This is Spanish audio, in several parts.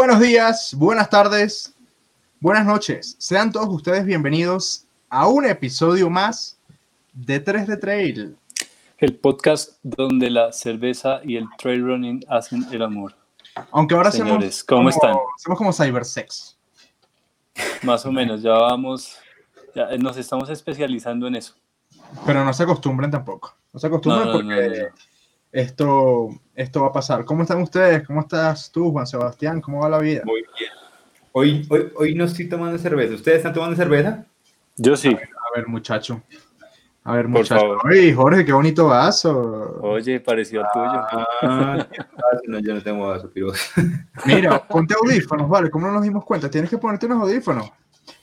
Buenos días, buenas tardes, buenas noches. Sean todos ustedes bienvenidos a un episodio más de 3 de Trail. El podcast donde la cerveza y el trail running hacen el amor. Aunque ahora Señores, hacemos ¿cómo como, están? hacemos como cybersex. Más o menos, ya vamos, ya nos estamos especializando en eso. Pero no se acostumbren tampoco. No se acostumbren no, porque no, no, no. Esto, esto va a pasar. ¿Cómo están ustedes? ¿Cómo estás tú, Juan Sebastián? ¿Cómo va la vida? Muy bien. Hoy, hoy, hoy no estoy tomando cerveza. ¿Ustedes están tomando cerveza? Yo sí. A ver, muchacho. A ver, muchacho. Ay, Jorge, qué bonito vaso. Oye, pareció al tuyo. Ah, fácil, no, yo no tengo vaso, pero... Mira, ponte audífonos, ¿vale? ¿Cómo no nos dimos cuenta? Tienes que ponerte unos audífonos.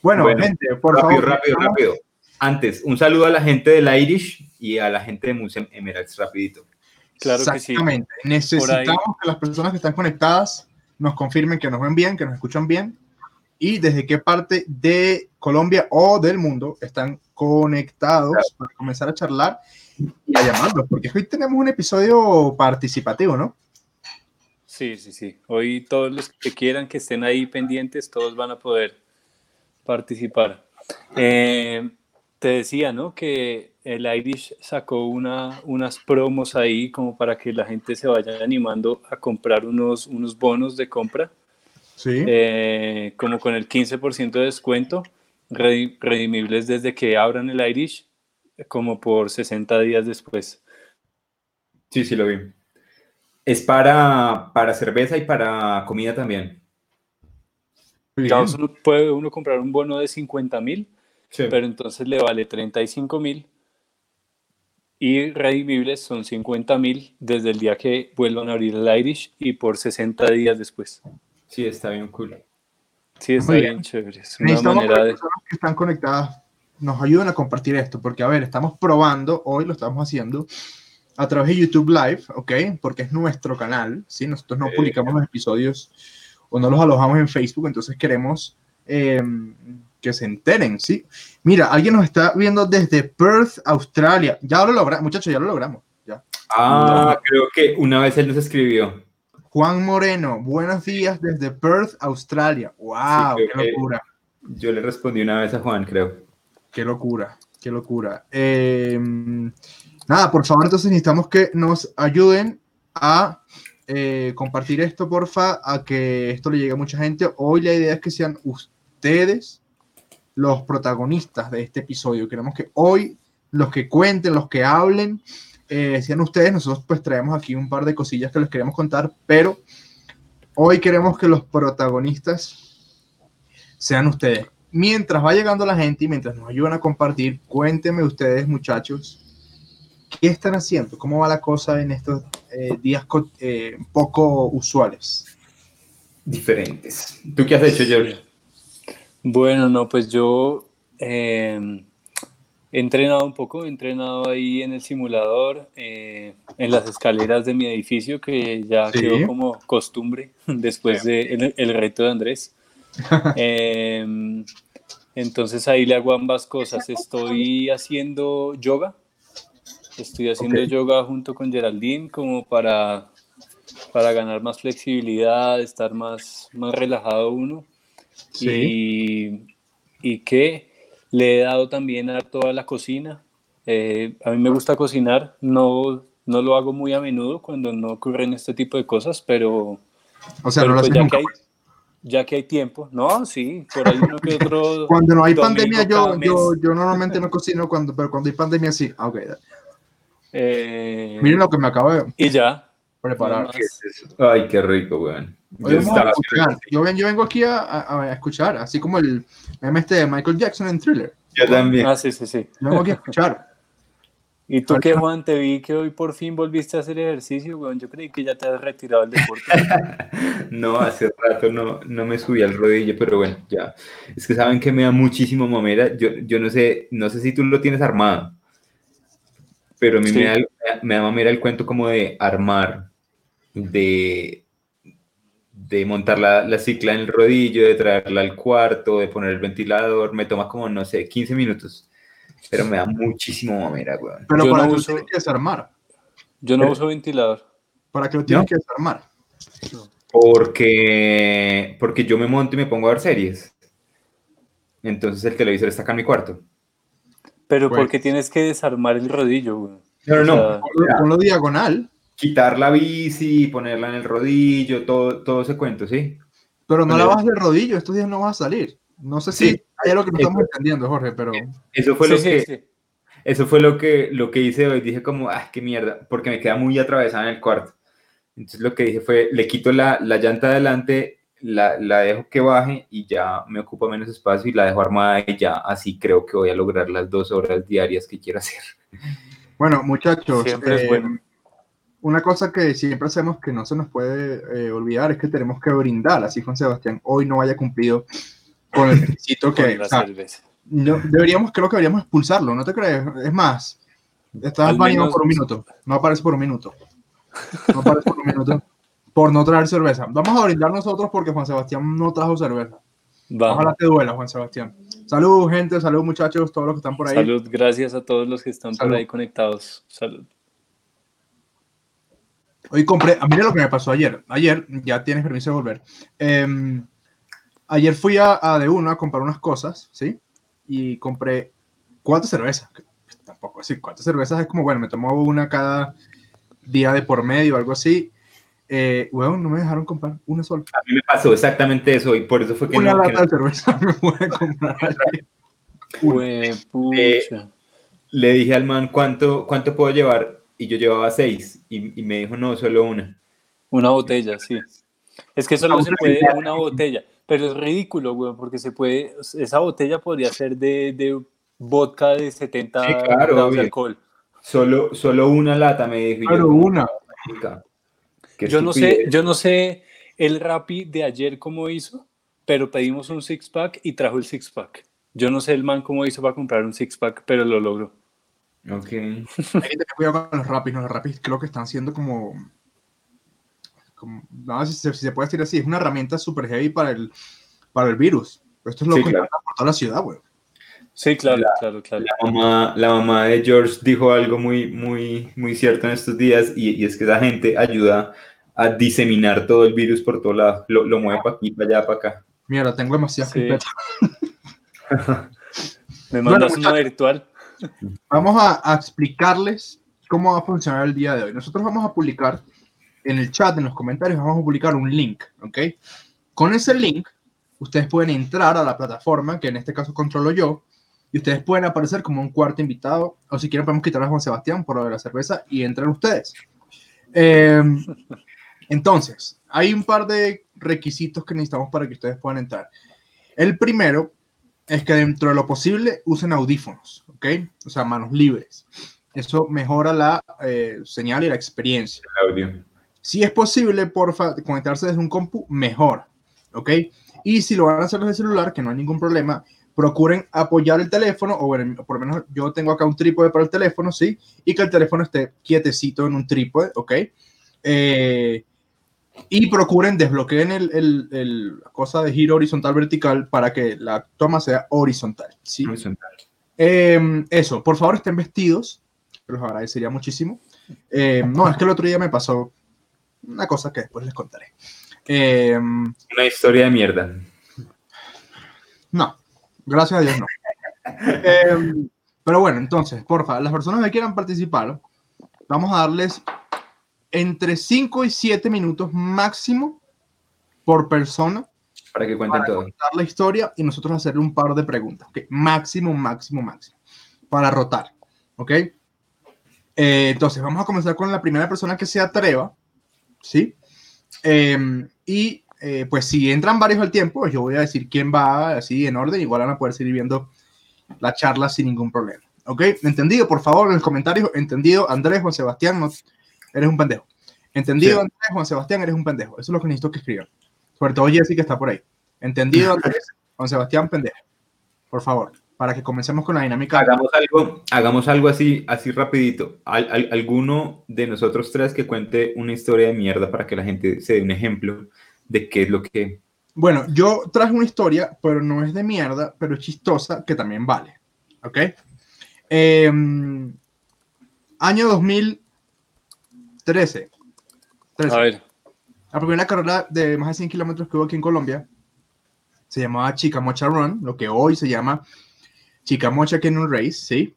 Bueno, Bueno, gente, por rápido, favor. rápido, vamos- rápido. Antes, un saludo a la gente del Irish y a la gente de Museum Emeralds, rapidito. Claro que sí. Exactamente. Necesitamos que las personas que están conectadas nos confirmen que nos ven bien, que nos escuchan bien y desde qué parte de Colombia o del mundo están conectados para comenzar a charlar y a llamarlos, porque hoy tenemos un episodio participativo, ¿no? Sí, sí, sí. Hoy todos los que quieran que estén ahí pendientes, todos van a poder participar. Eh, te decía, ¿no? Que el Irish sacó una, unas promos ahí como para que la gente se vaya animando a comprar unos, unos bonos de compra, Sí. eh, como con el 15% de descuento, redi- redimibles desde que abran el Irish, como por 60 días después. Sí, sí, lo vi. Es para, para cerveza y para comida también. Ya uno puede uno comprar un bono de 50 mil, Sí. pero entonces le vale 35 mil y redimibles son 50 mil desde el día que vuelvan a abrir el Irish y por 60 días después. Sí, está bien cool. Sí, está Muy bien, bien. chévere. Es una manera las de... personas que están conectadas nos ayuden a compartir esto, porque a ver, estamos probando, hoy lo estamos haciendo a través de YouTube Live, ¿ok? Porque es nuestro canal, ¿sí? Nosotros no Sí. publicamos los episodios o no los alojamos en Facebook, entonces queremos eh, que se enteren, ¿sí? Mira, alguien nos está viendo desde Perth, Australia. Ya lo logramos, muchachos, ya lo logramos. Ya. Ah, creo que una vez él nos escribió. Juan Moreno, buenos días desde Perth, Australia. ¡Wow! ¡Qué locura! Yo le respondí una vez a Juan, creo. Qué locura, qué locura. Eh, nada, por favor, entonces necesitamos que nos ayuden a eh, compartir esto, porfa, a que esto le llegue a mucha gente. Hoy la idea es que sean ustedes los protagonistas de este episodio. Queremos que hoy los que cuenten, los que hablen, eh, sean ustedes. Nosotros pues traemos aquí un par de cosillas que les queremos contar, pero hoy queremos que los protagonistas sean ustedes mientras va llegando la gente y mientras nos ayudan a compartir, cuéntenme ustedes, muchachos, ¿qué están haciendo? ¿Cómo va la cosa en estos eh, días eh, poco usuales? Diferentes. ¿Tú qué has hecho, George? Bueno, no, pues yo eh, he entrenado un poco, he entrenado ahí en el simulador, eh, en las escaleras de mi edificio, que ya Sí. quedó como costumbre después del el reto de Andrés. Eh, entonces ahí le hago ambas cosas. Estoy haciendo yoga, estoy haciendo yoga junto con Geraldine como para, para ganar más flexibilidad, estar más, más relajado uno y, y que le he dado también a toda la cocina. Eh, a mí me gusta cocinar, no, no lo hago muy a menudo cuando no ocurren este tipo de cosas, pero, O sea, pero no pues ya, que hay, ya que hay tiempo, no, sí, por ahí uno que otro. Cuando no hay pandemia, yo, yo, yo normalmente no cocino, cuando, pero cuando hay pandemia sí. Ah, ok. Eh, Miren lo que me acabo de y ya. Preparar. Ay, qué rico, weón. Yo. Yo, ven- yo vengo aquí a, a- a escuchar, así como el meme este de Michael Jackson en Thriller. Yo también. Ah, sí, sí, sí. Yo vengo aquí a escuchar. ¿Y tú qué, Juan? Te vi que hoy por fin volviste a hacer ejercicio, weón. Yo creí que ya te has retirado del deporte. No, hace rato no, no me subí al rodillo, pero bueno, ya. Es que saben que me da muchísimo mamera. Yo, yo no sé, no sé si tú lo tienes armado, pero a mí Sí. me, da, me da mamera el cuento como de armar, de, de montar la, la cicla en el rodillo, de traerla al cuarto, de poner el ventilador. Me toma como, no sé, 15 minutos. Pero me da muchísimo mamera, weón. Pero Yo para no que lo uso- tienes que desarmar. Yo no uso ventilador. Para que lo tienes que desarmar. Porque, porque yo me monto y me pongo a ver series. Entonces el televisor está acá en mi cuarto. Pero Pues- ¿por qué tienes que desarmar el rodillo, güey? No, no, O no. sea, Ponlo, ponlo diagonal, Quitar la bici, ponerla en el rodillo, todo, todo ese cuento, ¿sí? pero no la bajas del rodillo, estos días no vas a salir. No sé si Sí. hay algo que no estamos entendiendo, Jorge, pero Eso fue sí, lo sí, que, sí. eso fue lo que, lo que hice hoy. Dije como, ah, qué mierda, porque me queda muy atravesada en el cuarto. Entonces lo que dije fue, le quito la, la llanta adelante, la, la dejo que baje y ya me ocupa menos espacio y la dejo armada y ya así creo que voy a lograr las dos horas diarias que quiero hacer. Bueno, muchachos, Siempre es eh, bueno. Una cosa que siempre hacemos que no se nos puede eh, olvidar es que tenemos que brindar, así Juan Sebastián hoy no haya cumplido con el requisito que o sea, no- deberíamos, creo que deberíamos expulsarlo, ¿no te crees? Es más, baneado menos- por un minuto, no aparece por un minuto, no aparece por un minuto, por no traer cerveza. Vamos a brindar nosotros porque Juan Sebastián no trajo cerveza. Vamos. Ojalá te duela, Juan Sebastián. Salud, gente, salud, muchachos, todos los que están por ahí. Salud, gracias a todos los que están Salud. por ahí conectados. Salud. Hoy compré, ah, mira lo que me pasó ayer. Ayer, ya tienes permiso de volver. Em, ayer fui a, a de uno a comprar unas cosas, ¿sí? Y compré cuatro cervezas. Tampoco así, cuatro cervezas es como, bueno, me tomo una cada día de por medio, algo así. Eh, bueno, no me dejaron comprar una sola. A mí me pasó exactamente eso y por eso fue que Una no, que lata de cerveza me pude comprar pucha. le dije al man cuánto, cuánto puedo llevar y yo llevaba seis y, y me dijo no, solo una. Una botella, sí. Es que solo Una se puede una botella, pero es ridículo, güey, porque se puede, esa botella podría ser de, de vodka de 70 Sí, claro, grados de alcohol. Solo, solo una lata me dijo. y yo una. "Marica, qué Yo no sé, estupidez". yo no sé el Rappi de ayer cómo hizo, pero pedimos un six pack y trajo el six pack. Yo no sé el man cómo hizo para comprar un six pack, pero lo logró. Ok. Hay que tener cuidado con los rapis. ¿no? Los rapis creo que están siendo como. como no sé si, se- si se puede decir así. Es una herramienta súper heavy para el, para el virus. Pero esto es loco Sí, claro. por toda la ciudad, güey. Sí, claro, La- claro, claro. La mamá, la mamá de George dijo algo muy, muy, muy cierto en estos días y, y es que esa gente ayuda a diseminar todo el virus por todo lado. Lo, lo mueve para aquí, para allá, para acá. Mira, tengo demasiadas Sí. Me Bueno, mandas una muchachos. virtual. Vamos a, explicarles cómo va a funcionar el día de hoy. Nosotros vamos a publicar en el chat, en los comentarios, vamos a publicar un link, ¿ok? Con ese link, ustedes pueden entrar a la plataforma, que en este caso controlo yo, y ustedes pueden aparecer como un cuarto invitado, o si quieren podemos quitar a Juan Sebastián por lo de la cerveza y entran ustedes. Eh, entonces, hay un par de requisitos que necesitamos para que ustedes puedan entrar. El primero es que dentro de lo posible usen audífonos, ¿ok? O sea, manos libres. Eso mejora la eh, señal y la experiencia. El audio. Si es posible, porfa, conectarse desde un compu, mejor, ¿ok? Y si lo van a hacer desde el celular, que no hay ningún problema, procuren apoyar el teléfono, o bueno, por lo menos yo tengo acá un trípode para el teléfono, ¿sí? Y que el teléfono esté quietecito en un trípode, ¿ok? Eh, y procuren desbloqueen el, el, el- la cosa de giro horizontal vertical para que la toma sea horizontal, ¿sí? Horizontal. Eh, eso, por favor estén vestidos, los agradecería muchísimo. Eh, no, es que el otro día me pasó una cosa que después les contaré. Eh, Una historia de mierda. no, gracias a Dios no. Pero bueno, entonces, porfa, las personas que quieran participar, vamos a darles entre 5 y 7 minutos máximo por persona Para que cuenten todo. contar la historia y nosotros hacerle un par de preguntas. ¿ok? Máximo, máximo, máximo. Para rotar. ¿Ok? Eh, entonces, vamos a comenzar con la primera persona que se atreva. ¿Sí? Eh, y eh, pues si entran varios al tiempo, yo voy a decir quién va así en orden. Igual van a poder seguir viendo la charla sin ningún problema. ¿Ok? ¿Entendido? Por favor, en los comentarios. ¿Entendido? Andrés, Juan Sebastián, no, eres un pendejo. ¿Entendido, Sí. Andrés, Juan Sebastián, eres un pendejo? Eso es lo que necesito que escriban. Sobre todo Jessy que está por ahí. ¿Entendido, Andrés? Juan Sebastián, pendejo. Por favor, para que comencemos con la dinámica. Hagamos algo, hagamos algo así, así rapidito. Al- al- alguno de nosotros tres que cuente una historia de mierda para que la gente se dé un ejemplo de qué es lo que... Bueno, yo traje una historia, pero no es de mierda, pero es chistosa, que también vale. ¿Ok? Eh, año 2013. 13. A ver, La primera carrera de más de 100 kilómetros que hubo aquí en Colombia se llamaba Chicamocha Run, lo que hoy se llama Chicamocha Canyon Race, ¿sí?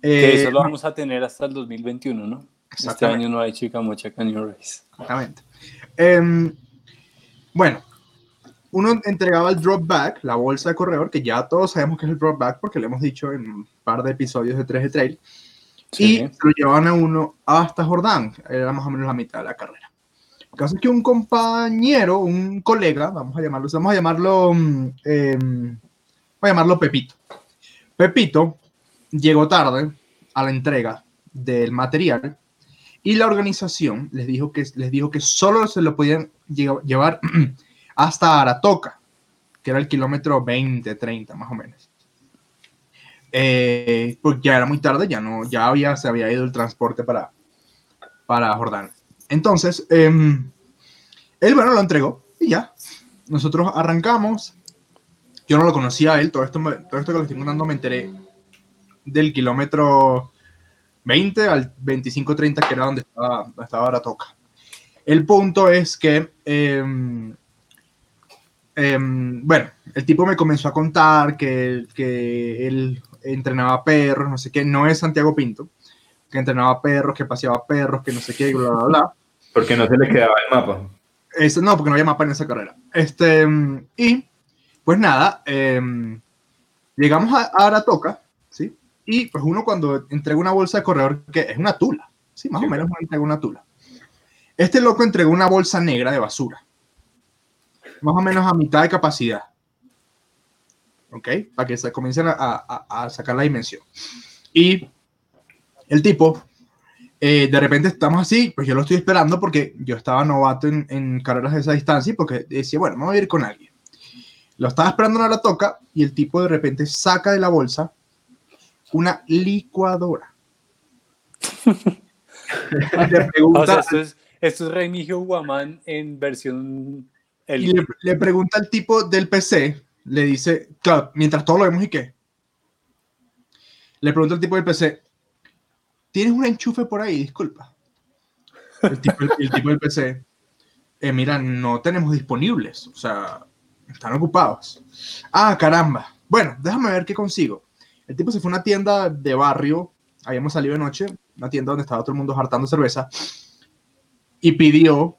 que eso lo vamos a tener hasta el 2021, ¿no? Este año no hay Chicamocha Canyon Race. Exactamente. Em, bueno, uno entregaba el drop back, la bolsa de corredor, que ya todos sabemos que es el drop back porque lo hemos dicho en un par de episodios de 3 de Trail, y se lo llevaban a uno hasta Jordán, era más o menos la mitad de la carrera. El caso es que un compañero, un colega, vamos a llamarlo, vamos a llamarlo, eh, a llamarlo Pepito. Pepito llegó tarde a la entrega del material y la organización les dijo que, les dijo que solo se lo podían llevar hasta Aratoca, que era el kilómetro 20, 30 más o menos. Eh, porque ya era muy tarde, ya no, ya había, se había ido el transporte para, para Jordán. Entonces, em, él, bueno, lo entregó y ya. Nosotros arrancamos. Yo no lo conocía a él, todo esto, todo esto que le estoy contando me enteré del kilómetro 20 al 25-30, que era donde estaba, estaba Aratoca. El punto es que, em, em, bueno, el tipo me comenzó a contar que, que él entrenaba perros, no sé qué, no es Santiago Pinto, que entrenaba perros, que paseaba perros, que no sé qué, bla, bla, bla. Porque no se le quedaba el mapa. Eso, no, porque no había mapa en esa carrera. Este, y, pues nada, em, llegamos a, a Aratoca, ¿sí? Y pues uno cuando entrega una bolsa de corredor, que es una tula, sí, más o menos entrega una tula. Este loco entregó una bolsa negra de basura, más o menos a mitad de capacidad. ¿Ok? Para que se comiencen a, a, a sacar la dimensión. Y el tipo, eh, de repente estamos así, pues yo lo estoy esperando porque yo estaba novato en, en carreras de esa distancia y porque decía, bueno, me voy a ir con alguien. Lo estaba esperando en la toca y el tipo de repente saca de la bolsa una licuadora. le pregunta, esto, es, esto es Remigio Guamán en versión... Y le, le, pregunta al tipo del PC, le dice, mientras todos lo vemos y qué. Le pregunta al tipo del PC, ¿tienes un enchufe por ahí? Disculpa. El tipo, el, del PC, eh, mira, no tenemos disponibles, o sea, están ocupados. Ah, caramba. Bueno, déjame ver qué consigo. El tipo se fue a una tienda de barrio, habíamos salido de noche, una tienda donde estaba todo el mundo hartando cerveza, y pidió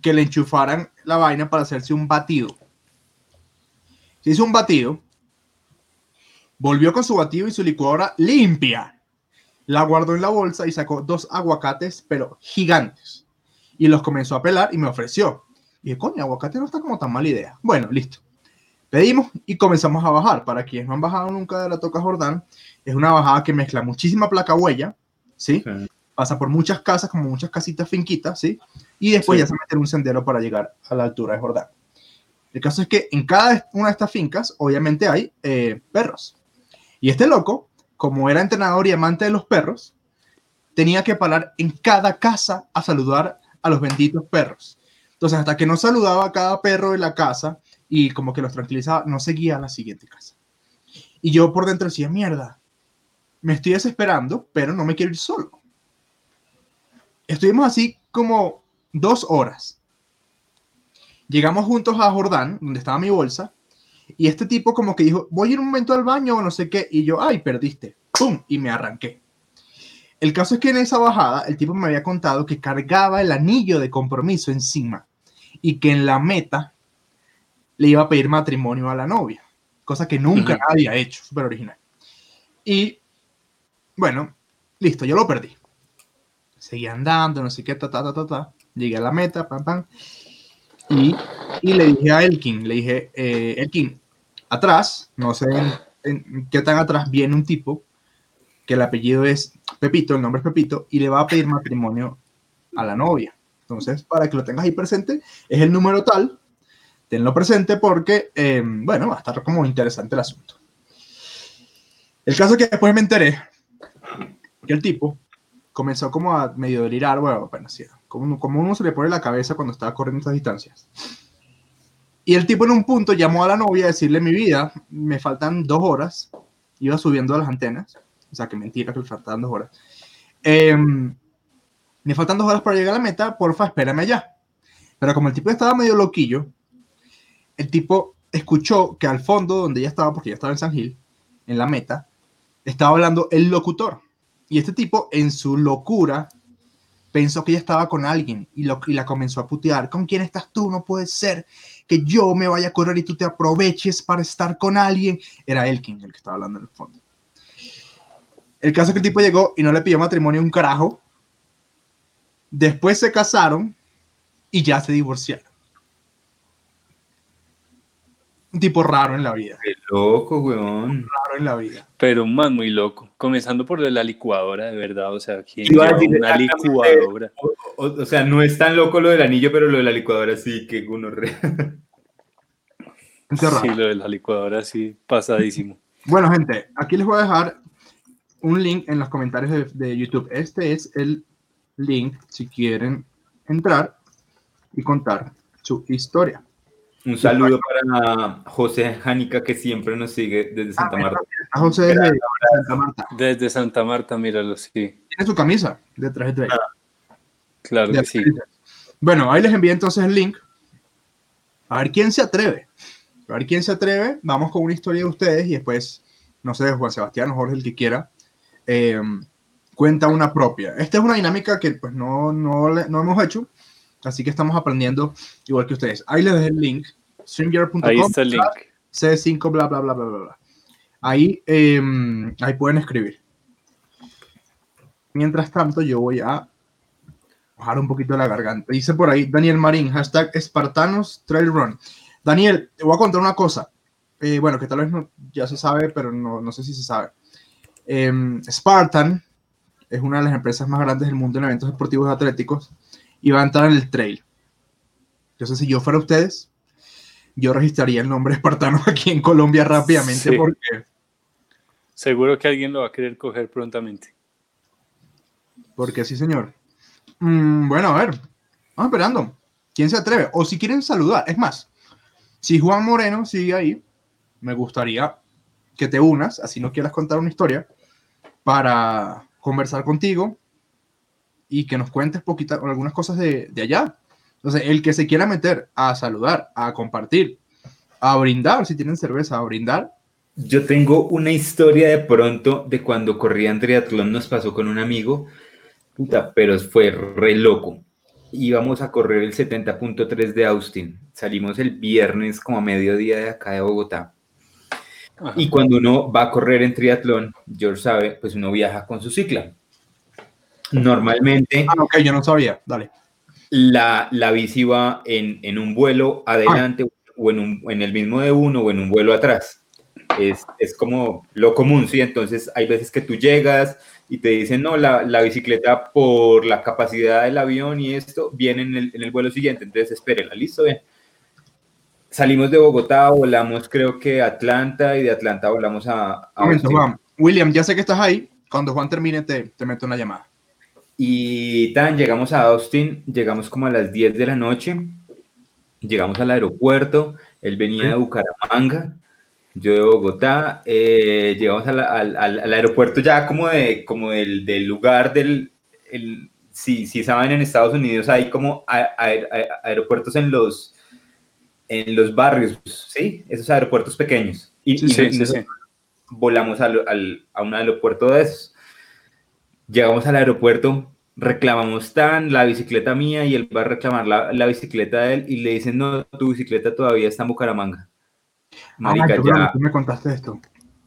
que le enchufaran la vaina para hacerse un batido. Se hizo un batido, volvió con su batido y su licuadora limpia. La guardó en la bolsa y sacó dos aguacates, pero gigantes. Y los comenzó a pelar y me ofreció. Y dije, coño, aguacate no está como tan mala idea. Bueno, listo. Pedimos y comenzamos a bajar. Para quienes no han bajado nunca de la Toca Jordán, es una bajada que mezcla muchísima placa huella, ¿sí? Pasa por muchas casas, como muchas casitas finquitas, ¿sí? Y después ya se mete en un sendero para llegar a la altura de Jordán. El caso es que en cada una de estas fincas, obviamente hay eh, perros. Y este loco, como era entrenador y amante de los perros, tenía que parar en cada casa a saludar a los benditos perros. Entonces, hasta que no saludaba a cada perro de la casa, y como que los tranquilizaba, no seguía a la siguiente casa. Y yo por dentro decía, mierda, me estoy desesperando, pero no me quiero ir solo. Estuvimos así como dos horas. Llegamos juntos a Jordán, donde estaba mi bolsa, y este tipo como que dijo, voy a ir un momento al baño o no sé qué, y yo, ay, perdiste, ¡pum! Y me arranqué. El caso es que en esa bajada el tipo me había contado que cargaba el anillo de compromiso encima y que en la meta le iba a pedir matrimonio a la novia, cosa que nunca había hecho, súper original. Y bueno, listo, yo lo perdí. Seguí andando, no sé qué, ta, ta, ta, ta, ta. Llegué a la meta, pam, pam. Y, le dije a Elkin, le dije, eh, Elkin, atrás, no sé en, qué tan atrás viene un tipo que el apellido es Pepito, el nombre es Pepito, y le va a pedir matrimonio a la novia. Entonces, para que lo tengas ahí presente, es el número tal, tenlo presente porque, eh, bueno, va a estar como interesante el asunto. El caso es que después me enteré que el tipo comenzó como a medio delirar, bueno, apenas sí, como, como uno se le pone la cabeza cuando estaba corriendo estas distancias. Y el tipo en un punto llamó a la novia a decirle, mi vida, me faltan dos horas, iba subiendo a las antenas, o sea, que mentira que le dos horas. Eh, me faltan dos horas para llegar a la meta, porfa, espérame allá. Pero como el tipo estaba medio loquillo, el tipo escuchó que al fondo, donde ella estaba, porque ella estaba en San Gil, en la meta, estaba hablando el locutor. Y este tipo, en su locura, pensó que ella estaba con alguien y, lo, y la comenzó a putear. ¿Con quién estás tú? No puede ser que yo me vaya a correr y tú te aproveches para estar con alguien. Era Elkin el que estaba hablando en el fondo. El caso es que el tipo llegó y no le pidió matrimonio a un carajo. Después se casaron y ya se divorciaron. Un tipo raro en la vida. Qué loco, weón. Raro en la vida. Pero un man muy loco. Comenzando por la licuadora, de verdad. O sea, ¿quién lleva una licuadora? O, o- o sea, no es tan loco lo del anillo, pero lo de la licuadora sí, que uno re... Sí, lo de la licuadora sí, pasadísimo. Bueno, gente, aquí les voy a dejar un link en los comentarios de, de YouTube. Este es el link si quieren entrar y contar su historia. Un saludo para José Jánica, que siempre nos sigue desde Santa Ah, Marta. A José de Santa Marta. Desde Santa Marta, míralo, sí. Tiene su camisa detrás de ella. Claro De que sí. Bueno, ahí les envié entonces el link. A ver quién se atreve. A ver quién se atreve. Vamos con una historia de ustedes y después, no sé, Juan Sebastián o Jorge, el que quiera, eh, cuenta una propia. Esta es una dinámica que pues no, no, le- no hemos hecho, así que estamos aprendiendo igual que ustedes. Ahí les dejé el link. Stringer.com Ahí está el link. C5, bla, bla, bla, bla, bla. Ahí, eh, ahí pueden escribir. Mientras tanto, yo voy a bajar un poquito la garganta. Dice por ahí Daniel Marín, hashtag Espartanos Trail Run. Daniel, te voy a contar una cosa. Eh, bueno, que tal vez no, ya se sabe, pero no, no sé si se sabe. Em, Spartan es una de las empresas más grandes del mundo en eventos deportivos y atléticos y va a entrar en el trail. Entonces, si yo fuera ustedes, yo registraría el nombre espartano aquí en Colombia rápidamente Sí. porque, Seguro que alguien lo va a querer coger prontamente. porque sí, señor. Mm, bueno, a ver, vamos esperando. ¿Quién se atreve? O si quieren saludar, es más, si Juan Moreno sigue ahí, me gustaría que te unas, así no quieras contar una historia, para conversar contigo y que nos cuentes poquita, algunas cosas de, de allá. Entonces, el que se quiera meter a saludar, a compartir, a brindar, si tienen cerveza, a brindar, Yo tengo una historia de pronto de cuando corría en triatlón, nos pasó con un amigo, puta, pero fue re loco. Íbamos a correr el 70.3 de Austin. Salimos el viernes como a mediodía de acá de Bogotá. Ajá. Y cuando uno va a correr en triatlón, George sabe, pues uno viaja con su cicla. Normalmente Ah, ok, yo no sabía. Dale. La, la bici va en, en un vuelo adelante o en, un- en el mismo de uno o en un vuelo atrás. Es, es como lo común, ¿sí? Entonces hay veces que tú llegas y te dicen, no, la, la bicicleta por la capacidad del avión y esto viene en el, en el vuelo siguiente, entonces espérela, listo, bien. Salimos de Bogotá, volamos creo que Atlanta y de Atlanta volamos a, momento. Juan. William, ya sé que estás ahí. Cuando Juan termine, te, te meto una llamada. Y tan, llegamos a Austin, llegamos como a las 10 de la noche, llegamos al aeropuerto, él venía de Bucaramanga, yo de Bogotá, eh, llegamos la- al, al- al aeropuerto ya como, de, como del, del lugar del, el- si, si saben en Estados Unidos hay como aeropuertos en los, en los barrios, ¿sí? Esos aeropuertos pequeños. Y, Sí, y Sí, sí, nosotros sí. volamos al- al- a un aeropuerto de esos. Llegamos al aeropuerto, reclamamos tan la bicicleta mía y él va a reclamar la, la bicicleta de él y le dicen, no, tu bicicleta todavía está en Bucaramanga. Marica, Ay, perdón, ya tú me contaste esto.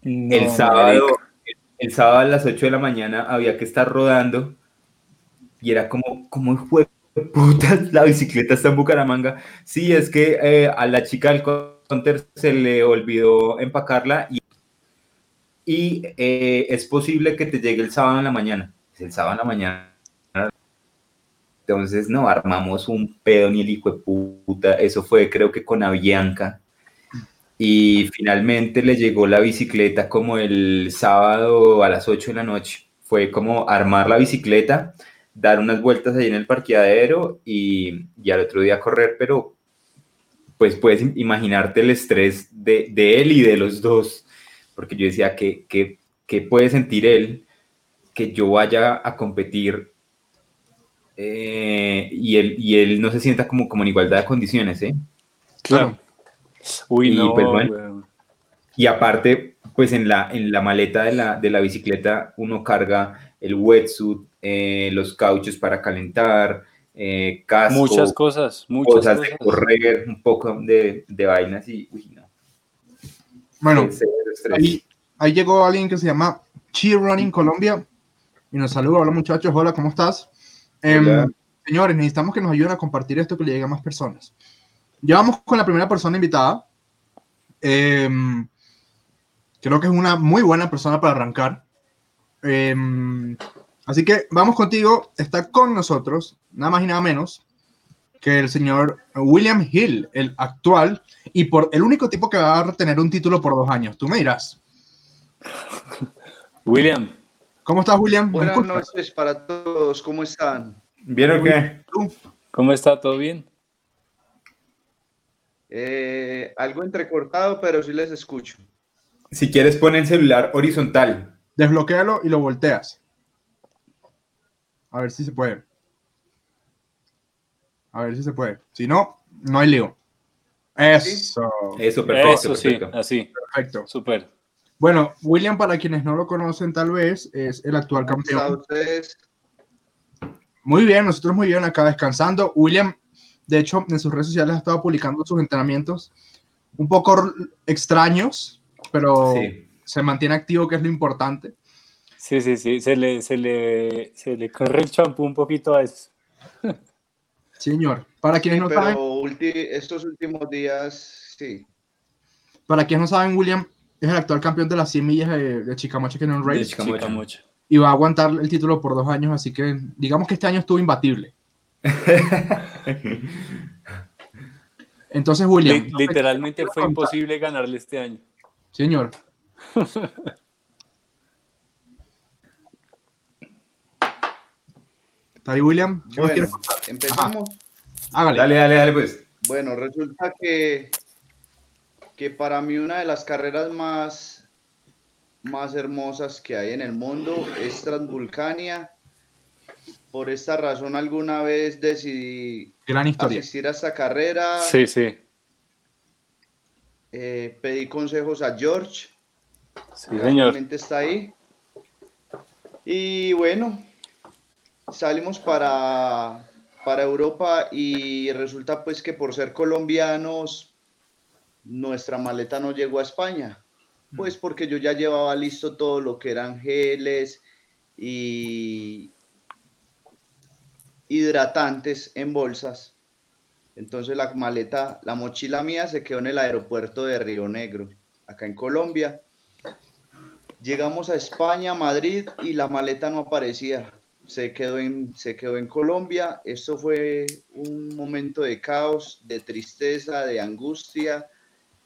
No, el sábado, marica. el sábado a las 8 de la mañana había que estar rodando y era como, como fue puta, la bicicleta está en Bucaramanga. Sí, es que eh, a la chica del counter se le olvidó empacarla y, y eh, es posible que te llegue el sábado en la mañana. El sábado en la mañana. Entonces, no, armamos un pedo ni el hijo de puta. Eso fue, creo que con Avianca. Y finalmente le llegó la bicicleta como el sábado a las 8 de la noche. Fue como armar la bicicleta, dar unas vueltas ahí en el parqueadero y, y al otro día correr, pero pues puedes im- imaginarte el estrés de, de él y de los dos, porque yo decía que, que, que puede sentir él que yo vaya a competir eh, y, él, y él no se sienta como, como en igualdad de condiciones, ¿eh? Claro. Uy, Y, no, pues, bueno. Y aparte, pues en la, en la maleta de la, de la bicicleta uno carga el wetsuit, eh, los cauchos para calentar, eh, casco, Muchas cosas, muchas cosas cosas. de correr, un poco de, de vainas y, uy, no. Bueno, ahí, ahí llegó alguien que se llama Cheer Running Colombia y nos saluda. Hola muchachos, hola, ¿cómo estás? Em, señores, necesitamos que nos ayuden a compartir esto que le llegue a más personas. Ya vamos con la primera persona invitada. Em, creo que es una muy buena persona para arrancar. Em, así que vamos contigo. Está con nosotros, nada más y nada menos, que el señor William Hill, el actual y por el único tipo que va a retener un título por dos años. Tú me dirás. William, ¿Cómo estás, William? ¿Me Buenas noches para todos, ¿cómo están? ¿Vieron qué? ¿Tú? ¿cómo está? ¿Todo bien? Eh, algo entrecortado, pero sí les escucho. Si quieres, pon el celular horizontal. Desbloquéalo y lo volteas. A ver si se puede. A ver si se puede. Si no, no hay lío. Eso. Eso, perfecto. Eso sí, perfecto. así, Perfecto. súper. Bueno, William, para quienes no lo conocen, tal vez es el actual ¿Cómo están campeón. Muy bien, nosotros muy bien acá descansando. William, de hecho, en sus redes sociales ha estado publicando sus entrenamientos un poco extraños, pero Sí. se mantiene activo, que es lo importante. Sí, sí, sí, se le, se le, se le corre el champú un poquito a eso. Señor, para quienes Sí, no pero saben, ulti- estos últimos días, sí. para quienes no saben, William es el actual campeón de las 100 millas de, de Chicamocha Canyon De Race Chicamocha. Chica mucho. y va a aguantar el título por dos años, así que digamos que este año estuvo imbatible. Entonces, William, Li- literalmente fue imposible ganarle este año. señor. ¿Está ahí, William? ¿Qué nos Bueno, contar? empezamos. Hágale. Dale, dale, dale, pues. Bueno, resulta que, que para mí una de las carreras más, más hermosas que hay en el mundo es Transvulcania. Por esta razón alguna vez decidí Gran historia. asistir a esta carrera. Sí, sí, Eh, pedí consejos a George. sí, señor. actualmente está ahí. Y bueno, salimos para, para Europa y resulta pues que por ser colombianos, nuestra maleta no llegó a España. Pues porque yo ya llevaba listo todo lo que eran geles y hidratantes en bolsas. Entonces la maleta, la mochila mía se quedó en el aeropuerto de Río Negro, acá en Colombia. Llegamos a España, Madrid, y la maleta no aparecía. Se quedó en, se quedó en Colombia. Esto fue un momento de caos, de tristeza, de angustia.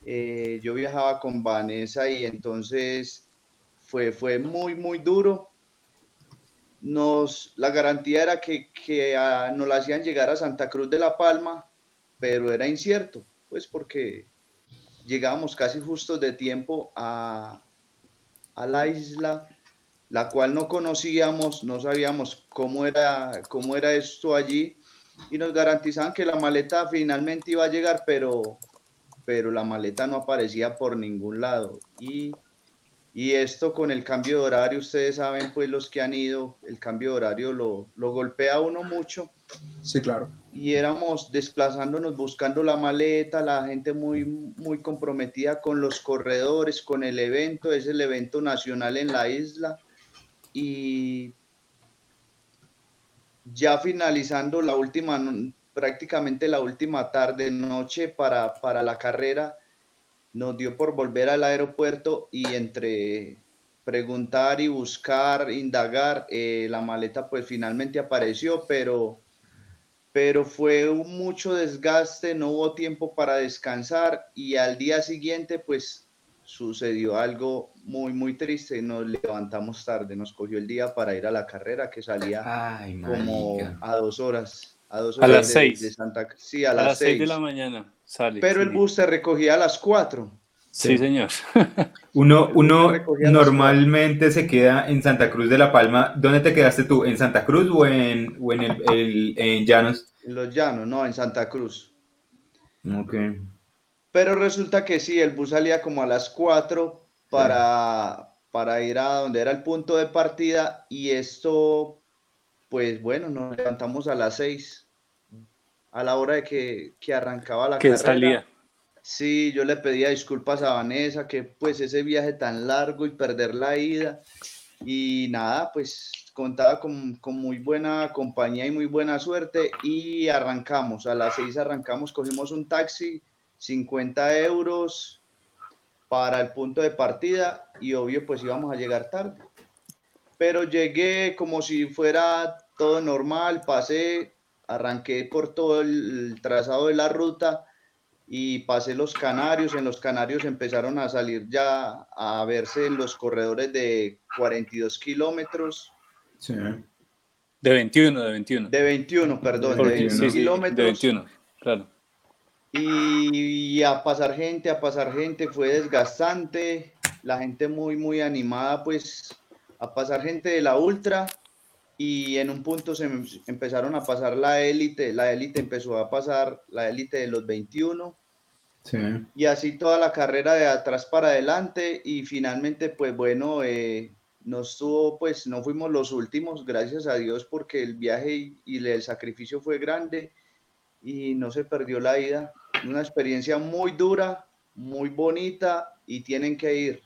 Eh, yo viajaba con Vanessa y entonces fue, fue muy, muy duro. Nos, la garantía era que, que ah, nos la hacían llegar a Santa Cruz de la Palma, pero era incierto, pues porque llegábamos casi justos de tiempo a, a la isla, la cual no conocíamos, no sabíamos cómo era, cómo era esto allí, y nos garantizaban que la maleta finalmente iba a llegar, pero, pero la maleta no aparecía por ningún lado. Y, y esto con el cambio de horario, ustedes saben, pues los que han ido, el cambio de horario lo, lo golpea a uno mucho Sí, claro. y éramos desplazándonos buscando la maleta, la gente muy, muy comprometida con los corredores, con el evento, es el evento nacional en la isla. Y ya finalizando la última, prácticamente la última tarde, noche para, para la carrera, nos dio por volver al aeropuerto y entre preguntar y buscar, indagar, eh, la maleta pues finalmente apareció, pero pero fue un mucho desgaste, no hubo tiempo para descansar y al día siguiente pues sucedió algo muy muy triste, nos levantamos tarde, nos cogió el día para ir a la carrera que salía Ay, como marica. a dos horas, a dos A horas las de- seis. de Santa sí, a, A las, las 6 de seis. la mañana sale. Pero el bus se recogía a las 4. Sí, señor. Uno, uno normalmente se queda en Santa Cruz de la Palma. ¿Dónde te quedaste tú? ¿En Santa Cruz o en, o en, el, en Llanos? En los Llanos, no, en Santa Cruz. Ok. Pero resulta que sí, el bus salía como a las 4 para, para ir a donde era el punto de partida y esto, pues bueno, nos levantamos a las 6 a la hora de que, que arrancaba la que carrera. salía. Sí, yo le pedía disculpas a Vanessa, que pues ese viaje tan largo y perder la ida. Y nada, pues contaba con, con, muy buena compañía y muy buena suerte y arrancamos. A las seis arrancamos, cogimos un taxi, 50 euros para el punto de partida y obvio pues íbamos a llegar tarde. Pero llegué como si fuera todo normal, pasé, arranqué por todo el trazado de la ruta y pasé los canarios. En los canarios empezaron a salir ya a verse los corredores de 42 kilómetros. Sí. De 21, de 21. De 21, perdón, Porque- de 21 sí, sí, kilómetros. de 21, claro. Y a pasar gente, a pasar gente, fue desgastante. La gente muy, muy animada, pues, a pasar gente de la ultra. Y en un punto se em- empezaron a pasar la élite. La élite empezó a pasar la élite de los 21. Sí. Y así toda la carrera de atrás para adelante. Y finalmente, pues bueno, eh, no estuvo, pues no fuimos los últimos, gracias a Dios, porque el viaje y, y el sacrificio fue grande y no se perdió la ida. Una experiencia muy dura, muy bonita y tienen que ir.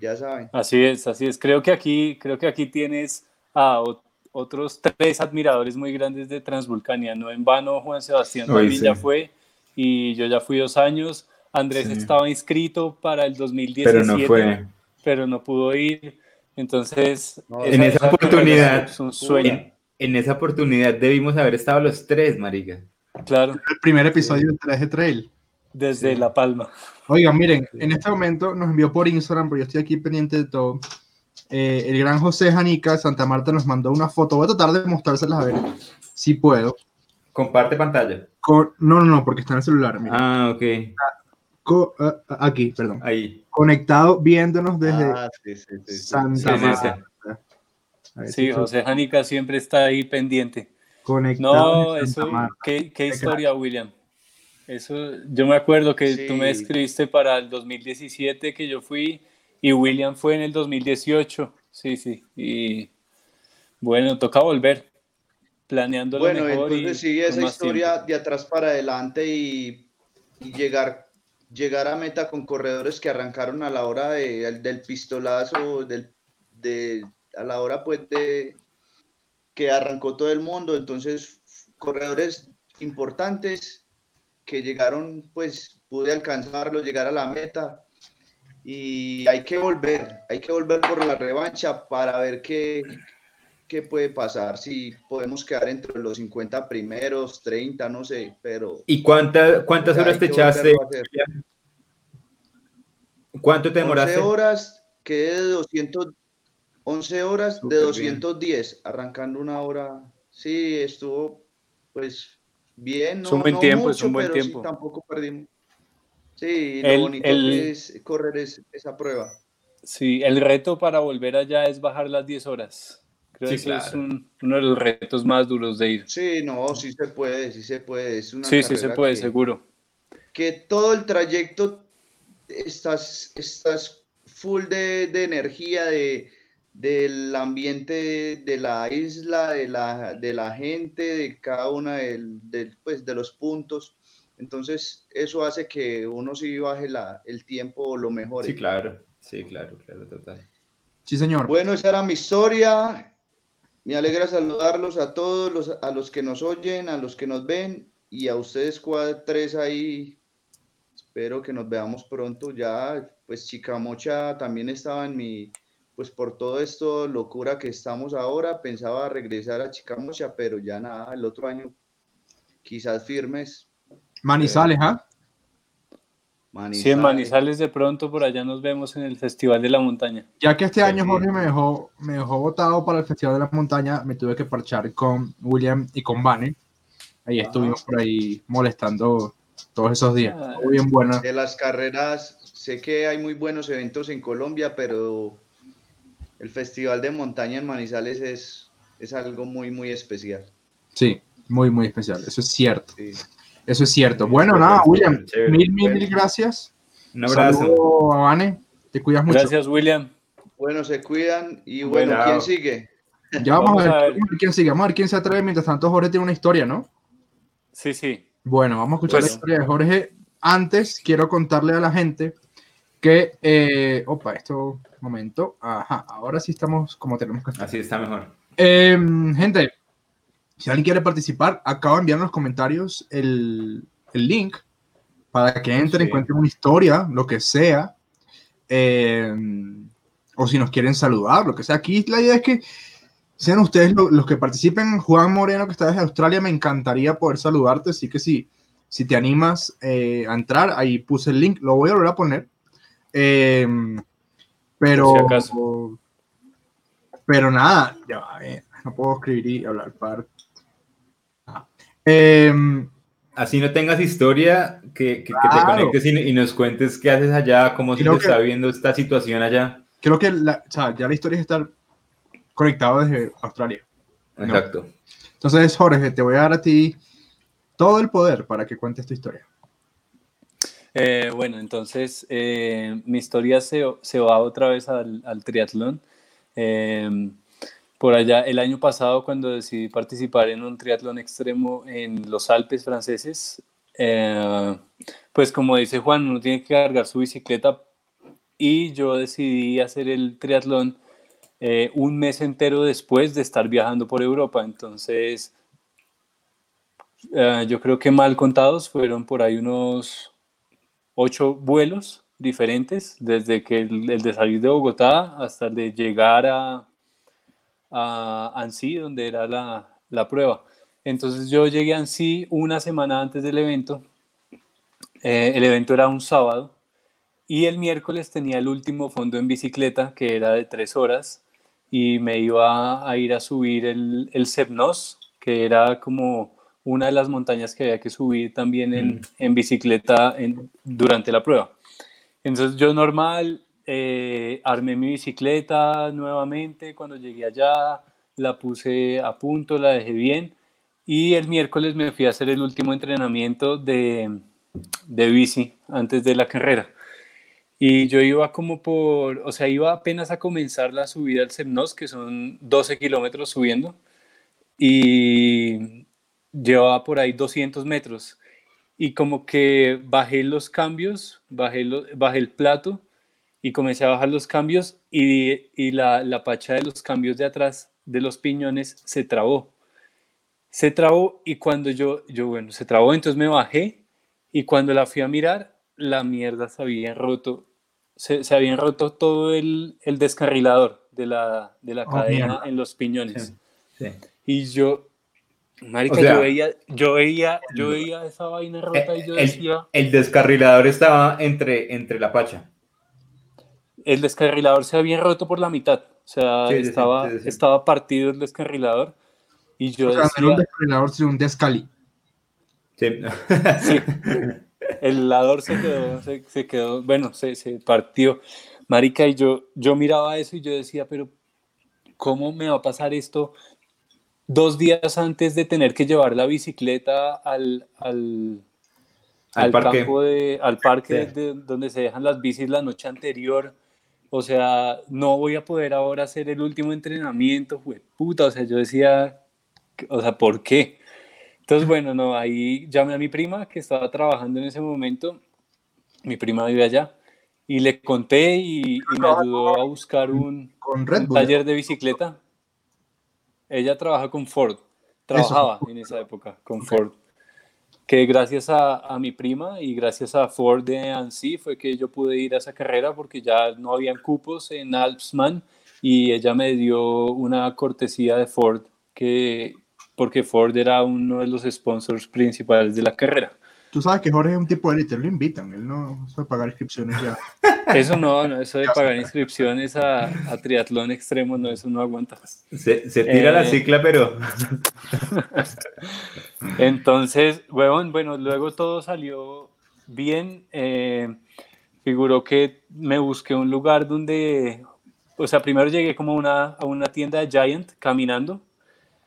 Ya saben. Así es, así es. Creo que aquí, creo que aquí tienes a ot- otros tres admiradores muy grandes de Transvulcania. No en vano, Juan Sebastián también sí. ya fue y yo ya fui dos años. Andrés Sí. estaba inscrito para el 2017, Pero no fue. pero no pudo ir. Entonces, No, En esa carrera oportunidad, es un sueño. En, en esa oportunidad debimos haber estado los tres, marica. Claro, El primer episodio de 3 de Trail. desde La Palma. Oigan, miren, en este momento nos envió por Instagram, pero yo estoy aquí pendiente de todo. Eh, el gran José Janica Santa Marta nos mandó una foto. Voy a tratar de mostrárselas a ver si puedo. Comparte pantalla. Con- no, no, no, porque está en el celular. Ah, ok. Co- ah, ah, aquí, perdón. Ahí. Conectado viéndonos desde Ah, sí, sí, sí, sí. Santa Sí, sí, Marta. Ver Sí, José Janica siempre está ahí pendiente. Conectado No, eso, qué, qué historia, William. Eso, yo me acuerdo que tú me Sí. escribiste para el 2017 que yo fui y William fue en el 2018. Sí, sí. Y bueno, toca volver, planeando Bueno, lo mejor. entonces y sigue esa historia tiempo. de atrás para adelante y, y llegar, llegar a meta con corredores que arrancaron a la hora de- del pistolazo, del, de, a la hora pues de que arrancó todo el mundo. Entonces, corredores importantes que llegaron, pues pude alcanzarlo, llegar a la meta. Y hay que volver, hay que volver por la revancha para ver qué, qué puede pasar, si podemos quedar entre los 50 primeros, 30, no sé, pero... ¿Y cuánta- cuántas hay horas te echaste? ¿Cuánto te 11 demoraste? horas, quedé de 200, 11 horas de Súper bien. 210, arrancando una hora. Sí, estuvo pues bien, no, Es un buen no tiempo, es mucho, un buen pero sí, tiempo. tampoco perdimos. Sí, lo El- bonito el- es correr es- esa prueba. Sí, el reto para volver allá es bajar las 10 horas. Creo Sí, que eso es claro. un- uno de los retos más duros de ir. Sí, no, sí se puede, sí se puede. Es una Sí, sí se puede, que- seguro. que todo el trayecto estás, estás full de, de energía, de, del ambiente de la isla, de la, de la gente, de cada una del, del, pues, de los puntos. Entonces, eso hace que uno sí baje la, el tiempo lo mejor. Sí, claro. Sí, claro, claro, total. Sí, señor. Bueno, esa era mi historia. Me alegra saludarlos a todos, los, a los que nos oyen, a los que nos ven y a ustedes cuatro, tres ahí. Espero que nos veamos pronto. Ya, pues Chicamocha también estaba en mi, pues por todo esto, locura que estamos ahora, pensaba regresar a Chicamocha, pero ya nada, el otro año quizás firmes. Manizales, ¿ah? Sí, en Manizales de pronto por allá nos vemos en el Festival de la Montaña. Ya que este año Sí. Jorge me dejó, me dejó votado para el Festival de la Montaña, me tuve que parchar con William y con Vane. Ahí Ajá. estuvimos por ahí molestando todos esos días. Ah. Estuvo bien buena. De las carreras, sé que hay muy buenos eventos en Colombia, pero el Festival de Montaña en Manizales es, es algo muy, muy especial. Sí, muy, muy especial. Eso es cierto. Eso es cierto. Bueno, nada, William, mil, mil, mil gracias. Un abrazo. Saludo a Vane. Te cuidas mucho. Gracias, William. Bueno, se cuidan. Y bueno, Bueno. ¿quién sigue? Ya vamos, Vamos a, ver, a ver. quién sigue. Vamos a ver quién se atreve. Mientras tanto, Jorge tiene una historia, ¿no? Sí, sí. Bueno, vamos a escuchar la historia de Jorge. Antes, quiero contarle a la gente que. Eh, opa, esto. Momento. Ajá, ahora sí estamos como tenemos que estar. Así está mejor. Eh, gente, si alguien quiere participar, acabo de enviar en los comentarios el, el link para que entren, Sí. cuenten una historia, lo que sea. eh, o si nos quieren saludar, lo que sea. Aquí la idea es que sean ustedes lo- los que participen. Juan Moreno, que está desde Australia, me encantaría poder saludarte. Así que si, si te animas eh, a entrar, ahí puse el link, lo voy a volver a poner. Eh, pero, Por si acaso. pero nada, ya va, eh, no puedo escribir y hablar par. Ah. Em, Así no tengas historia, que, que- que te conectes y, y nos cuentes qué haces allá, cómo se Creo que- está viendo esta situación allá. creo que la- o sea, ya la historia es estar conectado desde Australia. No. Exacto. Entonces, Jorge, te voy a dar a ti todo el poder para que cuentes tu historia. Eh, bueno, entonces eh, mi historia se, se va otra vez al, triatlón. Eh, por allá, el año pasado, cuando decidí participar en un triatlón extremo en los Alpes franceses, eh, pues como dice Juan, uno tiene que cargar su bicicleta y yo decidí hacer el triatlón un mes entero después de estar viajando por Europa. Entonces, yo creo que mal contados fueron por ahí unos ocho vuelos diferentes, desde que el, el de salir de Bogotá hasta el de llegar a, a donde era la, la prueba. Entonces yo llegué a Annecy una semana antes del evento. Eh, el evento era un sábado y el miércoles tenía el último fondo en bicicleta, que era de tres horas, y me iba a ir a subir el, el que era como una de las montañas que había que subir también en, en bicicleta en- durante la prueba. Entonces yo normal, eh, armé mi bicicleta nuevamente cuando llegué allá, la puse a punto, la dejé bien y el miércoles me fui a hacer el último entrenamiento de, de bici antes de la carrera. Y yo iba como por, o sea, iba apenas a comenzar la subida al Semnos, que son 12 kilómetros subiendo, y llevaba por ahí 200 metros. Y como que bajé los cambios, bajé, lo- bajé el plato y comencé a bajar los cambios y, y la, la pacha de los cambios de atrás de los piñones se trabó. Se trabó y cuando yo, yo, bueno, se trabó, entonces me bajé y cuando la fui a mirar, la mierda se había roto, se, se habían roto todo el, el descarrilador de la, de la Oh, cadena mierda. en los piñones. Sí. Y yo, marica, O sea- yo veía, yo veía, yo veía esa vaina rota y yo El, decía, el descarrilador estaba entre, entre la pacha. el descarrilador se había roto por la mitad, o sea, Sí, sí, sí, estaba, sí, sí. estaba partido el descarrilador y yo O sea, un descarrilador, sino un descali. Sí. sí, el lador se quedó, se, se quedó, bueno, se, se partió, marica, y yo, yo miraba eso y yo decía, pero ¿cómo me va a pasar esto dos días antes de tener que llevar la bicicleta al, al, Al al parque. campo de, al parque Sí. de- donde se dejan las bicis la noche anterior. O sea, no voy a poder ahora hacer el último entrenamiento, fue puta. O sea, yo decía, o sea, ¿por qué? Entonces, bueno, no, ahí llamé a mi prima que estaba trabajando en ese momento. Mi prima vive allá. Y le conté y, y me ayudó a buscar un, Con Red un taller de bicicleta. Ella trabaja con Ford, trabajaba en esa época con Ford. Que gracias a, a mi prima y gracias a Ford de Annecy fue que yo pude ir a esa carrera porque ya no habían cupos en Alpsman y ella me dio una cortesía de Ford que porque Ford era uno de los sponsors principales de la carrera. Tú sabes que Jorge es un tipo de élite, lo invitan, él no suele pagar inscripciones ya. Eso no, no eso de pagar inscripciones a, a triatlón extremo, no, eso no aguanta. Se, se tira la Eh. cicla, pero Entonces, huevón, bueno, luego todo salió bien. eh, figuró que me busqué un lugar donde, o sea, primero llegué como una, a una tienda de Giant caminando.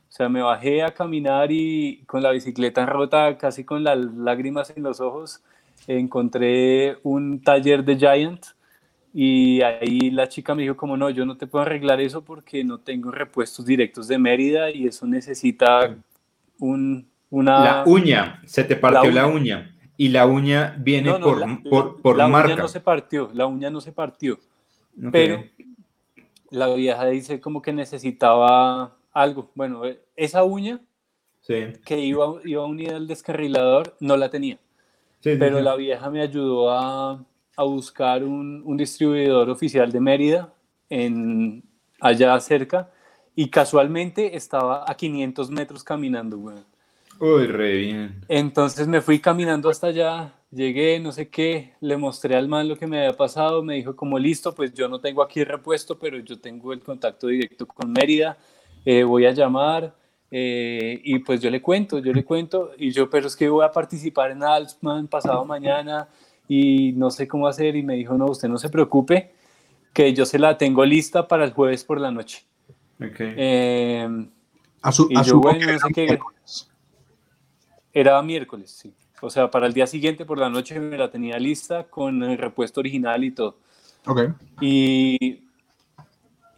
O sea, me bajé a caminar y con la bicicleta rota, casi con las lágrimas en los ojos, encontré un taller de Giant y ahí la chica me dijo como no, yo no te puedo arreglar eso porque no tengo repuestos directos de Mérida y eso necesita un, una... La uña, se te partió la uña. Y la uña viene por, por, por, la marca. uña no se partió, la uña no se partió. Pero la vieja dice como que necesitaba algo. Bueno, esa uña que iba, iba unida al descarrilador no la tenía. pero la vieja me ayudó a, a buscar un, un, distribuidor oficial de Mérida en, allá cerca y casualmente estaba a 500 metros caminando, güey. Uy, re bien. Entonces me fui caminando hasta allá, llegué, no sé qué, le mostré al man lo que me había pasado, me dijo como listo, pues yo no tengo aquí repuesto, pero yo tengo el contacto directo con Mérida, eh, voy a llamar eh, y pues yo le cuento, yo le cuento y yo, pero es que voy a participar en Alsman pasado mañana y no sé cómo hacer y me dijo, no, usted no se preocupe, que yo se la tengo lista para el jueves por la noche. Okay. Eh, a su, y a yo, su bueno, no sé qué. Era miércoles, sí. O sea, para el día siguiente por la noche me la tenía lista con el repuesto original y todo. Ok. Y,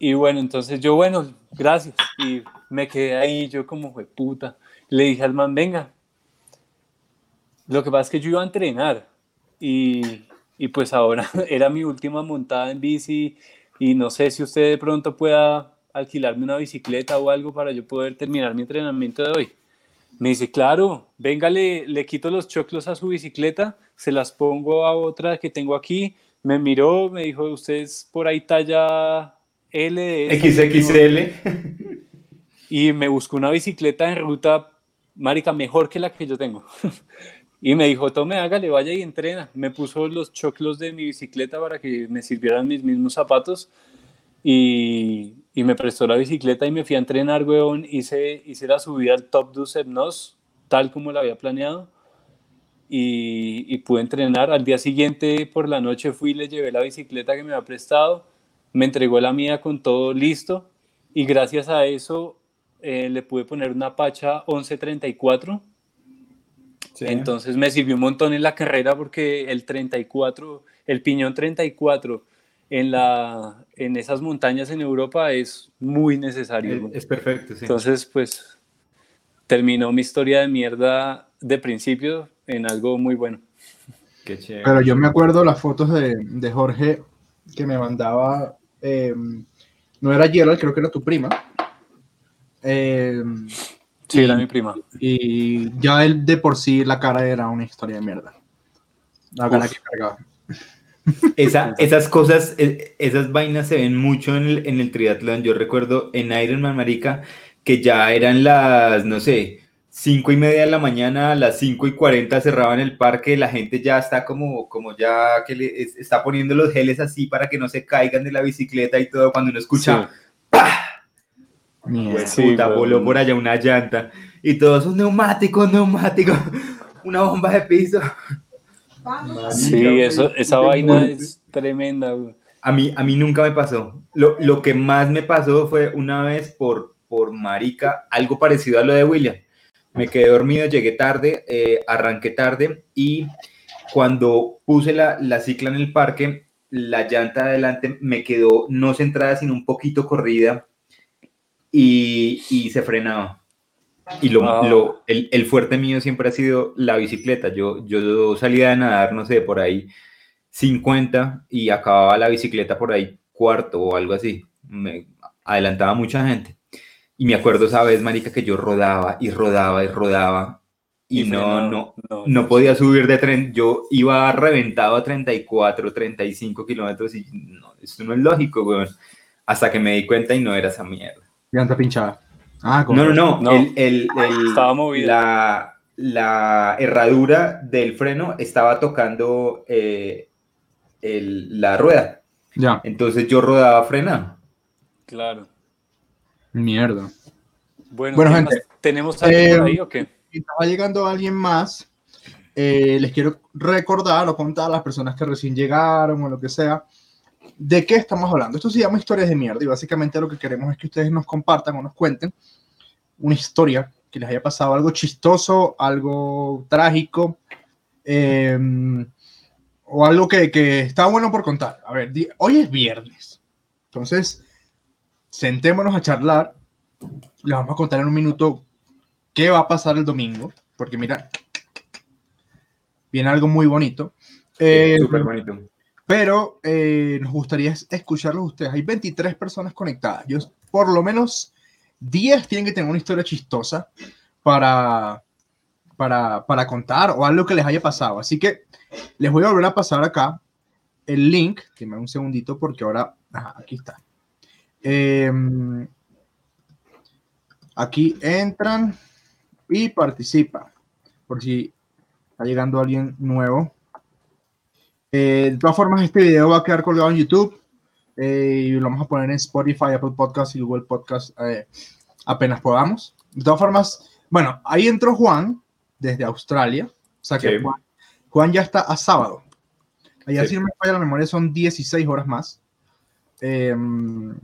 y bueno, entonces yo, bueno, gracias. Y me quedé ahí, yo como fue puta. Le dije al man, venga. Lo que pasa es que yo iba a entrenar y, y pues ahora era mi última montada en bici y no sé si usted de pronto pueda alquilarme una bicicleta o algo para yo poder terminar mi entrenamiento de hoy. Me dice, claro, venga, le, le, quito los choclos a su bicicleta, se las pongo a otra que tengo aquí. Me miró, me dijo, usted es por ahí talla L. XXL. Y me buscó una bicicleta en ruta, marica, mejor que la que yo tengo. Y me dijo, tome, hágale, vaya y entrena. Me puso los choclos de mi bicicleta para que me sirvieran mis mismos zapatos. Y, y me prestó la bicicleta y me fui a entrenar, weón. Hice, hice la subida al Top Ducer Nos, tal como la había planeado. Y, y, pude entrenar. Al día siguiente, por la noche, fui y le llevé la bicicleta que me había prestado. Me entregó la mía con todo listo. Y gracias a eso eh, le pude poner una Pacha 1134. Sí. Entonces me sirvió un montón en la carrera porque el 34, el piñón 34 en, la, en esas montañas en Europa es muy necesario. Es, es perfecto, sí. Entonces, pues terminó mi historia de mierda de principio en algo muy bueno. Qué chévere. Pero yo me acuerdo las fotos de, de Jorge que me mandaba, eh, no era Gerald, creo que era tu prima. Eh, sí, y, era mi prima. Y ya él de por sí la cara era una historia de mierda. La cara que cargaba. Esa, esas cosas, esas vainas se ven mucho en el, en el triatlón. Yo recuerdo en Ironman Marica que ya eran las, no sé, cinco y media de la mañana, a las 5 y 40 cerraban el parque, la gente ya está como, como ya que le está poniendo los geles así para que no se caigan de la bicicleta y todo, cuando uno escucha, sí. ¡pah! Pues, sí, puta, pero... voló por allá una llanta y todos son neumáticos, neumáticos, una bomba de piso. Sí, eso, esa vaina es tremenda. A mí, a mí nunca me pasó. Lo, lo, que más me pasó fue una vez por, por marica, algo parecido a lo de William. Me quedé dormido, llegué tarde, eh, arranqué tarde y cuando puse la, la cicla en el parque, la llanta de adelante me quedó no centrada, sino un poquito corrida y, y se frenaba. Y lo, wow. lo, el, el, fuerte mío siempre ha sido la bicicleta. Yo, yo salía de nadar, no sé, por ahí 50 y acababa la bicicleta por ahí cuarto o algo así. Me adelantaba mucha gente. Y me acuerdo esa vez, marica, que yo rodaba y rodaba y rodaba y, y no, no, no, no, podía subir de tren. Yo iba reventado a 34, 35 kilómetros y no, esto no es lógico, weón. Hasta que me di cuenta y no era esa mierda. Llanta pinchada. Ah, no, no, no, no. El, el, el, estaba movida. La, la, herradura del freno estaba tocando eh, la rueda. Ya. Entonces yo rodaba frenado. Claro. Mierda. Bueno, bueno gente, ¿tenemos algo eh, por ahí o qué? Estaba llegando alguien más. eh, les quiero recordar o contar a las personas que recién llegaron o lo que sea, de qué estamos hablando. Esto se llama historias de mierda y básicamente lo que queremos es que ustedes nos compartan o nos cuenten una historia que les haya pasado algo chistoso, algo trágico, em, o algo que, que, está bueno por contar. A ver, hoy es viernes, entonces sentémonos a charlar. Les vamos a contar en un minuto qué va a pasar el domingo, porque mira, viene algo muy bonito. Eh, Súper bonito. Pero eh, nos gustaría escucharlos ustedes. Hay 23 personas conectadas. Yo, por lo menos 10 tienen que tener una historia chistosa para, para, para contar o algo que les haya pasado. Así que les voy a volver a pasar acá el link. Dime un segundito porque ahora... aquí está. Em, aquí entran y participan. Por si está llegando alguien nuevo. Eh, de todas formas, este video va a quedar colgado en YouTube eh, y lo vamos a poner en Spotify, Apple Podcast y Google Podcast eh, apenas podamos. De todas formas, bueno, ahí entró Juan desde Australia. O sea que Juan, ya está a sábado. Allá, si no me falla la memoria, son 16 horas más. Em,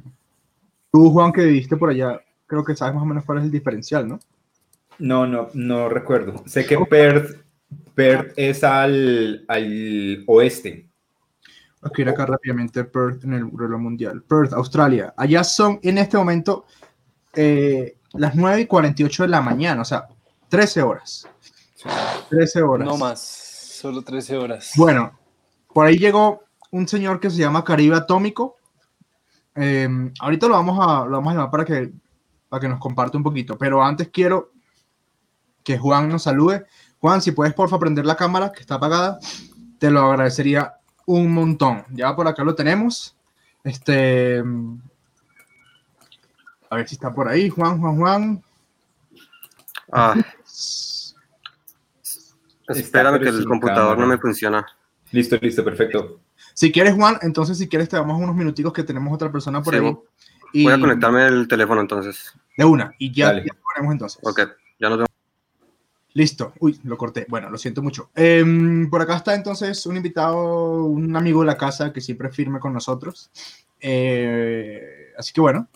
tú, Juan, que viviste por allá, creo que sabes más o menos cuál es el diferencial, ¿no? No, no, no recuerdo. Sé que Perth, Perth es al, al oeste. Aquí ir acá rápidamente Perth en el reloj mundial. Perth, Australia. Allá son en este momento eh, las 9 y 48 de la mañana, o sea, 13 horas. 13 horas. No más, solo 13 horas. Bueno, por ahí llegó un señor que se llama Caribe Atómico. Em, ahorita lo vamos, a, lo vamos a llamar para que, para que nos comparte un poquito, pero antes quiero que Juan nos salude. Juan, si puedes porfa prender la cámara que está apagada, te lo agradecería un montón. Ya por acá lo tenemos. Este, a ver si está por ahí, Juan, Juan, Juan. Ah. Espérame que el computador no me funciona. Listo, listo, perfecto. Si quieres, Juan, entonces si quieres te damos unos minuticos que tenemos otra persona por ahí. Voy a conectarme el teléfono entonces. De una, y ya, ya ponemos entonces. Ok, ya lo tengo. Listo. Uy, lo corté. Bueno, lo siento mucho. Em, por acá está entonces un invitado, un amigo de la casa que siempre firme con nosotros. Eh, así que bueno,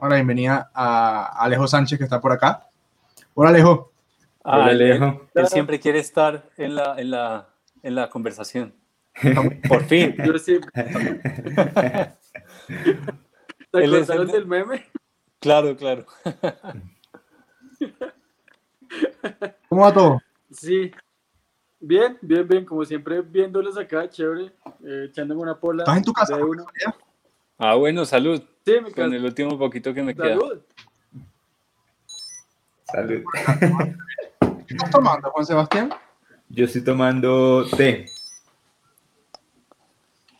ahora bienvenida a Alejo Sánchez que está por acá. Hola Alejo. Hola Alejo. Él, siempre quiere estar en la, en la, en la conversación. Por fin. Yo siempre. ¿Te acordaron del meme? Claro, claro. ¿Cómo va todo? Sí. Bien, bien, bien. Como siempre, viéndoles acá, chévere. Eh, echándome una pola. ¿Estás en tu casa? Ah, bueno, salud. Sí, me Con el último poquito que me salud. queda. Salud. ¿Qué estás tomando, Juan Sebastián? Yo estoy tomando té.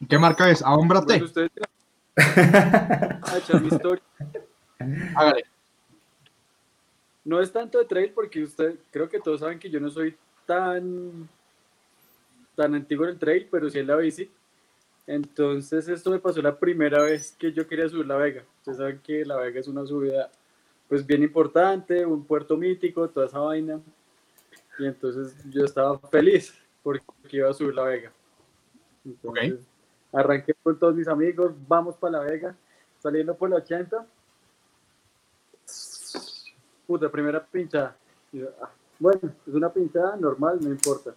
¿Qué marca es? ¿Ahombra té? Usted... a echar mi historia. Hágale no es tanto de trail porque usted, creo que todos saben que yo no soy tan, tan antiguo en el trail, pero sí en la bici. Entonces esto me pasó la primera vez que yo quería subir la Vega. Ustedes saben que la Vega es una subida pues bien importante, un puerto mítico, toda esa vaina. Y entonces yo estaba feliz porque iba a subir la Vega. Entonces, arranqué con todos mis amigos, vamos para la Vega, saliendo por la 80 puta, primera pinchada. Ah, bueno, es una pinchada normal, no importa.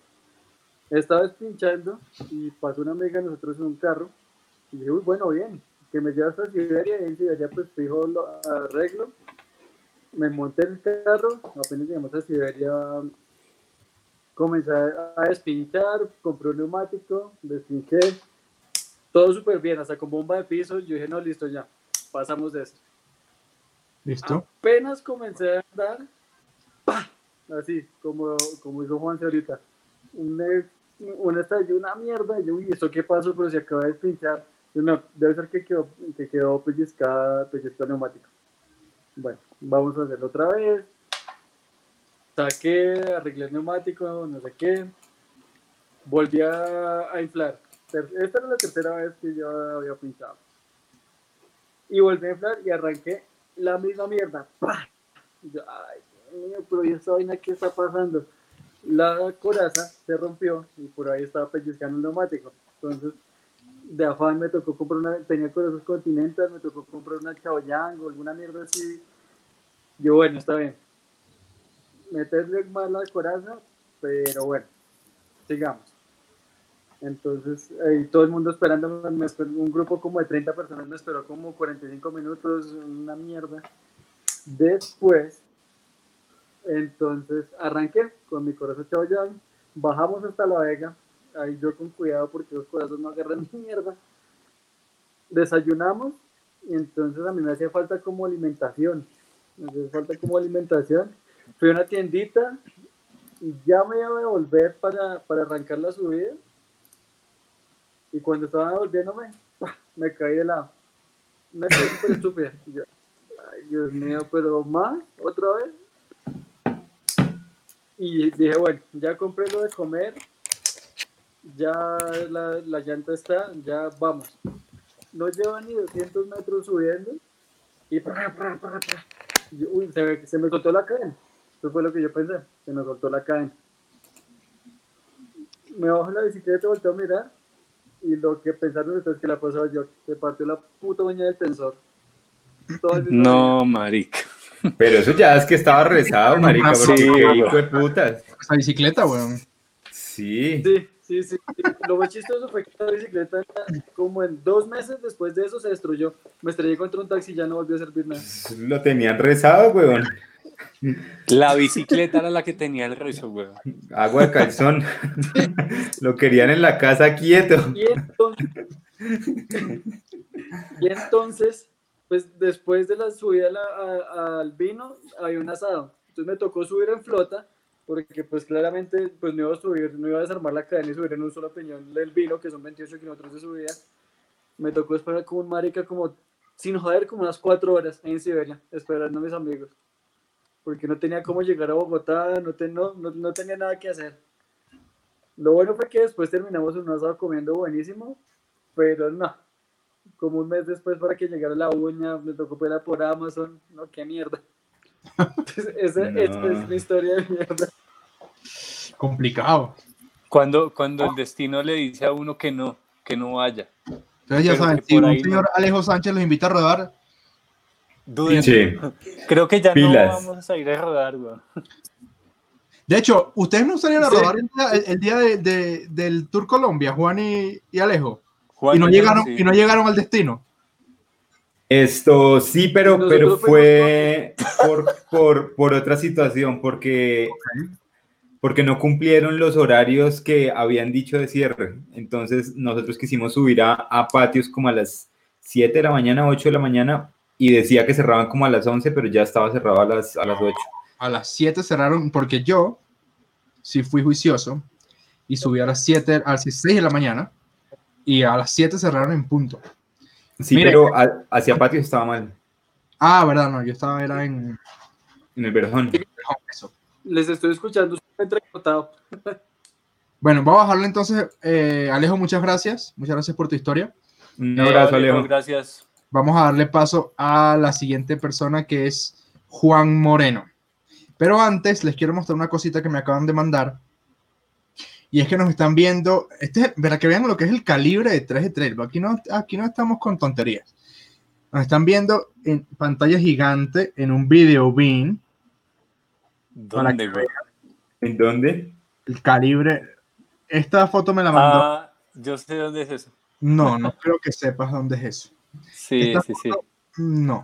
Estaba pinchando y pasó una amiga de nosotros en un carro y dije, uy, bueno, bien, que me lleva hasta Siberia y en Siberia pues fijo lo arreglo. Me monté el carro, apenas llegamos a Siberia, comencé a despinchar, compré un neumático, despinché, todo súper bien, hasta con bomba de piso, yo dije, no, listo, ya, pasamos de esto. ¿Listo? Apenas comencé a andar, así, como, como hizo Juan ahorita. Un, un estallido, una mierda. Y yo, uy, ¿esto qué pasó? Pero se acaba de pinchar. No, debe ser que quedó, que quedó pellizcada, pellizcado neumático. Bueno, vamos a hacerlo otra vez. Saqué, arreglé el neumático, no sé qué. Volví a, a inflar. Esta era la tercera vez que yo había pinchado. Y volví a inflar y arranqué la misma mierda. Yo, ay, mío, pero ¿y esa vaina qué está pasando? la coraza se rompió y por ahí estaba pellizcando un neumático. Entonces, de afán me tocó comprar una, tenía corazas continentales, me tocó comprar una Chaoyang o alguna mierda así. Yo, bueno, está bien. Meterle más la coraza, pero bueno, sigamos. Entonces, ahí todo el mundo esperando, un grupo como de 30 personas me esperó como 45 minutos, una mierda. Después, entonces arranqué con mi corazón Chaoyang, bajamos hasta La Vega, ahí yo con cuidado porque los corazones no agarran ni mierda. Desayunamos y entonces a mí me hacía falta como alimentación, me hacía falta como alimentación. Fui a una tiendita y ya me iba a devolver para, para arrancar la subida. Y cuando estaba devolviéndome, me caí de lado. Me quedé súper estúpida. Yo, Ay, Dios mío, pero más, otra vez. Y dije, bueno, ya compré lo de comer, ya la, la llanta está, ya vamos. No lleva ni 200 metros subiendo y pra, pra, pra, yo, uy, se me, se me soltó la cadena. Eso fue lo que yo pensé, se me soltó la cadena. Me bajo la bicicleta, volteo a mirar y lo que pensaron ustedes que la pasaba yo, se partió la puta uña del tensor. No, marica. Pero eso ya es que estaba rezado, marica, Sí, qué hijo de putas. Esa bicicleta, weón. Sí. Sí, sí, sí. sí. Lo más chistoso fue que la bicicleta, como en dos meses después de eso, se destruyó. Me estrellé contra un taxi y ya no volvió a servir nada. Lo tenían rezado, weón. La bicicleta era la que tenía el rezo, weón. Agua de calzón. Lo querían en la casa quieto. Y entonces, y entonces pues después de la subida al vino, había un asado. Entonces me tocó subir en flota, porque pues claramente pues no iba a subir, no iba a desarmar la cadena y subir en un solo peñón del vino, que son 28 kilómetros de subida. Me tocó esperar como un marica, como, sin joder, como unas cuatro horas en Siberia, esperando a mis amigos. Porque no tenía cómo llegar a Bogotá, no, te- no, no, no tenía nada que hacer. Lo bueno fue que después terminamos en un asado comiendo buenísimo, pero no. Como un mes después para que llegara la uña, me tocó pedirla por Amazon. No, qué mierda. Entonces, esa, No. esta es mi historia de mierda. Complicado. Cuando, cuando el destino le dice a uno que no, que no vaya. Entonces ya Pero saben, si un ahí señor Alejo Sánchez los invita a rodar, Duden. Sí. Creo que ya Pilas. no vamos a ir a rodar, weón. De hecho, ¿ustedes no salieron a Sí. rodar el día, el- el día de- de- del Tour Colombia, Juan y, y Alejo? Juan Y no, llegaron, sí. y no llegaron al destino. Esto sí, pero, Nosotros pero fue por, por, por otra situación, porque, porque no cumplieron los horarios que habían dicho de cierre. Entonces nosotros quisimos subir a, a patios como a las 7 de la mañana, 8 de la mañana, y decía que cerraban como a las 11, pero ya estaba cerrado a las, a las 8. A las 7 cerraron, porque yo sí fui juicioso y subí a las 7, a las 6 de la mañana y a las 7 cerraron en punto. Sí, Mire. pero a- hacia patios estaba mal, Ah, verdad, no, yo estaba era en... en el Verjón. Les estoy escuchando entrecortado. Bueno, vamos a bajarle entonces. eh, Alejo, muchas gracias. Muchas gracias por tu historia. Un No, abrazo, Alejo, Alejo. Gracias. Vamos a darle paso a la siguiente persona que es Juan Moreno. Pero antes les quiero mostrar una cosita que me acaban de mandar. Y es que nos están viendo, este, es- para que vean lo que es el calibre de 3 de Trail. Aquí no, aquí no estamos con tonterías. Nos están viendo en pantalla gigante en un video beam ¿Dónde, güey? ¿En dónde? el calibre. Esta foto me la mandó. Ah, yo sé dónde es eso. No, no creo que sepas dónde es eso. Sí, Esta sí, sí. No.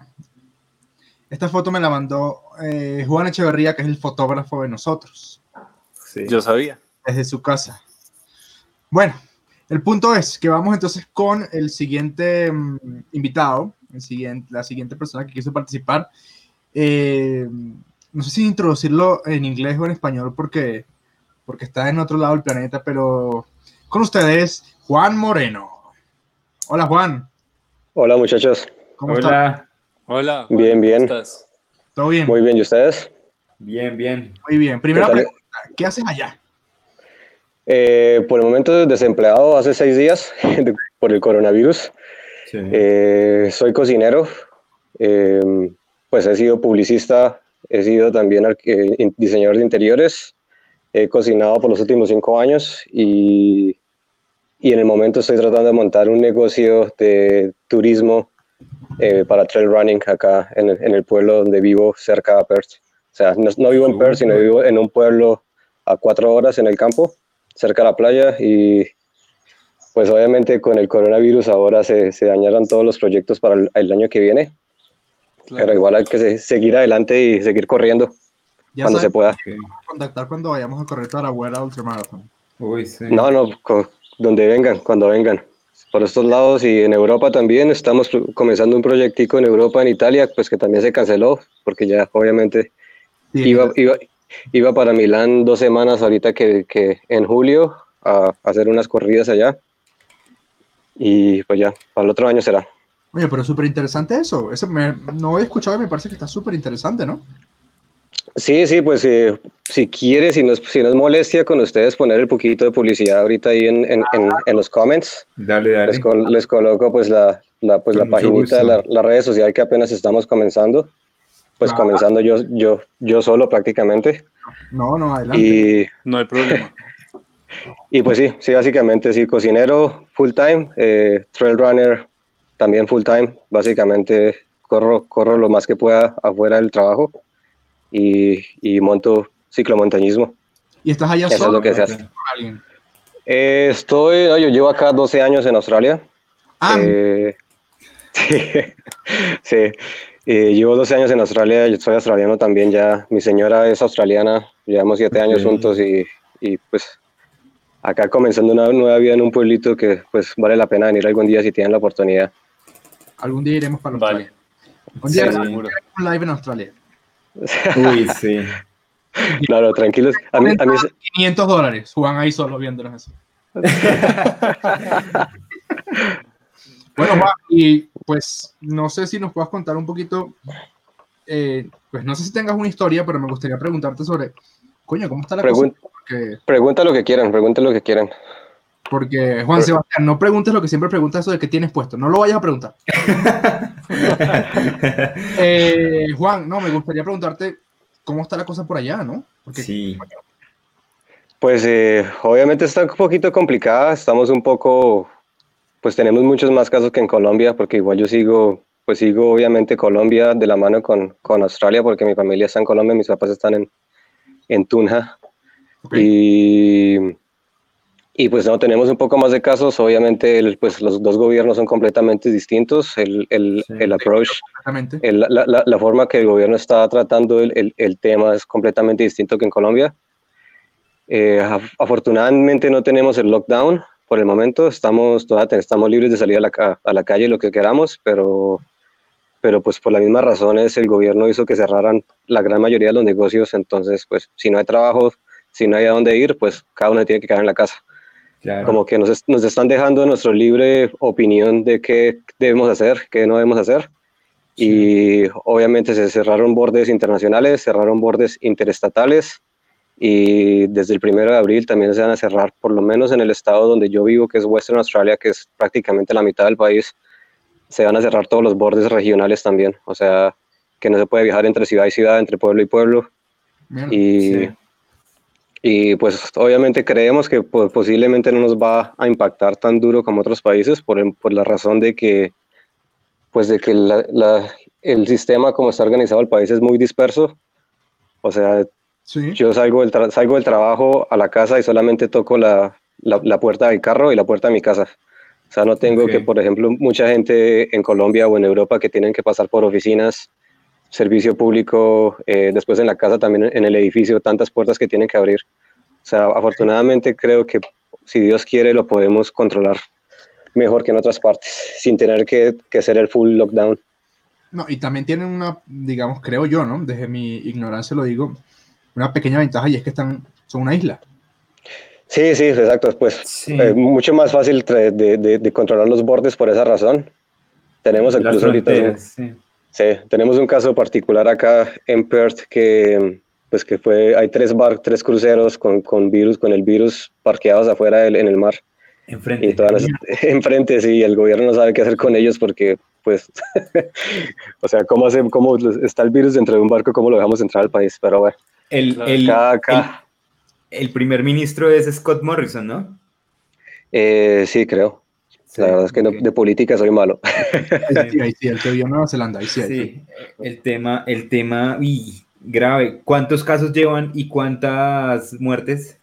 Esta foto me la mandó eh, Juan Echeverría, que es el fotógrafo de nosotros, Sí. Yo sabía. desde su casa. Bueno, el punto es que vamos entonces con el siguiente mm, invitado, el siguiente, la siguiente persona que quiso participar. Eh, no sé si introducirlo en inglés o en español porque, porque está en otro lado del planeta, pero con ustedes, Juan Moreno. Hola Juan, Hola muchachos, ¿cómo estás? Hola. Hola. Bien, ¿cómo bien. estás? ¿Todo bien? muy bien, ¿y ustedes? Bien, bien. Muy bien. Primera ¿Qué pregunta, ¿qué haces allá? Eh, por el momento desempleado hace seis días por el coronavirus. Sí. Eh, soy cocinero, eh, pues he sido publicista, he sido también diseñador de interiores he cocinado por los últimos cinco años y, y en el momento estoy tratando de montar un negocio de turismo eh, para trail running acá en el, en el, pueblo donde vivo, cerca de Perth. O sea, no, no vivo en Perth, sino vivo en un pueblo a cuatro horas en el campo, cerca de la playa y pues obviamente con el coronavirus ahora se, se dañaron todos los proyectos para el, el año que viene. Claro. Pero igual hay que seguir adelante y seguir corriendo ya cuando se pueda. Contactar cuando vayamos a correr Vuela Ultramarathon. Uy, sí. No, no, donde vengan, cuando vengan. Por estos lados y en Europa también estamos comenzando un proyectico en Europa, en Italia, pues que también se canceló, porque ya obviamente sí, iba, iba, iba, para Milán dos semanas ahorita que, que en julio a, hacer unas corridas allá. Y pues ya, para el otro año será. Oye, pero súper interesante eso. eso me, no he escuchado y me parece que está súper interesante, ¿no? Sí, sí, pues eh, si quieres, si no, es, si no es molestia con ustedes poner el poquito de publicidad ahorita ahí en, en, en, en los comments. Dale, dale. Les, col les coloco pues la, la, pues, la paginita, la, la red social que apenas estamos comenzando. Pues ah. comenzando yo, yo, yo solo prácticamente. No, no, adelante. Y, no hay problema. Y pues sí, sí, básicamente sí, cocinero full time, eh, trail runner también full time, básicamente corro, corro lo más que pueda afuera del trabajo y, y monto ciclomontañismo. ¿Y estás allá Eso solo? es lo que se hace. Eh, estoy, no, yo llevo acá 12 años en Australia. Ah. Eh, sí, sí. Eh, llevo 12 años en Australia, yo soy australiano también ya. Mi señora es australiana, llevamos 7 años Okay. juntos y, y pues acá comenzando una nueva vida en un pueblito que pues vale la pena venir algún día si tienen la oportunidad. Algún día iremos para Vale. Australia. Un día Sí, un live en Australia. Uy, sí. Claro, tranquilos. A mí, a mí, 500 dólares. Juan ahí solo viéndonos eso. bueno, Juan, y pues no sé si nos puedas contar un poquito. eh, pues no sé si tengas una historia, pero me gustaría preguntarte sobre. Coño, ¿cómo está la Pregun- cosa? Porque, pregunta lo que quieran, pregunten lo que quieran. Porque, Juan Sebastián, no preguntes lo que siempre preguntas eso de qué tienes puesto. No lo vayas a preguntar. Eh, Juan, no, me gustaría preguntarte cómo está la cosa por allá, ¿no? Porque Sí. Pues eh, obviamente está un poquito complicada, estamos un poco, pues tenemos muchos más casos que en Colombia, porque igual yo sigo, pues sigo obviamente Colombia de la mano con, con Australia, porque mi familia está en Colombia, mis papás están en, en Tunja. Ok. Y, y pues no, tenemos un poco más de casos, obviamente el- pues los dos gobiernos son completamente distintos, el, el, Sí. el approach la, la- la forma que el gobierno está tratando el, tema es completamente distinto que en Colombia. Eh, af- afortunadamente no tenemos el lockdown por el momento, estamos, todavía estamos libres de salir a la, a la calle lo que queramos, pero, pero pues por las mismas razones el gobierno hizo que cerraran la gran mayoría de los negocios, entonces pues si no hay trabajo, si no hay a dónde ir, pues cada uno tiene que quedar en la casa Claro. como que nos, nos están dejando nuestra libre opinión de qué debemos hacer, qué no debemos hacer. Y obviamente se cerraron bordes internacionales, cerraron bordes interestatales y desde el primero de abril también se van a cerrar, por lo menos en el estado donde yo vivo, que es Western Australia, que es prácticamente la mitad del país, se van a cerrar todos los bordes regionales también. O sea, que no se puede viajar entre ciudad y ciudad, entre pueblo y pueblo. Mierda. Y, Sí. Y pues obviamente creemos que po- posiblemente no nos va a impactar tan duro como otros países por, por la razón de que, pues de que la- la- el sistema como está organizado el país es muy disperso. O sea, Sí. yo salgo del, salgo del trabajo a la casa y solamente toco la, la, puerta del carro y la puerta de mi casa. O sea, no tengo Ok. que, por ejemplo, mucha gente en Colombia o en Europa que tienen que pasar por oficinas, servicio público, eh, después en la casa también en el edificio, tantas puertas que tienen que abrir. O sea, afortunadamente creo que si Dios quiere lo podemos controlar mejor que en otras partes, sin tener que, que hacer el full lockdown. No, y también tienen una, digamos, creo yo, ¿no? Desde mi ignorancia lo digo, una pequeña ventaja y es que están, son una isla. Sí, sí, exacto. Pues Sí. eh, mucho más fácil de, de- de controlar los bordes por esa razón. Tenemos incluso ahorita sí. Sí, tenemos un caso particular acá en Perth que pues que fue hay tres bar, tres cruceros con, con virus con el virus parqueados afuera del- en el mar Enfrente. y todas las, enfrente sí el gobierno no sabe qué hacer con ellos porque pues o sea cómo hace cómo está el virus dentro de un barco cómo lo dejamos entrar al país pero bueno El, el, acá acá el primer ministro es Scott Morrison, ¿no? Eh, sí, creo. Sí, la verdad es que no- de política soy malo. Sí, ahí sí, el que vio Nueva Zelanda, ahí sí. ahí sí. Sí, el tema, el tema, y grave. ¿Cuántos casos llevan y cuántas muertes?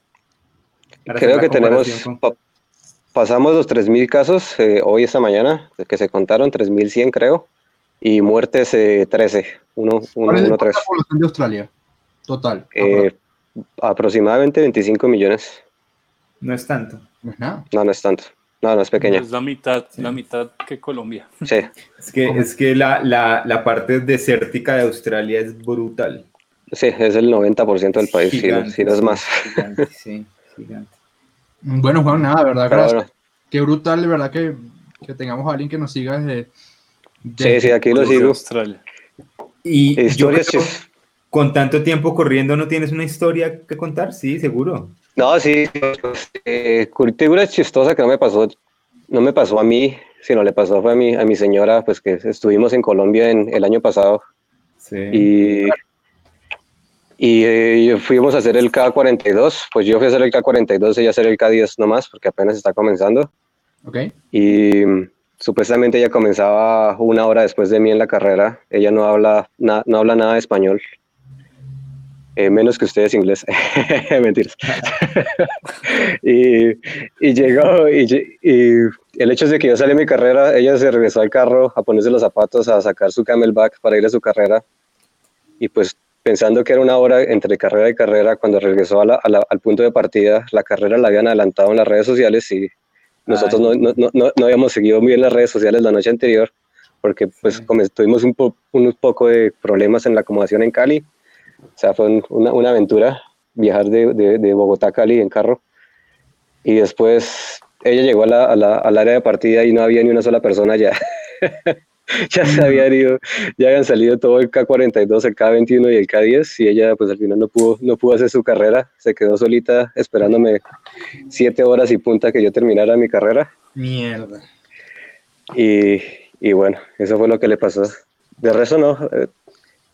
Para Creo que tenemos, pa- pasamos los 3.000 casos eh, hoy, esta mañana, que se contaron, 3.100 creo, y muertes eh, 13, 1, 1, ¿Cuál es 1 la 3. población de Australia? Total. Eh, aproximadamente 25 millones. No es tanto. no es nada. No, no es tanto. No, no es pequeña. Es la mitad, la mitad que Colombia. Sí, Es que, es que la, la, la parte desértica de Australia es brutal. sí, es el 90% del país, si no, Gigante, si no es sí, más. Gigante, sí, gigante. Bueno, Juan, nada, ¿verdad? Gracias. bueno, Qué brutal, de verdad, que, que tengamos a alguien que nos siga desde. sí, desde- sí, aquí lo sigo. Australia. Y yo Historias creo, chis- con tanto tiempo corriendo, ¿no tienes una historia que contar? Sí, seguro. No, sí, pues, eh, chistosa que no me pasó, no me pasó a mí, sino le pasó fue a mi, a mi señora, pues que estuvimos en Colombia en, el año pasado Sí. y, y eh, fuimos a hacer el K42, pues yo fui a hacer el K42, ella a hacer el K10 nomás, porque apenas está comenzando Ok. y mm, supuestamente ella comenzaba una hora después de mí en la carrera, ella no habla, na- no habla nada de español. Eh, menos que ustedes inglés. Mentiras. y, y llegó, y, y el hecho es de que yo salí de mi carrera, ella se regresó al carro a ponerse los zapatos, a sacar su camelback para ir a su carrera. Y pues pensando que era una hora entre carrera y carrera, cuando regresó a la- a la- al punto de partida, la carrera la habían adelantado en las redes sociales y nosotros no, no, no, no- habíamos seguido muy bien las redes sociales la noche anterior, porque pues Sí. tuvimos un, po- un poco de problemas en la acomodación en Cali. O sea, fue un- una, una aventura viajar de, de, de Bogotá a Cali en carro. Y después ella llegó a la, a la- al área de partida y no había ni una sola persona ya. ya se habían ido, ya habían salido todo el K42, el K21 y el K10 y ella pues al final no pudo, no pudo hacer su carrera, se quedó solita esperándome siete horas y punta que yo terminara mi carrera. Mierda. Y, y bueno, eso fue lo que le pasó. De resto no, eh,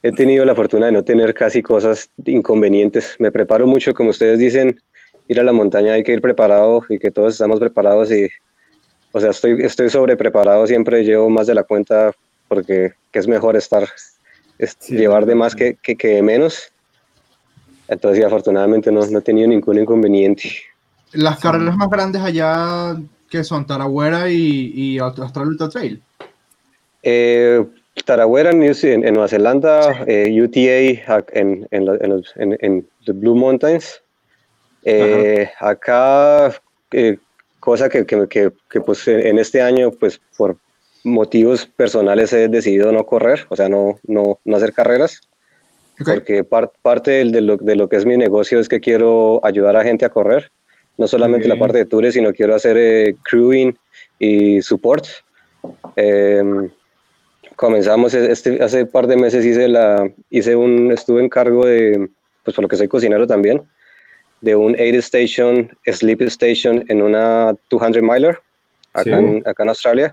he tenido la fortuna de no tener casi cosas inconvenientes. Me preparo mucho, como ustedes dicen, ir a la montaña hay que ir preparado y que todos estamos preparados y, o sea, estoy, estoy sobre preparado siempre, llevo más de la cuenta porque que es mejor estar, es- Sí, llevar de más que, que, que de menos. Entonces, afortunadamente no, no he tenido ningún inconveniente. Las carreras más grandes allá que son Taragüera y, y Australia Ultra Trail. Eh, Tarawera en, en- Nueva Zelanda, eh, UTA en, en, la- en los- en- en the Blue Mountains. Eh, acá, eh, cosa que, que, que- que, pues en este año, pues por motivos personales he decidido no correr, o sea, no, no, no hacer carreras, Ok. porque par- parte de, lo, de lo que es mi negocio es que quiero ayudar a gente a correr, no solamente la Ok. parte de tours, sino quiero hacer eh, crewing y support. Comenzamos este, hace un par de meses hice la hice un estuve en cargo de pues por lo que soy cocinero también de un aid station sleep station en una 200 miler acá, Sí. en, acá en Australia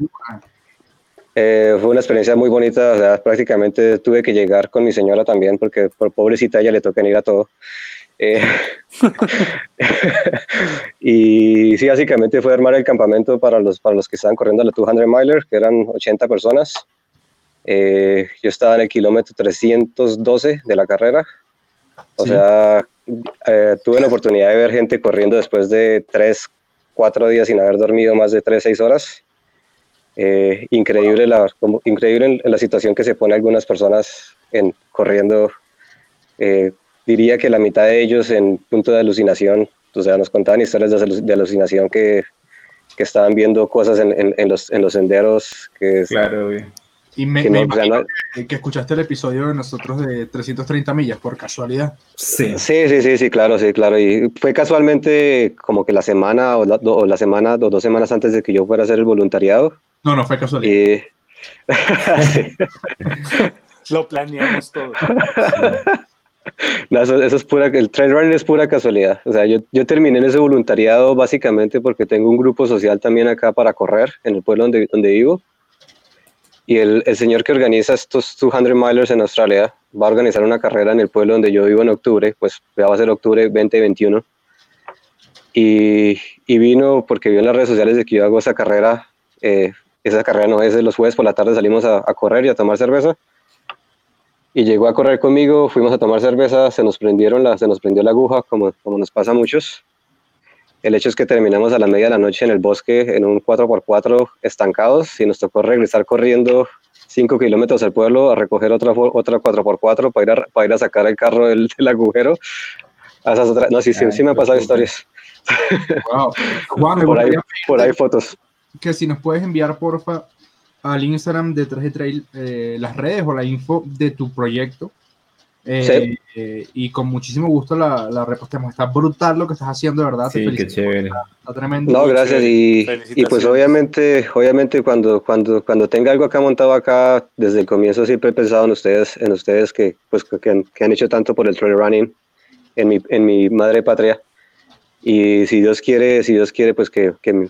Eh, fue una experiencia muy bonita o sea, prácticamente tuve que llegar con mi señora también porque por pobrecita a ella le toca ir a todo Eh, y sí, básicamente fue armar el campamento para los, para los que estaban corriendo la 200 miler, que eran 80 personas. Eh, yo estaba en el kilómetro 312 de la carrera. O Sí. sea, eh, tuve la oportunidad de ver gente corriendo después de 3, 4 días sin haber dormido más de 3, 6 horas. Eh, increíble la, como- increíble la situación que se pone algunas personas en, corriendo. Eh, diría que la mitad de ellos en punto de alucinación, o sea, nos contaban historias de, de alucinación que, que estaban viendo cosas en, en- en los, en los senderos que, Claro, güey. Y me, que me imagino no- que, que escuchaste el episodio de nosotros de 330 millas por casualidad. Sí. Sí, sí, sí, sí, claro, sí, claro. Y fue casualmente como que la semana o la, o la semana o dos semanas antes de que yo fuera a hacer el voluntariado. No, no fue casualidad. Y. Lo planeamos todo. No, eso, eso es pura, el trail running es pura casualidad. O sea, yo, yo terminé en ese voluntariado básicamente porque tengo un grupo social también acá para correr en el pueblo donde, donde vivo. Y el, señor que organiza estos 200 milers en Australia va a organizar una carrera en el pueblo donde yo vivo en octubre, pues ya va a ser octubre 2021. y, y vino porque vio en las redes sociales de que yo hago esa carrera. eh, esa carrera no es los jueves por la tarde salimos a, a correr y a tomar cerveza. Y llegó a correr conmigo, fuimos a tomar cerveza, se nos prendieron la, se nos prendió la aguja, como, como nos pasa a muchos. El hecho es que terminamos a la media de la noche en el bosque en un 4x4 estancados y nos tocó regresar corriendo 5 kilómetros al pueblo a recoger otra, otra 4x4 para ir a, para ir a sacar el carro del, del agujero. A esas otras- no, sí, sí, Ay, sí me han pasado qué puta. historias. Wow. Juan, me Por ahí, por ahí fotos. que si nos puedes enviar, porfa, al Instagram de Traje Trail eh, las redes o la info de tu proyecto. Eh, Sí. eh, y con muchísimo gusto la, la repostemos. Está brutal lo que estás haciendo, de verdad. Te Sí, qué felicito. chévere. Está tremendo. No, gracias. Y, y pues obviamente, obviamente cuando, cuando, cuando tenga algo acá montado acá, desde el comienzo siempre he pensado en ustedes, en ustedes que, pues, que, han, que han hecho tanto por el trail running en mi, en mi madre patria. Y si Dios quiere, si Dios quiere, pues que, que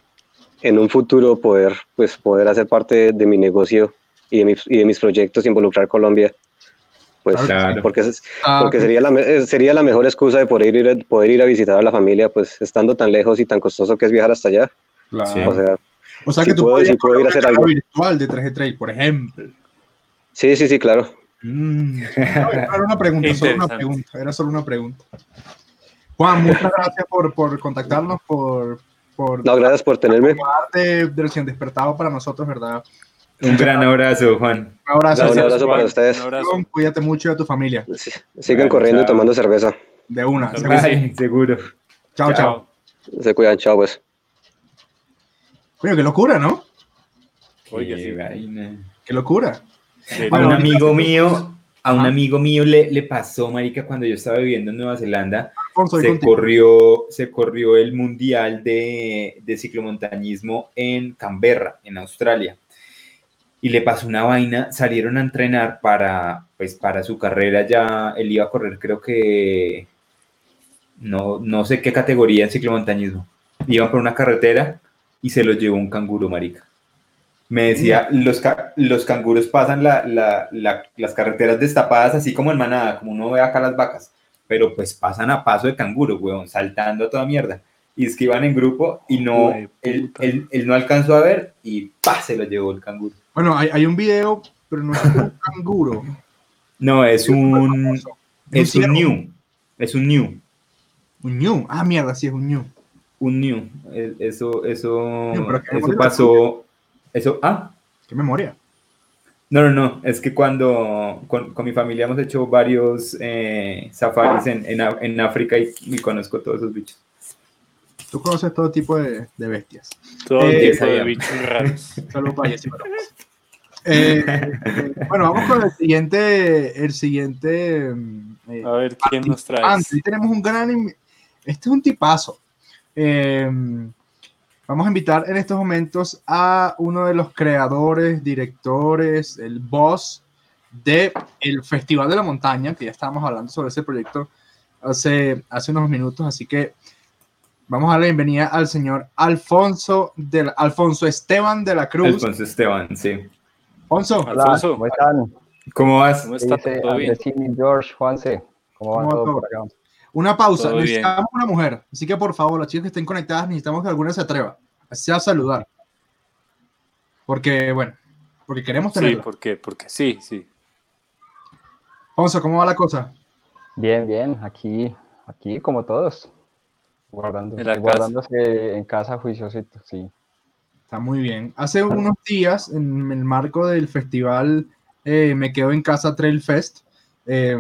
en un futuro poder, pues, poder hacer parte de mi negocio y de mis, y de mis proyectos, involucrar Colombia. Pues, Claro. porque, Ah, porque sería la, eh, sería la mejor excusa de poder ir, a- poder ir a visitar a la familia, pues estando tan lejos y tan costoso que es viajar hasta allá. claro. O sea, O sea si que tú puedo- podrías si puedo ir a hacer algo. virtual de Traje Trail, por ejemplo. sí, sí, sí, claro. Mm. No, era una pregunta, solo una pregunta. Era solo una pregunta. Juan, muchas gracias por, por contactarnos, por, por No, gracias por tenerme. darte de recién despertado para nosotros, ¿verdad? Un gran abrazo, Juan. Un abrazo. No, un abrazo para ustedes. Un abrazo. Cuídate mucho de tu familia. Sí, Sigan Bueno, corriendo y tomando cerveza. De una. Ay, seguro. Chao, chao. Chao. Se cuidan, chao, pues. Coño, qué locura, ¿no? Oiga, Qué sí. vaina. Qué locura. Sí, A Bueno, un amigo mío, a un Ajá. amigo mío le, le pasó, marica, cuando yo estaba viviendo en Nueva Zelanda, Alfonso, se corrió, se corrió el mundial de, de ciclomontañismo en Canberra, en Australia. Y le pasó una vaina, salieron a entrenar para, pues, para su carrera ya, él iba a correr creo que, no, no sé qué categoría en ciclomontañismo. Iban por una carretera y se los llevó un canguro, marica. Me decía, los, ca- los canguros pasan la- la- la- las carreteras destapadas así como en manada, como uno ve acá las vacas, pero pues pasan a paso de canguro, weón, saltando a toda mierda. Y es que iban en grupo y no, él, él- él no alcanzó a ver y ¡pa! se lo llevó el canguro. Bueno, hay, hay un video, pero no es un canguro. No, es un, Es un new, es un new, Un ñu. Ah, mierda, sí, es un ñu. un new. Eh, Eso, eso, New, eso pasó, eso, ah, Qué memoria. No, no, no, es que cuando con, con mi familia hemos hecho varios eh, safaris en, en, en África y, y conozco todos esos bichos. Tú conoces todo tipo de, de bestias. Todo Eh, tipo de bichos raros. Solo payas y bromas. Eh, eh, bueno, vamos con el siguiente. El siguiente. mm, eh, A ver, ¿quién nos trae? antes. Tenemos un gran. Este es un tipazo. Eh, vamos a invitar en estos momentos a uno de los creadores, directores, el boss de el Festival de la Montaña, que ya estábamos hablando sobre ese proyecto hace, hace unos minutos, así que vamos a dar la bienvenida al señor Alfonso, de la- Alfonso Esteban de la Cruz. Alfonso Esteban, sí. Alfonso, Hola, Alfonso. ¿cómo están? ¿Cómo vas? ¿Cómo está? Dice ¿Todo bien? George, Juanse. ¿Cómo va ¿Cómo va todo todo? por acá? una pausa, Todo bien. necesitamos una mujer, así que por favor, las chicas que estén conectadas, necesitamos que alguna se atreva, así sea a saludar. Porque, bueno, porque queremos Sí, tenerla. ¿por qué? Porque sí, sí. Alfonso, ¿cómo va la cosa? Bien, bien, aquí, aquí como todos. Guardando, guardándose en casa juiciosito, sí. Está muy bien. Hace unos días, en el marco del festival eh, Me Quedo en Casa Trail Fest, eh,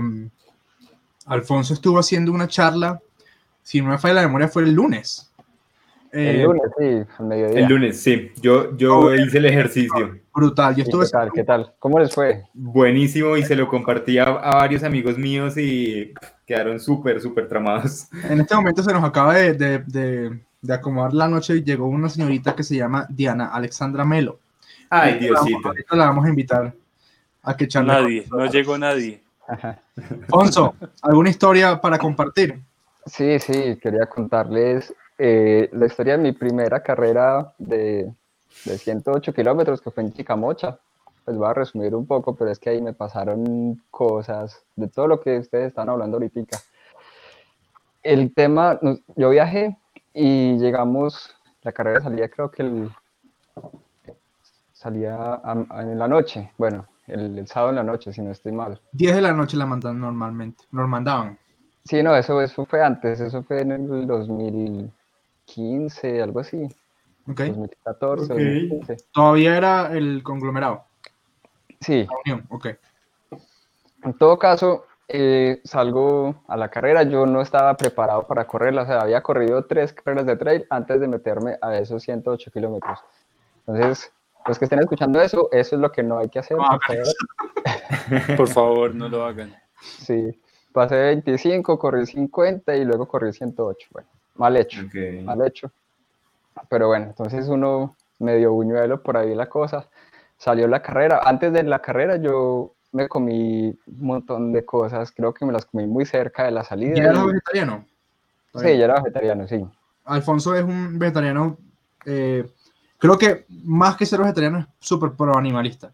Alfonso estuvo haciendo una charla, si no me falla la memoria, fue el lunes. El Eh, lunes, sí, al mediodía. El lunes, sí. Yo, yo Oh, hice el ejercicio. Brutal. Yo ¿Y estuve ¿Qué tal? ¿Qué tal? ¿Cómo les fue? Buenísimo y se lo compartí a, a varios amigos míos y quedaron súper, súper tramados. En este momento se nos acaba de, de- de- de acomodar la noche y llegó una señorita que se llama Diana Alexandra Melo. Ay, la Diosito. ahorita la vamos a invitar a que charle Nadie, no llegó nadie. Alfonso, ¿alguna historia para compartir? Sí, sí, quería contarles eh, la historia de mi primera carrera de, de 108 kilómetros que fue en Chicamocha. Pues voy a resumir un poco, pero es que ahí me pasaron cosas de todo lo que ustedes están hablando ahorita. El tema, yo viajé y llegamos, la carrera salía creo que el, salía a- a- en la noche, bueno, el, el sábado en la noche, si no estoy mal. 10 de la noche la mandan normalmente. Nos mandaban. Sí, no, eso, eso fue antes, eso fue en el 2015, algo así, ¿Ok? 2014, Ok. 2015. Todavía era el conglomerado. Sí, La unión. Ok. En todo caso, eh, salgo a la carrera. Yo no estaba preparado para correrla. O sea, había corrido tres carreras de trail antes de meterme a esos 108 kilómetros. Entonces, los que estén escuchando eso, eso es lo que no hay que hacer. Por favor. Por favor, no lo hagan. Sí, pasé 25, corrí 50 y luego corrí 108. Bueno, mal hecho, mal hecho. Pero bueno, entonces uno medio buñuelo por ahí la cosa. Salió la carrera. Antes de la carrera yo me comí un montón de cosas. Creo que me las comí muy cerca de la salida. ¿Y eras vegetariano? Sí, ya era vegetariano, sí. Alfonso es un vegetariano. eh, creo que más que ser vegetariano es súper pro animalista.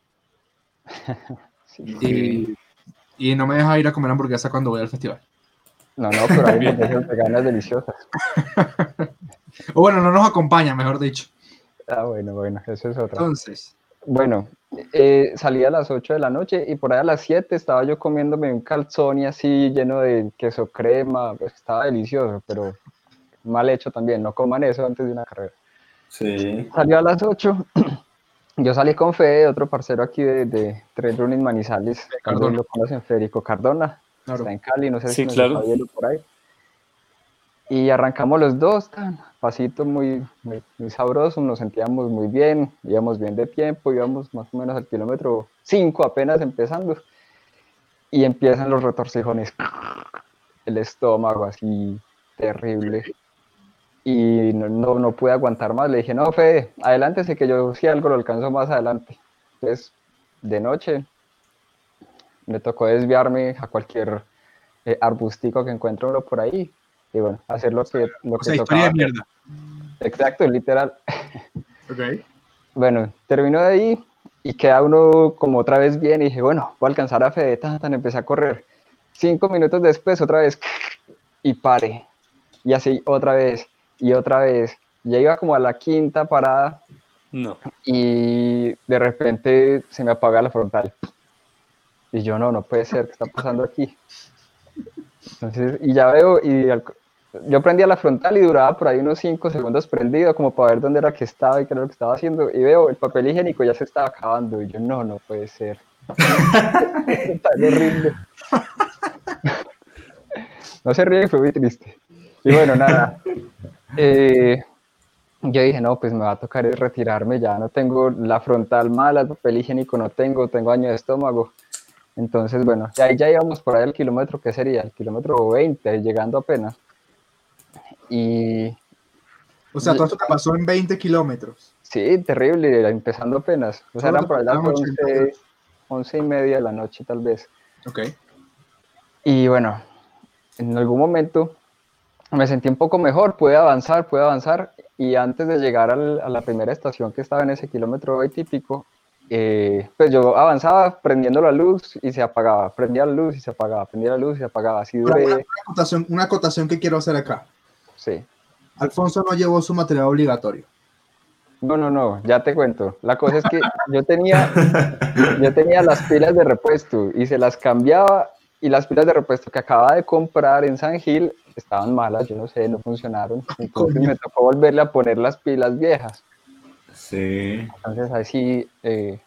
sí. Y, y no me deja ir a comer hamburguesa cuando voy al festival. No, no, pero hay hamburguesas veganas deliciosas. O bueno, no nos acompaña, mejor dicho. Ah, bueno, bueno, eso es otra. Entonces, Bueno, eh, salí a las 8 de la noche y por ahí a las 7 estaba yo comiéndome un calzón y así lleno de queso crema, pues estaba delicioso, pero mal hecho también, no coman eso antes de una carrera. Sí. Salió a las 8, yo salí con Fede, otro parcero aquí de, de Trail Running Manizales, Cardona. lo conocen, Federico Cardona, claro. está en Cali, no sé Sí, si nos claro. está viendo por ahí. Y arrancamos los dos, tan, pasito muy, muy, sabroso, nos sentíamos muy bien, íbamos bien de tiempo, íbamos más o menos al kilómetro 5 apenas empezando. Y empiezan los retorcijones, el estómago así terrible. Y no, no, no pude aguantar más, le dije, no, Fede, adelántese que yo si algo lo alcanzo más adelante. Entonces, de noche, me tocó desviarme a cualquier eh, arbustico que encuentre por ahí y bueno, hacer lo que, lo O que sea, tocaba. historia de mierda. Exacto, literal. Ok. Bueno, terminó de ahí y queda uno como otra vez bien y dije, bueno, voy a alcanzar a Fede, tan, tan, empecé a correr. Cinco minutos después, otra vez, y pare. Y así otra vez, y otra vez. Ya iba como a la quinta parada No. y de repente se me apaga la frontal. Y yo, no, no puede ser, ¿qué está pasando aquí? Entonces, y ya veo, y al- yo prendía la frontal y duraba por ahí unos 5 segundos prendido, como para ver dónde era que estaba y qué era lo que estaba haciendo. Y veo, el papel higiénico ya se estaba acabando. Y yo, no, no puede ser. Está horrible. No se ríe, fue muy triste. Y bueno, nada. Eh, yo dije, no, pues me va a tocar retirarme, ya no tengo la frontal mala, el papel higiénico no tengo, tengo daño de estómago. Entonces, bueno, y ahí ya íbamos por ahí al kilómetro, ¿qué sería? El kilómetro 20, llegando apenas. Y O sea, todo esto te pasó en 20 kilómetros. sí, terrible, empezando apenas. O sea, eran por 80 11, 11 y media de la noche, tal vez. Ok. Y bueno, en algún momento me sentí un poco mejor, pude avanzar, pude avanzar. Y antes de llegar al- a la primera estación que estaba en ese kilómetro 20 y pico, eh, pues yo avanzaba prendiendo la luz y se apagaba, prendía la luz y se apagaba, prendía la luz y se apagaba. Así duré, una acotación, una acotación que quiero hacer acá. Sí. Alfonso no llevó su material obligatorio. No, no, no, ya te cuento. La cosa es que yo tenía, yo tenía las pilas de repuesto y se las cambiaba y las pilas de repuesto que acababa de comprar en San Gil estaban malas, yo no sé, no funcionaron. Entonces me tocó volverle a poner las pilas viejas. Sí. Entonces ahí sí, eh,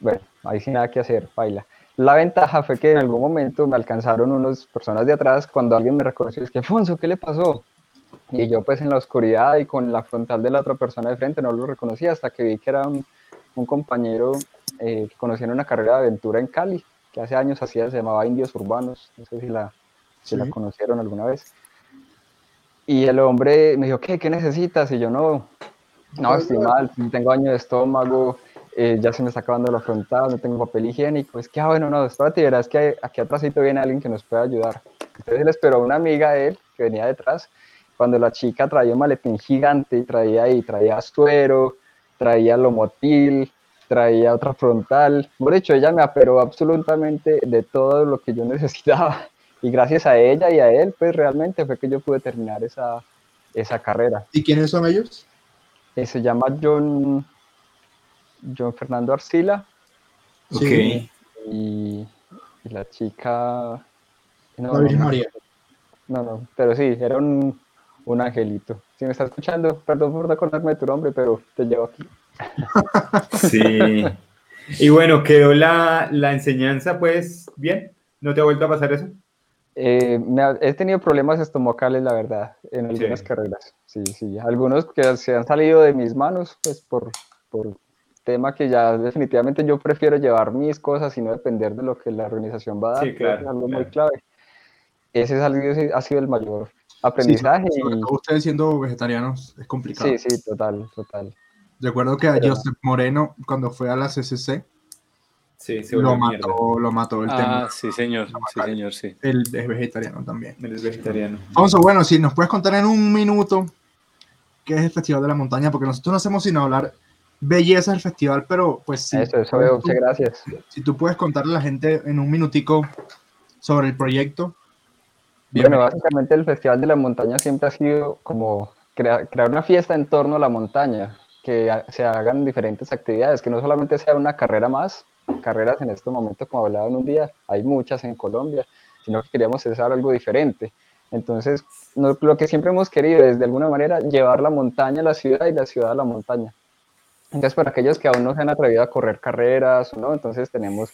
bueno, ahí sí nada que hacer, baila. La ventaja fue que en algún momento me alcanzaron unas personas de atrás cuando alguien me reconoció, es que Alfonso, ¿qué le pasó? Y yo pues en la oscuridad y con la frontal de la otra persona de frente no lo reconocía hasta que vi que era un, un compañero eh, que conocía en una carrera de aventura en Cali, que hace años hacía, se llamaba Indios Urbanos, no sé si la, si la Sí. conocieron alguna vez. Y el hombre me dijo, ¿qué? ¿Qué necesitas? Y yo no, no, estoy mal, tengo daño de estómago, eh, ya se me está acabando la frontal, no tengo papel higiénico. Es que, ah, bueno, no, espérate, verás que aquí atrásito viene alguien que nos puede ayudar. Entonces le esperó una amiga de él que venía detrás. Cuando la chica traía un maletín gigante y traía ahí, traía astuero, traía lomotil, traía otra frontal. Por hecho, ella me aperó absolutamente de todo lo que yo necesitaba. Y gracias a ella y a él, pues realmente fue que yo pude terminar esa, esa carrera. ¿Y quiénes son ellos? Eh, se llama John, John Fernando Arcila Ok. Sí. y, y la chica... No, La Virgen no, María. No, no, pero sí, era un, un angelito. Si me está escuchando, perdón por no acordarme de tu nombre, pero te llevo aquí. Sí. Y bueno, quedó la, la enseñanza, pues, bien. ¿No te ha vuelto a pasar eso? Eh, me ha- he tenido problemas estomacales, la verdad, en algunas Sí. carreras. Sí, sí. Algunos que se han salido de mis manos, pues por, por tema que ya definitivamente yo prefiero llevar mis cosas y no depender de lo que la organización va a dar. Sí, claro, es algo muy clave. Ese ha sido el mayor aprendizaje. Sí, sobre y- todo ustedes siendo vegetarianos es complicado. sí, sí, total, total. Recuerdo que a Pero- Joseph Moreno, cuando fue a la CCC, Sí, lo mató, lo mató el Ah, tema. sí, señor. Sí, señor, sí. Él es vegetariano también. Eres vegetariano. Alfonso, bueno, si nos puedes contar en un minuto qué es el Festival de la Montaña, porque nosotros no hacemos sino hablar belleza del festival, pero pues sí. eso, eso veo, muchas gracias. Si tú puedes contarle a la gente en un minutico sobre el proyecto. Bueno, básicamente el Festival de la Montaña siempre ha sido como crea- crear una fiesta en torno a la montaña, que se hagan diferentes actividades, que no solamente sea una carrera más, carreras en este momento, como hablaba en un día, hay muchas en Colombia, sino que queríamos hacer algo diferente. Entonces, lo que siempre hemos querido es de alguna manera llevar la montaña a la ciudad y la ciudad a la montaña. Entonces, para aquellos que aún no se han atrevido a correr carreras, ¿no? entonces tenemos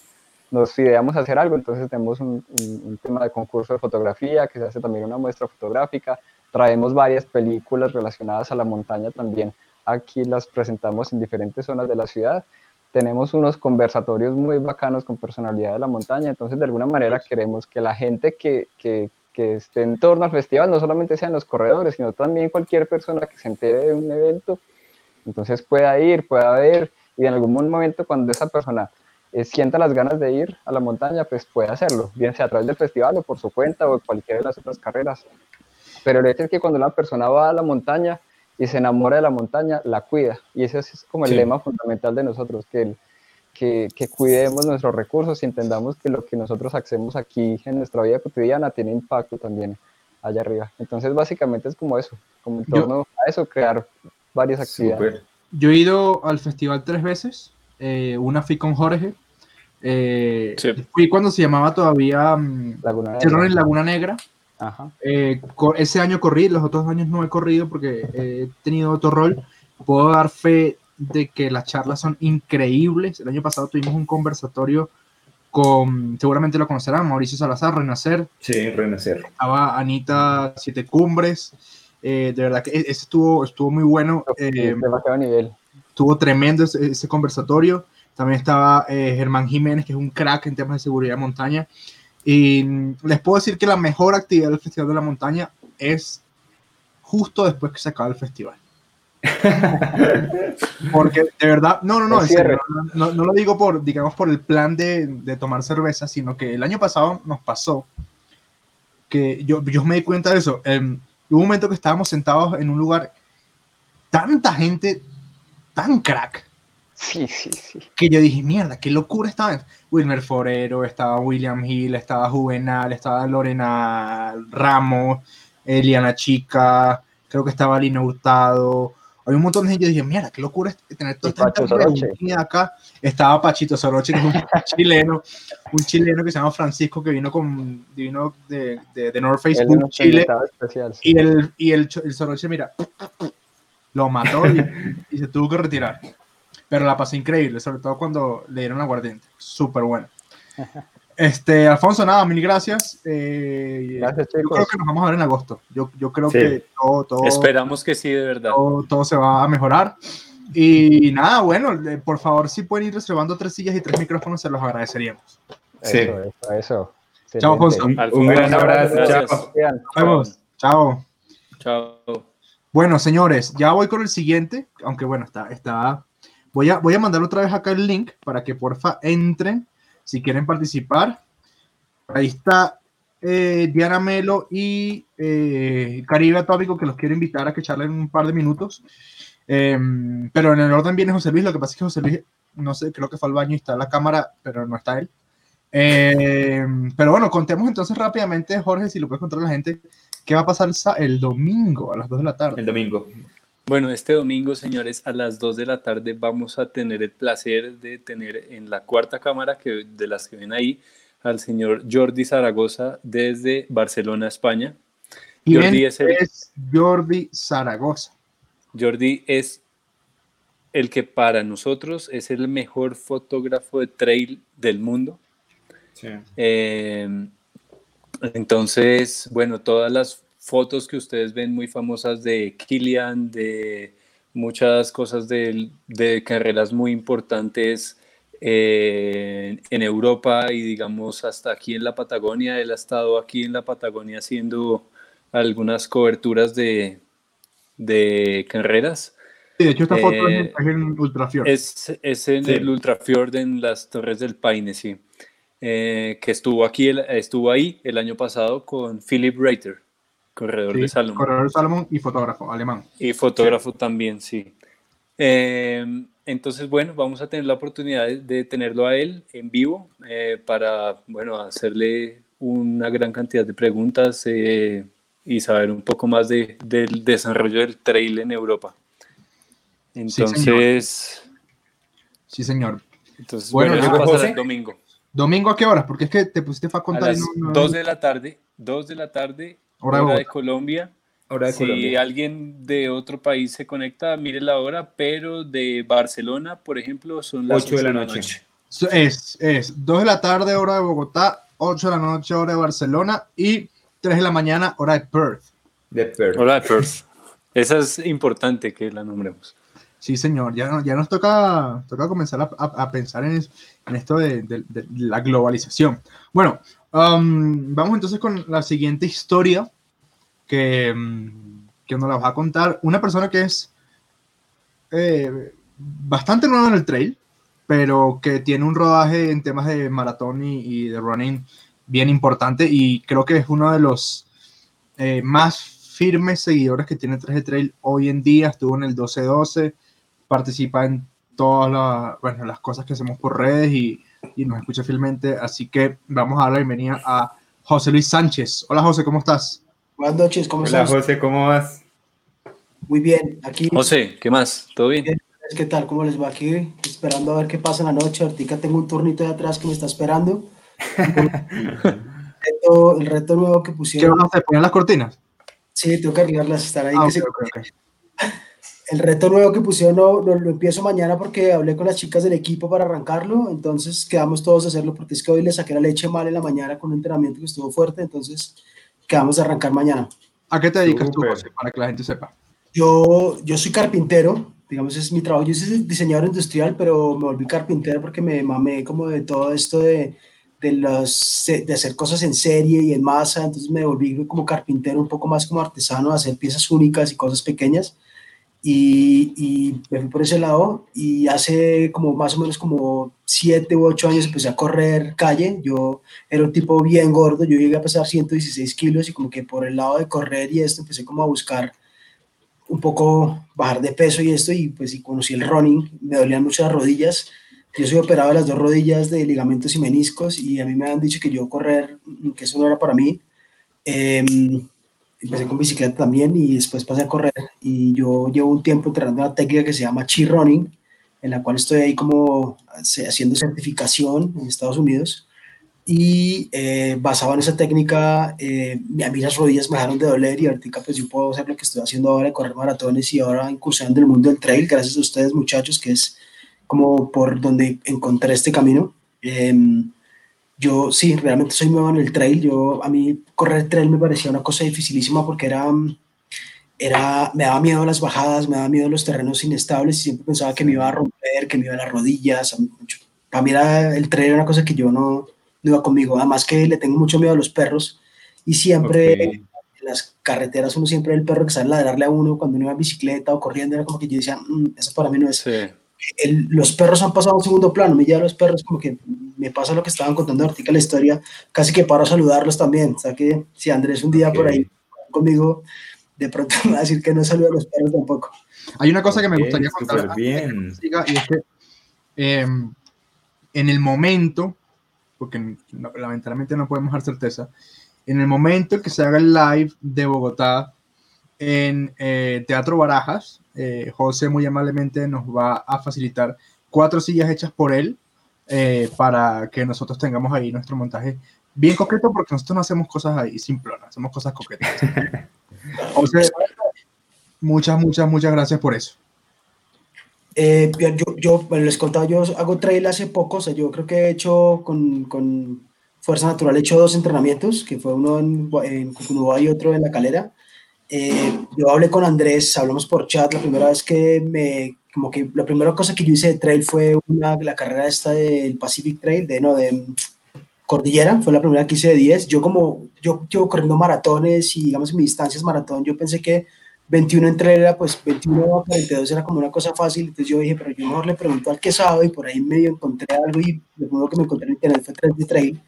nos ideamos hacer algo, entonces tenemos un, un- un tema de concurso de fotografía, que se hace también una muestra fotográfica, traemos varias películas relacionadas a la montaña también, aquí las presentamos en diferentes zonas de la ciudad, tenemos unos conversatorios muy bacanos con personalidad de la montaña, entonces de alguna manera queremos que la gente que, que, que esté en torno al festival no solamente sean los corredores, sino también cualquier persona que se entere de un evento, entonces pueda ir, pueda ver, y en algún momento cuando esa persona eh, sienta las ganas de ir a la montaña, pues puede hacerlo, bien sea a través del festival o por su cuenta o cualquiera de las otras carreras. Pero el hecho es que cuando una persona va a la montaña y se enamora de la montaña, la cuida. Y ese es como el Sí. lema fundamental de nosotros, que, el- que, que cuidemos nuestros recursos y entendamos que lo que nosotros hacemos aquí en nuestra vida cotidiana tiene impacto también allá arriba. Entonces, básicamente es como eso, como en Yo- torno a eso, crear varias actividades. Yo he ido al festival tres veces. eh, una fui con Jorge. Eh, Sí. Fui cuando se llamaba todavía mm, Laguna Negra. en Laguna Negra. Ajá. Eh, ese año corrí, los otros años no he corrido porque he tenido otro rol. Puedo dar fe de que las charlas son increíbles. El año pasado tuvimos un conversatorio con, seguramente lo conocerán, Mauricio Salazar, Renacer. Sí, renacer. Estaba Anita Siete Cumbres. Eh, de verdad que e- ese estuvo, estuvo muy bueno. Sí, eh, demasiado nivel. estuvo tremendo ese, ese conversatorio. También estaba eh, Germán Jiménez, que es un crack en temas de seguridad de montaña. Y les puedo decir que la mejor actividad del Festival de la Montaña es justo después que se acaba el festival. Porque de verdad, no, no, no, en serio, no, no- lo digo por, digamos, por el plan de, de tomar cerveza, sino que el año pasado nos pasó que yo, yo me di cuenta de eso. em, hubo un momento que estábamos sentados en un lugar, tanta gente, tan crack, Sí, sí, sí. que yo dije, mierda, qué locura estaba. Wilmer Forero, estaba William Hill, estaba Juvenal, estaba Lorena Ramos, Eliana Chica, creo que estaba Lina Hurtado. Hay un montón de gente. Yo dije, mierda, qué locura es tener toda esta gente acá. Estaba Pachito Soroche, que es un chileno, un chileno que se llama Francisco, que vino, con, vino de, de, de North Face Chile. invitaba especial. sí. Y el, y el, el Soroche, mira, lo mató y, y se tuvo que retirar. Pero la pasé increíble, sobre todo cuando le dieron aguardiente. Súper bueno. Este, Alfonso, nada, mil gracias. Eh, Gracias, yo creo chicos. que nos vamos a ver en agosto. Yo, yo creo Sí. que todo, todo, Esperamos que sí, de verdad. todo, todo se va a mejorar. Y nada, bueno, por favor, si pueden ir reservando tres sillas y tres micrófonos, se los agradeceríamos. Sí. Eso, eso, eso. Chao. Alfonso. Un, gran abrazo. gracias. Chao. Nos vemos. Chao. Chao. Bueno, señores, ya voy con el siguiente, aunque bueno, está, está. Voy a, voy a mandar otra vez acá el link para que porfa entren si quieren participar. Ahí está eh, Diana Melo y eh, Caribe Atómico que los quiero invitar a que charlen un par de minutos. Em, pero en el orden viene José Luis. Lo que pasa es que José Luis, no sé, creo que fue al baño y está la cámara, pero no está él. Em, pero bueno, contemos entonces rápidamente, Jorge, si lo puedes contar a la gente, ¿qué va a pasar el, sa- el domingo a las 2 de la tarde? El domingo. Bueno, este domingo, señores, a las 2 de la tarde vamos a tener el placer de tener en la cuarta cámara que, de las que ven ahí al señor Jordi Zaragoza desde Barcelona, España. ¿Quién Jordi es el- es Jordi Zaragoza? Jordi es el que para nosotros es el mejor fotógrafo de trail del mundo. Sí. Eh, entonces, bueno, todas las fotos que ustedes ven muy famosas de Kilian, de muchas cosas de, de carreras muy importantes eh, en Europa y digamos hasta aquí en la Patagonia. Él ha estado aquí en la Patagonia haciendo algunas coberturas de, de carreras. Sí, de hecho, esta foto Eh, es en Ultrafiord. Es, es en Sí. el Ultrafjord en las Torres del Paine, sí. Eh, que estuvo aquí, estuvo ahí el año pasado con Philip Reiter, corredor Sí, de Salomon. Corredor de Salomón y fotógrafo alemán. Y fotógrafo también, sí. Eh, entonces, bueno, vamos a tener la oportunidad de, de tenerlo a él en vivo eh, para, bueno, hacerle una gran cantidad de preguntas eh, y saber un poco más de- del desarrollo del trail en Europa. señor. Entonces, Sí, señor. entonces Bueno, bueno, eso pasará el domingo. ¿Domingo a qué horas? Porque es que te pusiste a A contar y las no- no- 2 de la tarde, 2 de la tarde, Hora hora, de. Colombia. Hora de si Colombia. alguien de otro país se conecta, mire la hora, pero de Barcelona, por ejemplo, son las 8 de la ocho noche. Es, es 2 de la tarde, hora de Bogotá, 8 de la noche, hora de Barcelona y 3 de la mañana, hora de Perth. De Perth. Hora de Perth. Esa es importante que la nombremos. Sí, señor, ya, ya nos toca, toca comenzar a, a- a pensar en, es- en esto de, de- de la globalización. Bueno, um, vamos entonces con la siguiente historia que, mm, que nos la va a contar una persona que es eh, bastante nueva en el trail, pero que tiene un rodaje en temas de maratón y, de running bien importante y creo que es uno de los eh, más firmes seguidores que tiene 3 de Trail hoy en día. Estuvo en el 12-12, participa en todas la- bueno, las cosas que hacemos por redes y, y nos escucha fielmente. Así que vamos a dar la bienvenida a José Luis Sánchez. Hola José, ¿cómo estás? Buenas noches, ¿cómo Hola estás? José, ¿cómo vas? Muy bien, aquí, José, ¿qué más? ¿Todo bien? ¿qué tal? ¿Cómo les va aquí? Esperando a ver qué pasa en la noche. Ahorita tengo un turnito de atrás que me está esperando. el, reto, el reto nuevo que ¿Qué pusieron. vas a hacer? ¿Poner las cortinas? Sí, tengo que arreglarlas, están ahí. Ah, que se-. El reto nuevo que pusieron no, lo, lo empiezo mañana porque hablé con las chicas del equipo para arrancarlo. Entonces quedamos todos a hacerlo porque es que hoy le saqué la leche mal en la mañana con un entrenamiento que estuvo fuerte. Entonces quedamos a arrancar mañana. ¿A qué te dedicas tú, Súper. José? Para que la gente sepa. Yo, yo soy carpintero, digamos, es mi trabajo. Yo soy diseñador industrial, pero me volví carpintero porque me mamé como de todo esto de, de, los, de hacer cosas en serie y en masa. Entonces me volví como carpintero, un poco más como artesano, a hacer piezas únicas y cosas pequeñas. Y, y me fui por ese lado y hace como más o menos como siete u ocho años empecé a correr calle. Yo era un tipo bien gordo, yo llegué a pesar 116 kilos y como que por el lado de correr y esto empecé como a buscar un poco bajar de peso y esto, y pues y conocí el running, me dolían mucho las rodillas. Yo soy operado de las dos rodillas de ligamentos y meniscos y a mí me han dicho que yo correr, que eso no era para mí. Eh, empecé con bicicleta también y después pasé a correr y yo llevo un tiempo entrenando una técnica que se llama chi running, en la cual estoy ahí como haciendo certificación en Estados Unidos y eh, basado en esa técnica, eh, a mí las rodillas me dejaron de doler y ahorita pues yo puedo hacer lo que estoy haciendo ahora, correr maratones y ahora incursionando en el mundo del trail, gracias a ustedes muchachos, que es como por donde encontré este camino. Em, yo sí, realmente soy nuevo en el trail, yo a mí correr trail me parecía una cosa dificilísima porque era, era, me daba miedo las bajadas, me daba miedo los terrenos inestables y siempre pensaba que me iba a romper, que me iba a las rodillas, para mí era, el trail era una cosa que yo no, no iba conmigo. Además que le tengo mucho miedo a los perros y siempre en las carreteras uno siempre el perro que sale a ladrarle a uno cuando uno iba en bicicleta o corriendo, era como que yo decía, "Mm, eso para mí no es. Sí. El- los perros han pasado a un segundo plano, me lleva los perros como que me pasa lo que estaban contando ahorita la historia, casi que paro a saludarlos también. O sea que si Andrés un día por ahí conmigo, de pronto me va a decir que no saluda a los perros tampoco. Hay una cosa que me gustaría contar bien. y es que em, en el momento, porque no- lamentablemente no podemos dar certeza, En el momento que se haga el live de Bogotá en eh, Teatro Barajas, eh, José muy amablemente nos va a facilitar cuatro sillas hechas por él eh, para que nosotros tengamos ahí nuestro montaje bien coqueto, porque nosotros no hacemos cosas ahí simplonas, hacemos cosas coquetas. José, muchas, muchas, muchas gracias por eso. Eh, yo, yo bueno, les contaba, yo hago trail hace poco, o sea, yo creo que he hecho con, con Fuerza Natural, he hecho dos entrenamientos, que fue uno en, en Cucunubá y otro en La Calera. Eh, yo hablé con Andrés, hablamos por chat, la primera vez que me, como que la primera cosa que yo hice de trail fue una, la carrera esta del Pacific Trail, de, no, de Cordillera, fue la primera que hice de 10. Yo como, yo llevo corriendo maratones y digamos en mis distancias maratón, yo pensé que 21 entre era, pues 21 a 42 era como una cosa fácil, entonces yo dije, pero yo mejor le pregunto al que sabe y por ahí medio encontré algo y lo primero que me encontré en internet fue 3 de trail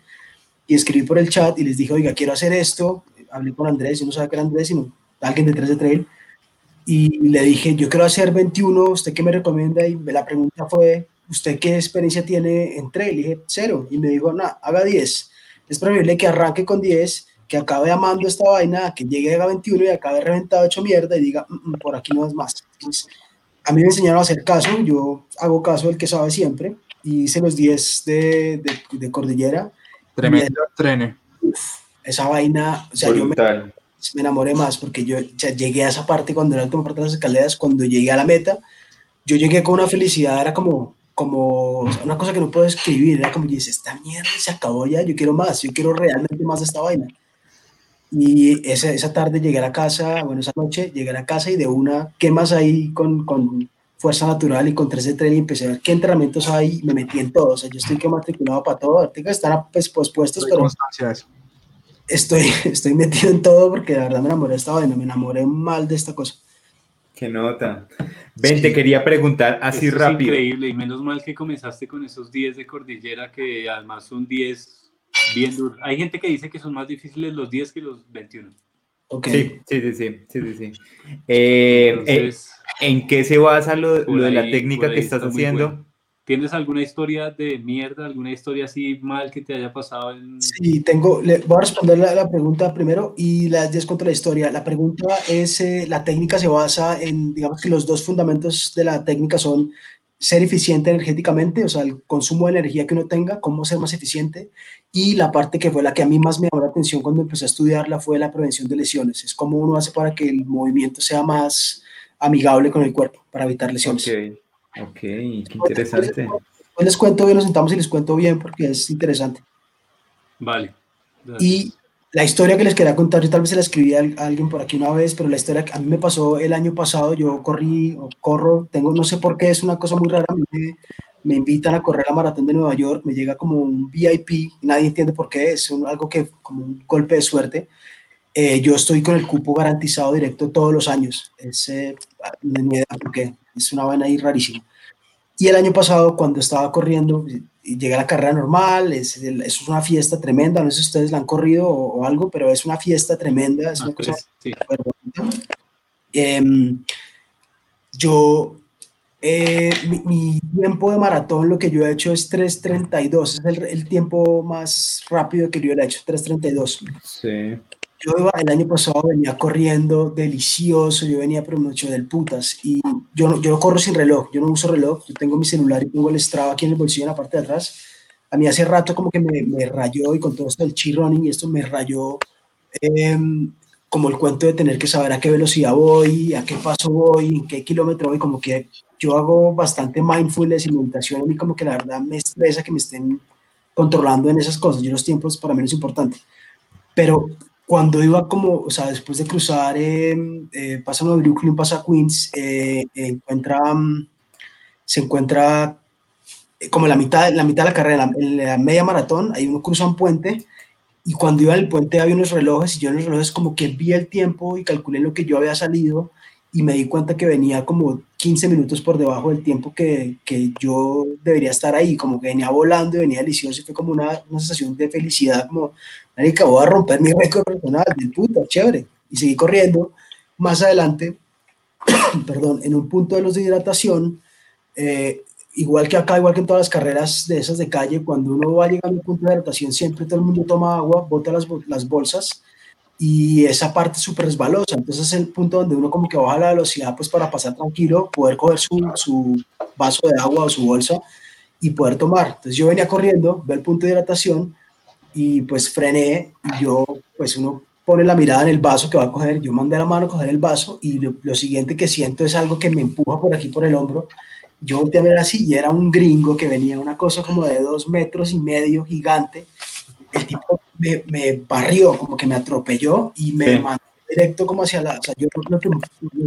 y escribí por el chat y les dije, oiga, quiero hacer esto, hablé con Andrés, yo no sabía que era Andrés, sino alguien de 3 de trail y le dije, yo quiero hacer 21, ¿usted qué me recomienda? Y la pregunta fue, ¿usted qué experiencia tiene en trail? Y dije, cero, y me dijo, no, haga 10, es preferible que arranque con 10 que acabe amando esta vaina, que llegue a 21 y acabe reventado hecho mierda y diga, "Mm, mm, por aquí no es más. Entonces, a mí me enseñaron a hacer caso, yo hago caso del que sabe siempre, y hice los 10 de, de, de cordillera. Tremendo trene. Esa vaina, o sea, yo me. Me enamoré más porque yo sea, llegué a esa parte cuando era última parte de las escaleras, cuando llegué a la meta, yo llegué con una felicidad, era como, como o sea, una cosa que no puedo escribir, era como, yo dice, esta mierda se acabó ya, yo quiero más, yo quiero realmente más de esta vaina. Y esa, esa tarde llegué a la casa, bueno, esa noche llegué a la casa y de una, ¿qué más hay con, con Fuerza Natural y con 3 de tren? Y empecé a ver qué entrenamientos hay y me metí en todo. O sea, yo estoy que matriculado para todo, ahorita están pues, pues, puestos, Doy pero constancia eso. Estoy, estoy metido en todo porque de verdad me enamoré de esta vaina, me enamoré mal de esta cosa. Qué nota. Ven, te quería preguntar así Esto es rápido. increíble y menos mal que comenzaste con esos 10 de cordillera que además son 10 bien duros. Hay gente que dice que son más difíciles los 10 que los 21. Ok. Sí, sí, sí, sí, sí, sí, sí. Eh, eh, Entonces, ¿En qué se basa lo, lo de la ahí- técnica ahí que estás haciendo? bueno. ¿Tienes alguna historia de mierda, alguna historia así mal que te haya pasado en... Sí, tengo, le, voy a responder la, la pregunta primero y las 10 contra la historia. La pregunta es, eh, la técnica se basa en, digamos que los dos fundamentos de la técnica son ser eficiente energéticamente, o sea, el consumo de energía que uno tenga, cómo ser más eficiente, y la parte que fue la que a mí más me llamó la atención cuando empecé a estudiarla fue la prevención de lesiones. Es cómo uno hace para que el movimiento sea más amigable con el cuerpo, para evitar lesiones. Ok, ok, qué interesante. Después les cuento bien, nos sentamos y les cuento bien porque es interesante. Vale. Y la historia que les quería contar, yo tal vez se la escribí a, alguien por aquí una vez, pero la historia que a mí me pasó el año pasado, yo corrí o corro, tengo, no sé por qué, es una cosa muy rara, me, me invitan a correr la maratón de Nueva York, me llega como un VIP, nadie entiende por qué, es un- algo que como un golpe de suerte. Eh, yo estoy con el cupo garantizado directo todos los años, es, eh, ni idea por qué, es una vaina ahí rarísima. Y el año pasado, cuando estaba corriendo, llegué a la carrera normal, es, es una fiesta tremenda, no sé si ustedes la han corrido o, o algo, pero es una fiesta tremenda, es Ah, una cosa pues, sí. súper bonita. Em, yo, eh, mi, mi tiempo de maratón, lo que yo he hecho es 3.32, es el, el tiempo más rápido que yo he hecho, 3.32. Sí. Yo iba- el año pasado venía corriendo delicioso, yo venía pero mucho del putas y yo yo corro sin reloj, yo no uso reloj, yo tengo mi celular y tengo el Strava aquí en el bolsillo en la parte de atrás. A mí hace rato como que me, me rayó y con todo esto del chi running y esto me rayó em, como el cuento de tener que saber a qué velocidad voy, a qué paso voy, en qué kilómetro voy, como que yo hago bastante mindfulness y meditación, a mí como que la verdad me estresa que me estén controlando en esas cosas, yo los tiempos para mí no es importante, pero cuando iba como, o sea, después de cruzar, eh, eh, pasa Nueva Brooklyn, pasa Queens, eh, encuentra, mm, se encuentra eh, como la mitad, la mitad de la carrera, en la media maratón, ahí uno cruza un puente y cuando iba el puente había unos relojes y yo en los relojes como que vi el tiempo y calculé lo que yo había salido y me di cuenta que venía como 15 minutos por debajo del tiempo que, que yo debería estar ahí, como que venía volando y venía delicioso y fue como una, una sensación de felicidad, como, marica, voy a romper mi récord personal, del puto, chévere, y seguí corriendo. Más adelante, perdón, en un punto de los de hidratación, eh, igual que acá, igual que en todas las carreras de esas de calle, cuando uno va llegando a un punto de hidratación, siempre todo el mundo toma agua, bota las, las bolsas y esa parte súper resbalosa. Entonces es el punto donde uno como que baja la velocidad pues para pasar tranquilo, poder coger su, su vaso de agua o su bolsa y poder tomar. Entonces yo venía corriendo, ve el punto de hidratación y pues frené y yo, pues uno pone la mirada en el vaso que va a coger, yo mandé la mano a coger el vaso y lo, lo siguiente que siento es algo que me empuja por aquí por el hombro. Yo volteé a ver así y era un gringo que venía una cosa como de dos metros y medio gigante. El tipo me, me barrió, como que me atropelló y me Sí. mandó directo como hacia la... O sea, yo, yo, yo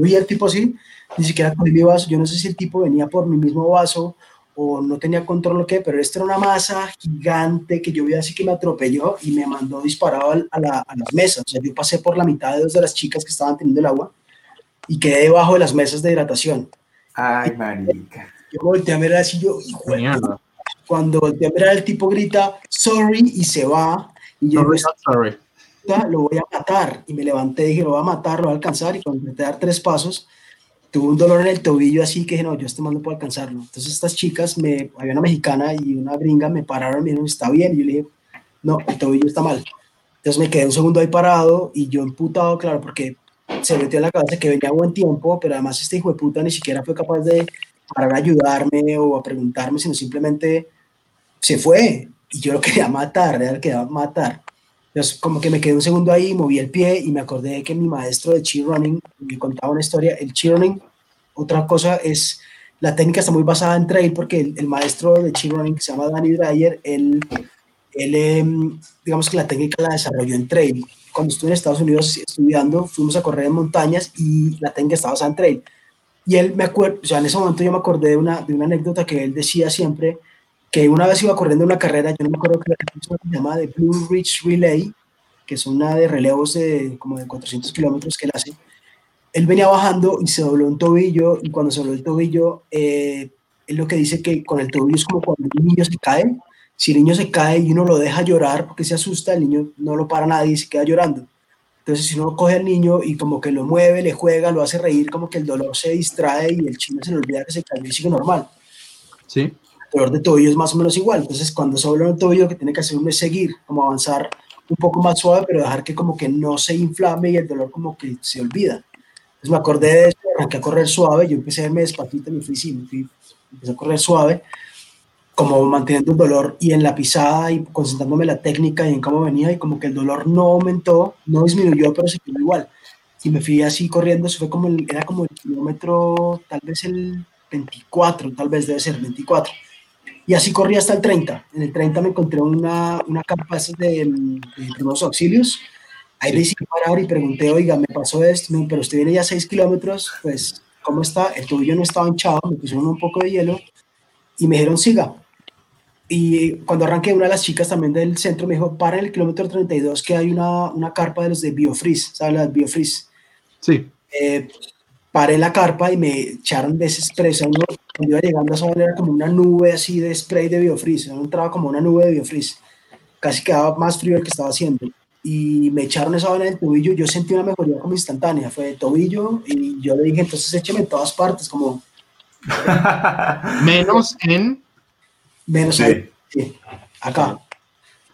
vi al tipo así, ni siquiera cogí mi vaso, yo no sé si el tipo venía por mi mismo vaso o no tenía control o qué, pero esto era una masa gigante que yo vi así que me atropelló y me mandó disparado al- a, la, a las mesas. O sea, yo pasé por la mitad de dos de las chicas que estaban teniendo el agua y quedé debajo de las mesas de hidratación. Ay, marica. Yo volteé a mirar así, yo, hijo de cuando volteé a mirar, el tipo grita, sorry, y se va. Y yo, Sorry, "Esta not sorry. lo voy a matar. Y me levanté dije, lo voy a matar, lo voy a alcanzar. Y cuando intenté dar tres pasos, tuve un dolor en el tobillo así que dije, no, yo este man no puedo alcanzarlo. Entonces estas chicas, me, había una mexicana y una gringa, me pararon y me dijeron, está bien. Y yo le dije, no, el tobillo está mal. Entonces me quedé un segundo ahí parado y yo emputado, claro, porque se metió en la cabeza que venía a buen tiempo, pero además este hijo de puta ni siquiera fue capaz de parar a ayudarme o a preguntarme, sino simplemente se fue. Y yo lo quería matar, real, quería matar. Entonces, como que me quedé un segundo ahí, moví el pie y me acordé de que mi maestro de cheer running me contaba una historia. El cheer running, otra cosa es, la técnica está muy basada en trail porque el, el maestro de cheer running que se llama Danny Dreyer, él, él em, digamos que la técnica la desarrolló en trail. Cuando estuve en Estados Unidos estudiando, fuimos a correr en montañas y la técnica estaba basada en trail. Y él me acuerdo, o sea, en ese momento yo me acordé de una, de una anécdota que él decía siempre, que una vez iba corriendo una carrera, yo no me acuerdo qué era, se llama de Blue Ridge Relay, que es una de relevos de como de 400 kilómetros que él hace. Él venía bajando y se dobló un tobillo, y cuando se dobló el tobillo, eh, él lo que dice que con el tobillo es como cuando un niño se cae. Si el niño se cae y uno lo deja llorar porque se asusta, el niño no lo para nadie y se queda llorando. Entonces, si uno coge al niño y como que lo mueve, le juega, lo hace reír, como que el dolor se distrae y el chino se le olvida que se cayó y sigue normal Sí. Dolor de tobillo es más o menos igual. Entonces, cuando se dobla el tobillo, lo que tiene que hacer uno es seguir, como avanzar un poco más suave, pero dejar que como que no se inflame y el dolor como que se olvida. Entonces me acordé de eso, arranqué a correr suave, yo empecé a irme despacito, me fui, sí, me fui, empecé a correr suave, como manteniendo el dolor y en la pisada y concentrándome en la técnica y en cómo venía y como que el dolor no aumentó, no disminuyó, pero se quedó igual. Y me fui así corriendo, eso fue como el, era como el kilómetro, tal vez el 24, tal vez debe ser 24. Y así corrí hasta el 30. En el 30 me encontré una, una esas de, de primeros auxilios. Ahí le hice parar y pregunté, oiga, me pasó esto, pero usted viene ya 6 kilómetros, pues, ¿cómo está? El tobillo no estaba hinchado, me pusieron un poco de hielo y me dijeron, siga. Y cuando arranqué, una de las chicas también del centro me dijo, para en el kilómetro 32 que hay una, una carpa de los de Biofreeze, ¿sabes? Las Biofreeze Sí. eh, paré la carpa y me echaron de ese spray. O sea, uno, cuando iba llegando a esa zona era como una nube así de spray de biofreeze. Uno entraba como una nube de biofreeze. Casi quedaba más frío del que estaba haciendo. Y me echaron esa vaina en el tobillo. Yo sentí una mejoría como instantánea. Fue de tobillo y yo le dije, entonces écheme en todas partes, como Menos en. menos Sí. ahí, sí, acá.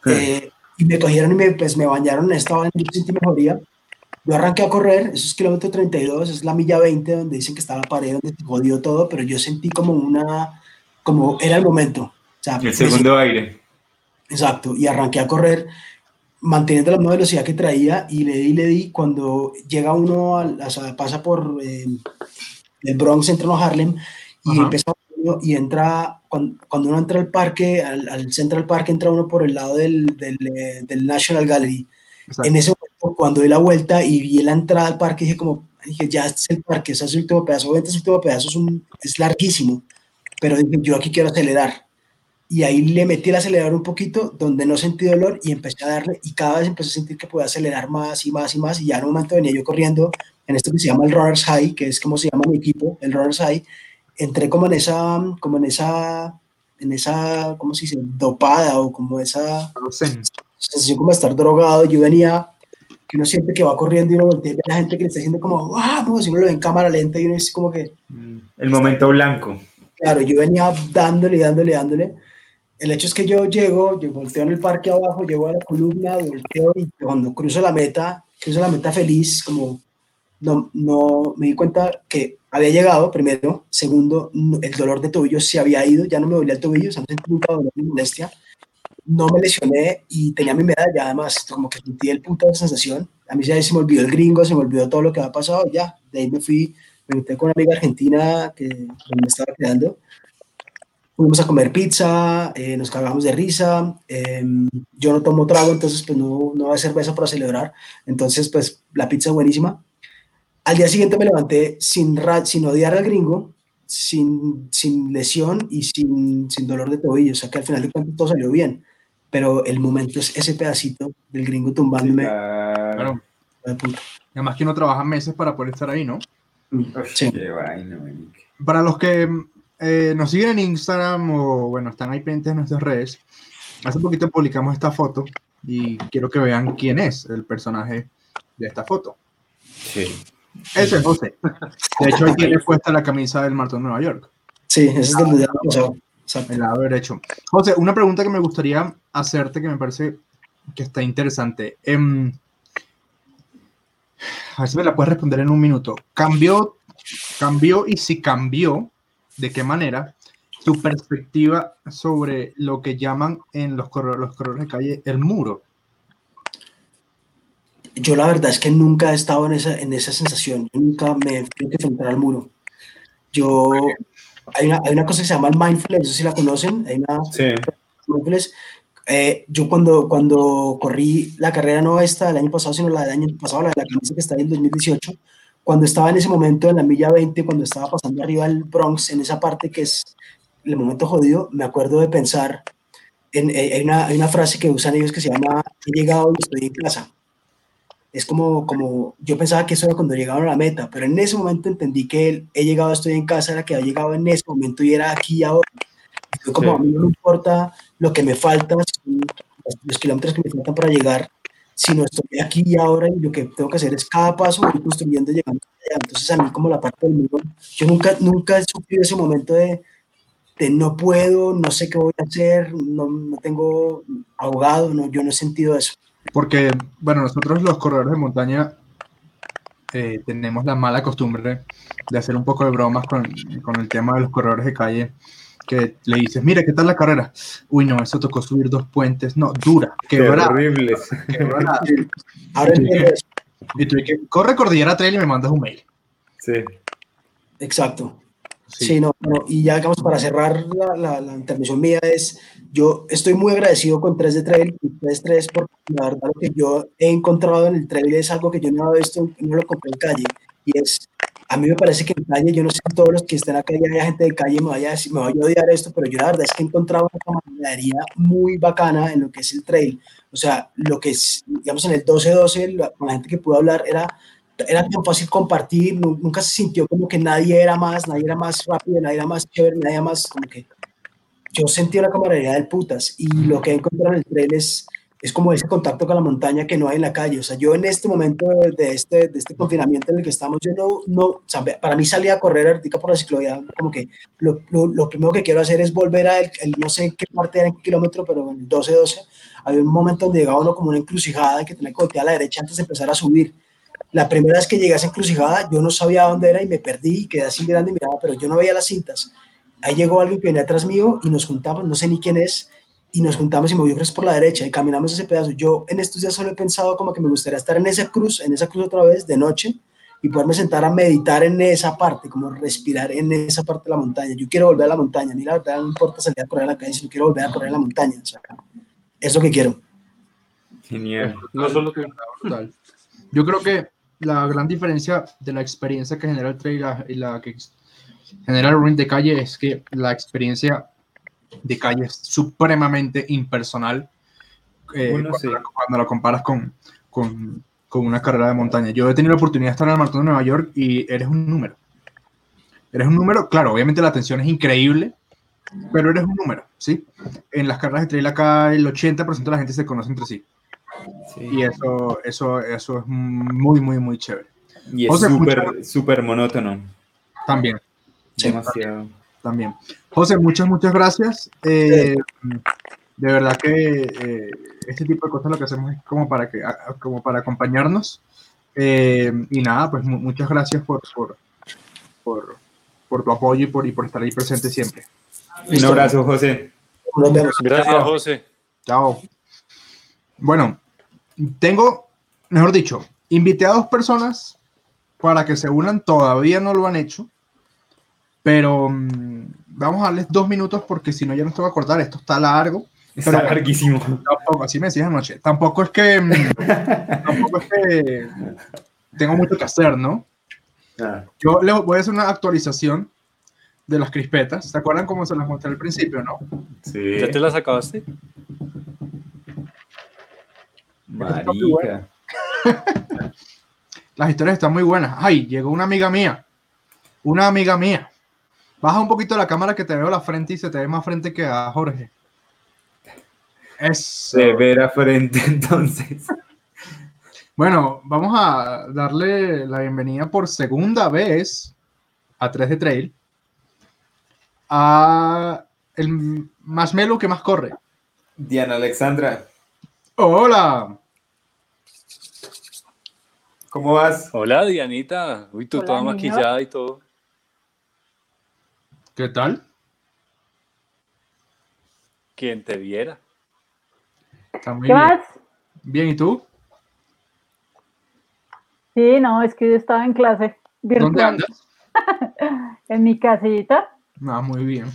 Eh, y me cogieron y me, pues, me bañaron en esta vaina. Yo sentí mejoría. Yo arranqué a correr, eso es kilómetro 32, es la milla 20, donde dicen que está la pared, donde jodió todo, pero yo sentí como una, como era el momento. O sea, El segundo aire. Exacto, y arranqué a correr manteniendo la misma velocidad que traía y le di, le di, cuando llega uno, o sea, pasa por eh, el Bronx, entra a Harlem y Ajá. empieza y entra, cuando, cuando uno entra al parque, al, al Central Park, entra uno por el lado del, del, eh, del National Gallery. Exacto. En ese cuando di la vuelta y vi la entrada al parque, dije como, dije, ya este es el parque, ese es el último pedazo, obviamente ese último pedazo es, un, es larguísimo, pero dije, yo aquí quiero acelerar y ahí le metí el acelerador un poquito donde no sentí dolor y empecé a darle y cada vez empecé a sentir que podía acelerar más y más y más y ya en un momento venía yo corriendo en esto que se llama el Runners High, que es como se llama mi equipo, el Runners High, entré como en esa, como en esa, en esa, ¿cómo se dice? Dopada o como esa Zen. sensación como estar drogado. Yo venía, que uno siente que va corriendo y uno voltea y ve a la gente que le está haciendo como, vamos, y uno lo ve en cámara lenta y uno es como que, El momento blanco. claro, yo venía dándole, dándole, dándole. El hecho es que yo llego, yo volteo en el parque abajo, llego a la columna, volteo y cuando cruzo la meta, cruzo la meta feliz, como no, no me di cuenta que había llegado, primero. Segundo, el dolor de tobillo se había ido, ya no me dolía el tobillo, o sea, no sentí nunca dolor ni molestia. No me lesioné y tenía mi medalla, además, como que sentí el punto de sensación. A mí ya se me olvidó el gringo, se me olvidó todo lo que había pasado, ya. De ahí me fui, me junté con una amiga argentina que me estaba quedando. Fuimos a comer pizza, eh, nos cagamos de risa. eh, yo no tomo trago, entonces pues no, no hay cerveza para celebrar. Entonces, pues la pizza buenísima. Al día siguiente me levanté sin, sin odiar al gringo, sin, sin lesión y sin, sin dolor de tobillo. O sea que al final de cuentas todo salió bien. Pero el momento es ese pedacito del gringo tumbándome. Claro. Claro. Además que uno trabaja meses para poder estar ahí, ¿no? Sí. Qué vaina, marica. Para los que eh, nos siguen en Instagram o, bueno, están ahí pendientes de nuestras redes, hace poquito publicamos esta foto y quiero que vean quién es el personaje de esta foto. Sí. Ese es José. De hecho, él tiene puesta la camisa del Maratón de Nueva York, Sí, ese es del día pasado. Exacto. el lado derecho. José, una pregunta que me gustaría hacerte que me parece que está interesante. Em, a ver si me la puedes responder en un minuto. ¿Cambió, cambió y si cambió, de qué manera, tu perspectiva sobre lo que llaman en los, corredores, los corredores de calle el muro? Yo la verdad es que nunca he estado en esa, en esa sensación. Yo nunca me tuve que enfrentar al muro. Yo, hay una, hay una cosa que se llama el mindfulness, no sé si la conocen. Hay una, Sí. mindfulness. Eh, yo cuando, cuando corrí la carrera no esta del año pasado, sino la del año pasado, la de la camisa que está en el 2018, cuando estaba en ese momento en la milla 20, cuando estaba pasando arriba el Bronx, en esa parte que es el momento jodido, me acuerdo de pensar, en, eh, hay, una, hay una frase que usan ellos que se llama, he llegado y estoy en casa. Es como, como, yo pensaba que eso era cuando llegaron a la meta, pero en ese momento entendí que el he llegado, estoy en casa, era que había llegado en ese momento y era aquí y ahora. Y fue como, Sí. a mí no me importa lo que me falta, los, los kilómetros que me faltan para llegar, sino estoy aquí y ahora y lo que tengo que hacer es cada paso ir construyendo y llegando allá. Entonces a mí como la parte del muro, yo nunca, nunca he sufrido ese momento de, de no puedo, no sé qué voy a hacer, no, no tengo ahogado, no, yo no he sentido eso. Porque, bueno, nosotros los corredores de montaña eh, tenemos la mala costumbre de hacer un poco de bromas con, con el tema de los corredores de calle, que le dices, mira, ¿qué tal la carrera? Uy, no, eso tocó subir dos puentes, no, dura, quebrada, Terribles. quebrada. Ahora entiendo eso. Y tú dices, corre Cordillera Trail y me mandas un mail. Sí. Exacto. Sí. No, no, y ya digamos para cerrar la, la, la intervención mía es, yo estoy muy agradecido con 3 de Trail y 3 3 porque la verdad lo que yo he encontrado en el trail es algo que yo no había visto, no lo compré en calle, y es, a mí me parece que en calle, yo no sé si todos los que estén acá y haya gente de calle me vaya a decir, me vaya a odiar esto, pero yo la verdad es que he encontrado una camaradería muy bacana en lo que es el trail, o sea, lo que es, digamos en el 12-12, la- con la gente que pude hablar era era tan fácil compartir, nu- nunca se sintió como que nadie era más, nadie era más rápido, nadie era más chévere, nadie era más, como que yo sentí una camaradería del putas y lo que he encontrado en el trail es, es como ese contacto con la montaña que no hay en la calle, o sea, yo en este momento de, este, de este confinamiento en el que estamos, yo no, no, o sea, para mí salir a correr ahorita por la ciclovía, como que lo, lo, lo primero que quiero hacer es volver a el, el- no sé en qué parte era en qué kilómetro, pero en el 12-12, había un momento donde llegaba uno como una encrucijada que tenía que voltear a la derecha antes de empezar a subir la primera vez que llegué a esa encrucijada, yo no sabía dónde era y me perdí y quedé así mirando y miraba, pero yo no veía las cintas. Ahí llegó alguien que venía atrás mío y nos juntamos, no sé ni quién es, y nos juntamos y me voy por la derecha y caminamos ese pedazo. Yo en estos días solo he pensado como que me gustaría estar en esa cruz, en esa cruz otra vez de noche y poderme sentar a meditar en esa parte, como respirar en esa parte de la montaña. Yo quiero volver a la montaña, a mí la verdad no importa salir a correr a la calle, sino quiero volver a correr a la montaña. O sea, es lo que quiero. Genial. No solo. Brutal. Yo creo que la gran diferencia de la experiencia que genera el trail y la, y la que genera el running de calle es que la experiencia de calle es supremamente impersonal eh, Bueno, cuando, sí. la, cuando la comparas con, con, con una carrera de montaña. Yo he tenido la oportunidad de estar en el Maratón de Nueva York y eres un número. Eres un número, claro, obviamente la atención es increíble, pero eres un número, ¿sí? En las carreras de trail acá el 80% de la gente se conoce entre sí. Sí. Y eso, eso, eso es muy, muy, muy chévere. Y es súper, súper monótono. También. Sí. Demasiado. también. José, muchas, muchas gracias. Eh, de verdad que eh, este tipo de cosas lo que hacemos es como para, que, como para acompañarnos. Eh, y nada, pues mu- muchas gracias por, por, por, por tu apoyo y por, y por estar ahí presente siempre. Un abrazo, José. Gracias, José. Chao. Bueno, tengo, mejor dicho, invité a dos personas para que se unan, todavía no lo han hecho, pero mm, vamos a darles dos minutos porque si no ya no te voy a acordar, esto está largo. Está Pero- larguísimo. Tampoco, así me decías anoche, tampoco es que, mm, tampoco es que tengo mucho que hacer, ¿no? Ah, Yo les voy a hacer una actualización de las crispetas. ¿Se acuerdan cómo se las mostré al principio, no? sí. ¿Ya te las acabaste? Marica. Las historias están muy buenas. Ay, llegó una amiga mía. Una amiga mía. Baja un poquito la cámara que te veo la frente y se te ve más frente que a Jorge. Eso. Severa frente, entonces. Bueno, vamos a darle la bienvenida por segunda vez a 3 de Trail a el marshmallow que más corre. Diana Alexandra, Hola. ¿Cómo vas? Hola, Dianita. Uy, tú Hola, toda niño. maquillada y todo. ¿Qué tal? Quien te viera. Está muy ¿Qué bien. más? Bien, ¿y tú? Sí, no, es que yo estaba en clase ¿Dónde virtual andas? en mi casita. Ah, muy bien.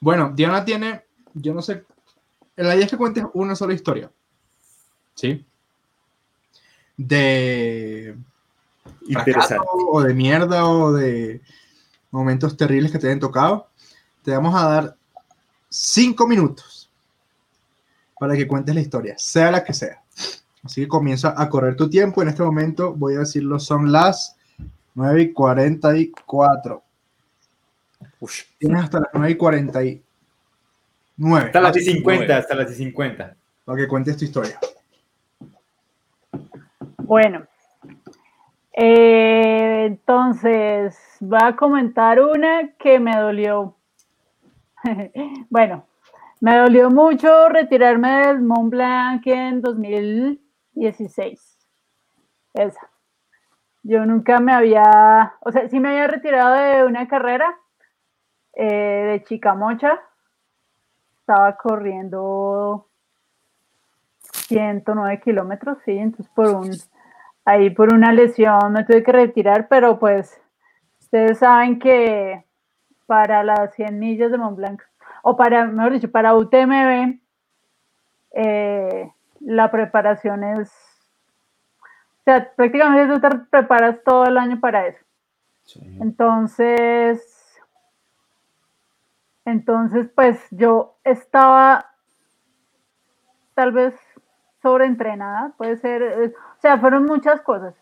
bueno, Diana tiene, yo no sé, la idea es que cuentes una sola historia. ¿Sí? De fracaso Interesante. o de mierda o de momentos terribles que te hayan tocado. Te vamos a dar cinco minutos para que cuentes la historia, sea la que sea. Así que comienza a correr tu tiempo. En este momento voy a decirlo, son las 9 y 44. Ush. Tienes hasta las 9 y 49. Hasta las Para 50, hasta las 50. que cuentes tu historia. Bueno, eh, entonces va a comentar una que me dolió. bueno, me dolió mucho retirarme del Mont Blanc en 2016. Esa. Yo nunca me había, o sea, sí me había retirado de una carrera eh, de Chicamocha. Estaba corriendo 109 kilómetros, sí, entonces por un, ahí por una lesión me tuve que retirar, pero pues ustedes saben que para las 100 millas de Mont Blanc, o para, mejor dicho, para UTMB, eh, la preparación es, o sea, prácticamente tú te preparas todo el año para eso. Entonces, entonces, pues yo estaba tal vez sobreentrenada, puede ser, eh, o sea, fueron muchas cosas.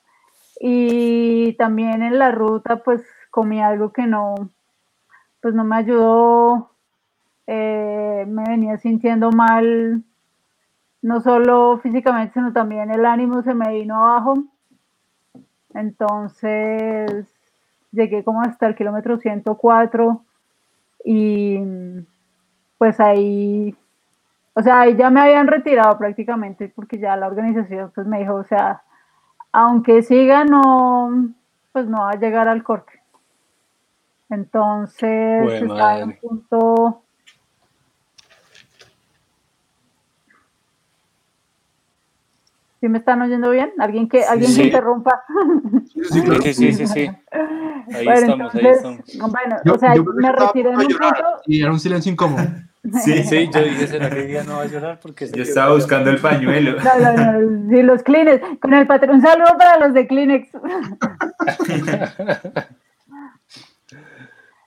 Y también en la ruta, pues comí algo que no, pues no me ayudó, eh, me venía sintiendo mal, no solo físicamente, sino también el ánimo se me vino abajo. Entonces, llegué como hasta el kilómetro 104 y pues ahí o sea, ahí ya me habían retirado prácticamente porque ya la organización pues me dijo, o sea, aunque siga no, pues no va a llegar al corte. Entonces, estaba en un punto... ¿Sí me están oyendo bien? ¿Alguien que, alguien que interrumpa? Sí, claro. Sí, sí, sí, sí. Ahí Bueno, estamos, ahí entonces, estamos. Bueno, Yo- o sea, yo me retiré en un punto... Y era un silencio incómodo. Sí, Sí, yo dije, ¿será que ella no va a llorar? Porque Yo estaba buscando el pañuelo. No, no, no, sí, los Kleenex. Con el patrón, un saludo para los de Kleenex.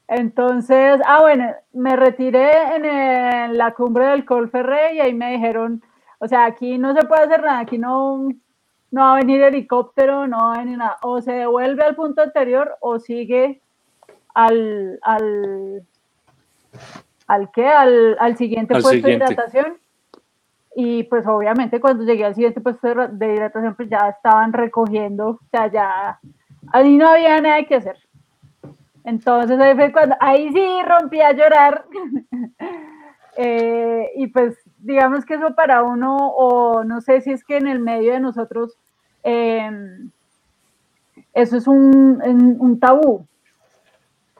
Entonces, ah, bueno, me retiré en el- la cumbre del Colferrey y ahí me dijeron, o sea, aquí no se puede hacer nada, aquí no, no va a venir helicóptero, no va a venir nada. O se devuelve al punto anterior o sigue al, al, al qué, al, al siguiente Al puesto siguiente. de hidratación. Y pues obviamente cuando llegué al siguiente puesto de hidratación, pues ya estaban recogiendo, o sea, ya ahí no había nada que hacer. Entonces ahí fue cuando, ahí sí rompí a llorar. Eh, y pues digamos que eso para uno, o no sé si es que en el medio de nosotros, em, eso es un, un, un tabú.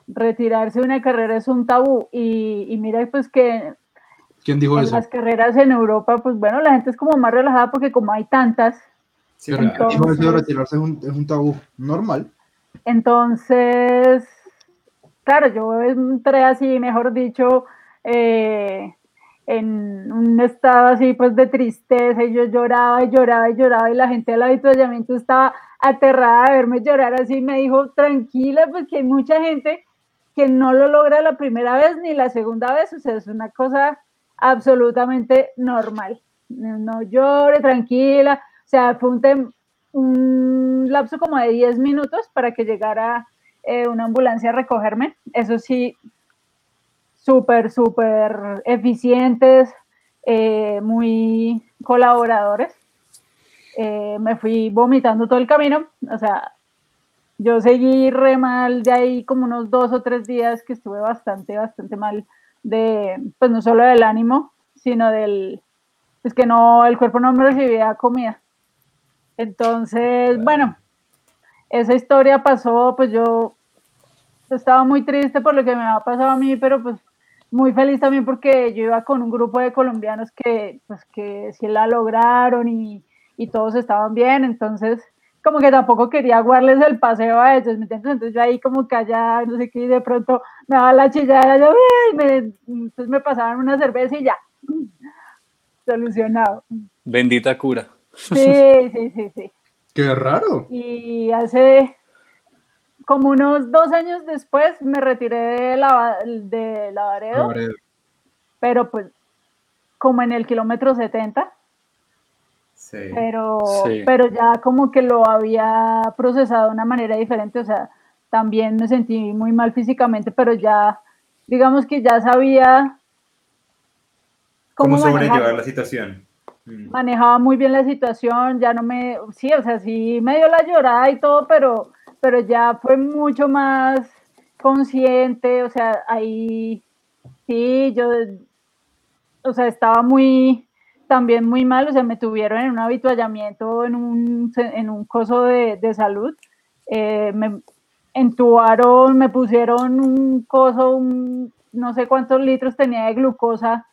Retirarse de una carrera es un tabú. Y, y mira pues que ¿Quién dijo en eso? las carreras en Europa, pues bueno, la gente es como más relajada porque como hay tantas, Sí, Pero claro. ¿quién dijo eso de Entonces- retirarse es un, es un tabú normal. Entonces, claro, yo entré así, mejor dicho, eh, en un estado así pues de tristeza y yo lloraba y lloraba y lloraba y la gente del avituallamiento estaba aterrada de verme llorar así, me dijo, tranquila, pues que hay mucha gente que no lo logra la primera vez ni la segunda vez, o sea, es una cosa absolutamente normal. No, llore, tranquila, o sea, fue un, un lapso como de 10 minutos para que llegara eh, una ambulancia a recogerme. Eso sí, súper, súper eficientes, eh, muy colaboradores. Eh, me fui vomitando todo el camino, o sea, yo seguí re mal de ahí como unos dos o tres días que estuve bastante, bastante mal de, pues no solo del ánimo, sino del, es que no, el cuerpo no me recibía comida. Entonces, bueno, esa historia pasó, pues yo estaba muy triste por lo que me había pasado a mí, pero pues muy feliz también porque yo iba con un grupo de colombianos que, pues que sí la lograron y, y todos estaban bien, entonces como que tampoco quería aguarles el paseo a ellos, ¿me entiendes? Entonces yo ahí como callada, no sé qué, y de pronto me daba la chillada, yo, "Ay", me, entonces me pasaban una cerveza y ya, solucionado. Bendita cura. Sí, sí, sí, sí. Qué raro. Y hace como unos dos años después me retiré de, la, de Lavaredo, Lavaredo. pero pues como en el kilómetro 70, Sí. pero, Sí. pero ya como que lo había procesado de una manera diferente, o sea, también me sentí muy mal físicamente, pero ya, digamos que ya sabía ¿Cómo manejar- sobrellevar la situación? Mm. manejaba muy bien la situación, ya no me, sí, o sea, sí me dio la llorada y todo, pero, pero ya fue mucho más consciente, o sea, ahí sí, yo, o sea, estaba muy, también muy mal, o sea, me tuvieron en un habituallamiento, en un, en un coso de, de salud, eh, me entubaron, me pusieron un coso, un, no sé cuántos litros tenía de glucosa,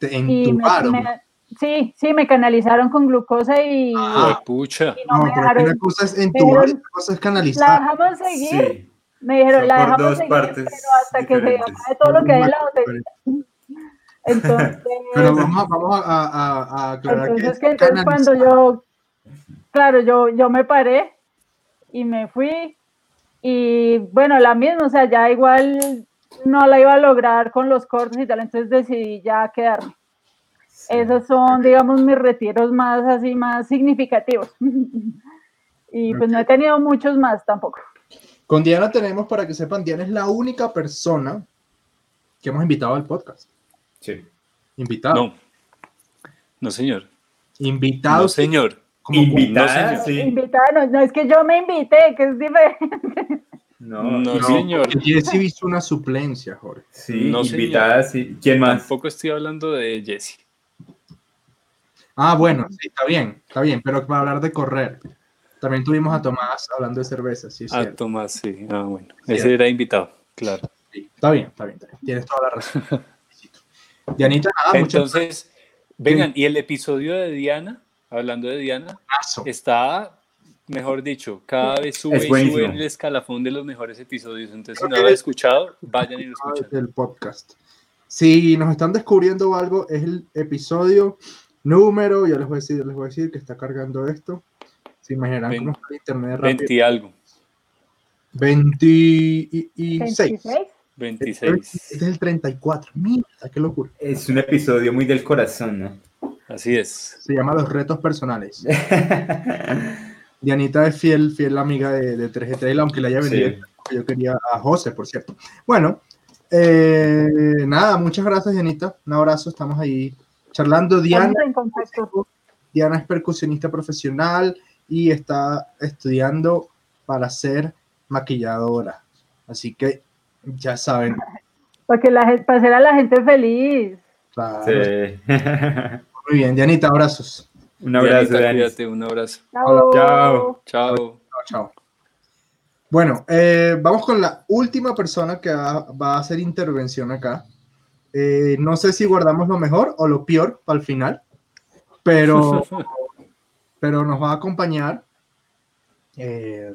Te y me- entubaron. me- sí, sí, me canalizaron con glucosa y, Ah. Pucha. y no, No, me pero es una cosa es entubar otra cosa es La canalizar. dejamos seguir. Sí. Me dijeron, Son la por dejamos dos seguir, partes pero hasta que se acabe todo lo que hay en la botella. Entonces, Pero vamos, a, vamos a, a- a aclarar entonces, que que entonces cuando yo, claro, yo, yo me paré y me fui y bueno, la misma, o sea, ya igual no la iba a lograr con los cortos y tal, entonces decidí ya quedarme. Sí. Esos son, digamos, mis retiros más así, más significativos. y pues no he tenido muchos más tampoco. Con Diana tenemos, para que sepan, Diana es la única persona que hemos invitado al podcast. Sí. Invitado. No. No, señor. Invitado. No, señor. como Invitada, no, señor. sí. Invitada, no, no, es que yo me invité, que es diferente. No, No, No, señor. Jesse hizo una suplencia, Jorge. Sí, No, señor. invitada, sí. ¿Quién más? Tampoco estoy hablando de Jesse. Ah, bueno, sí, está bien, está bien, pero para hablar de correr. También tuvimos a Tomás hablando de cerveza, sí, Ah, cierto. Tomás, sí. Ah, bueno. Ese era invitado, claro. Sí, está bien, está bien, está bien. Tienes toda la razón. Dianita, nada, Entonces, vengan, y el episodio de Diana, hablando de Diana, está, mejor dicho, cada vez sube y sube el escalafón de los mejores episodios. Entonces, si no lo han es- escuchado, vayan y lo escuchen. del podcast. Si nos están descubriendo algo, es el episodio número, ya les voy a decir, les voy a decir que está cargando esto. Se imaginarán Ven- cómo está el internet rápido. 20 y algo. 26. 26. 26. Este es el 34. Mira, qué locura. Es un episodio muy del corazón, ¿no? Así es. Se llama Los retos personales. Dianita es fiel, fiel amiga de, de 3G Trail, aunque la haya vendido. Sí. Yo quería a José, por cierto. Bueno, eh, nada, muchas gracias, Dianita. Un abrazo, estamos ahí charlando. Diana. Diana es percusionista profesional y está estudiando para ser maquilladora. Así que Ya saben. Para, que la, gente- para hacer a la gente feliz. Claro. Sí. Muy bien, Dianita, abrazos. Un abrazo, Dianita, cuídate, un abrazo. Chao. Chao. Chao. Chao, chao. Bueno, eh, vamos con la última persona que va, va a hacer intervención acá. Eh, no sé si guardamos lo mejor o lo peor para el final, pero, pero nos va a acompañar. Eh,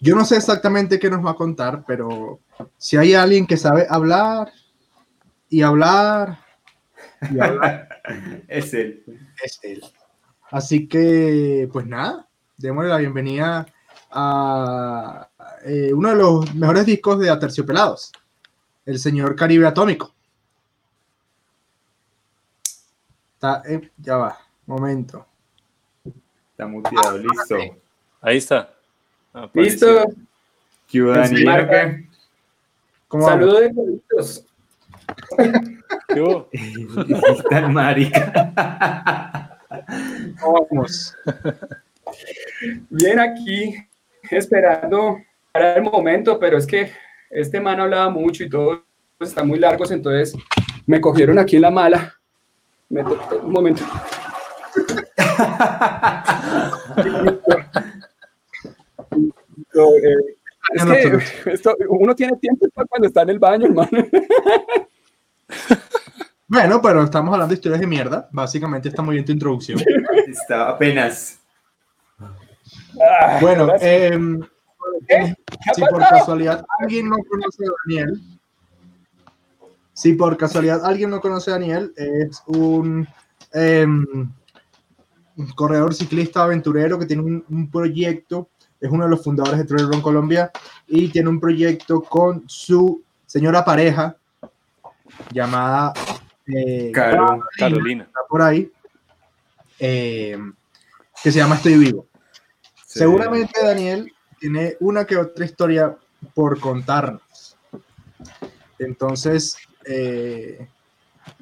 yo no sé exactamente qué nos va a contar, pero si hay alguien que sabe hablar y hablar y hablar, Es él. es él. Así que, pues nada, démosle la bienvenida a eh, uno de los mejores discos de Aterciopelados, el señor Caribe Atómico. Está, eh, ya va, momento. Está muteado, listo. Ahí está. Apareció. Listo. ¿Qué hubo, Dani? Marca. Saludos de gorditos. ¿Qué hubo? Tan marica. ¿Cómo vamos? Bien aquí, esperando para el momento, pero es que este man hablaba mucho y todo está muy largos, entonces me cogieron aquí en la mala. Me to- un momento. Eh, es que esto- uno tiene tiempo cuando está en el baño, hermano. Bueno, pero estamos hablando de historias de mierda. Básicamente está muy bien tu introducción. Está apenas. Ah, Bueno, em, ¿Qué? ¿Qué ha si por casualidad alguien no conoce a Daniel, si por casualidad alguien no conoce a Daniel, es un, em, corredor ciclista aventurero que tiene un, un proyecto, es uno de los fundadores de Trail Run Colombia y tiene un proyecto con su señora pareja llamada eh, Caro. Carolina. está por ahí, em, que se llama Estoy Vivo. Sí. Seguramente Daniel tiene una que otra historia por contarnos. Entonces, eh,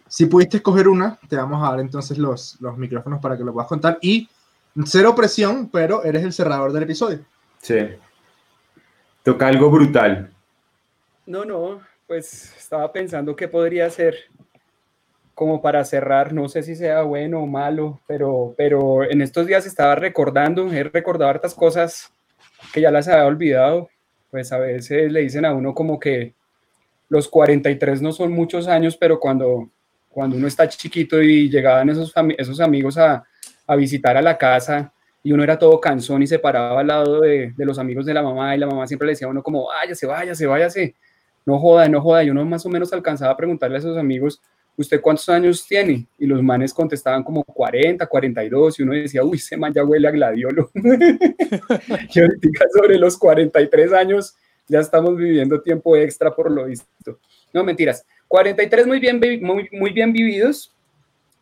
si pudiste escoger una, te vamos a dar entonces los, los micrófonos para que lo puedas contar. Y cero presión, pero eres el cerrador del episodio. Sí. Toca algo brutal. No, no, pues estaba pensando qué podría ser como para cerrar, no sé si sea bueno o malo, pero, pero en estos días estaba recordando, he recordado hartas cosas que ya las había olvidado, pues a veces le dicen a uno como que los 43 no son muchos años, pero cuando, cuando uno está chiquito y llegaban esos, esos amigos a, a visitar a la casa y uno era todo cansón y se paraba al lado de, de los amigos de la mamá y la mamá siempre le decía a uno como, váyase, váyase, váyase, no joda, no joda, y uno más o menos alcanzaba a preguntarle a sus amigos, ¿usted cuántos años tiene? Y los manes contestaban como 40, 42, y uno decía, uy, ese man ya huele a gladiolo. y ahorita sobre los 43 años ya estamos viviendo tiempo extra por lo visto. No, mentiras. 43 muy bien, muy, muy bien vividos,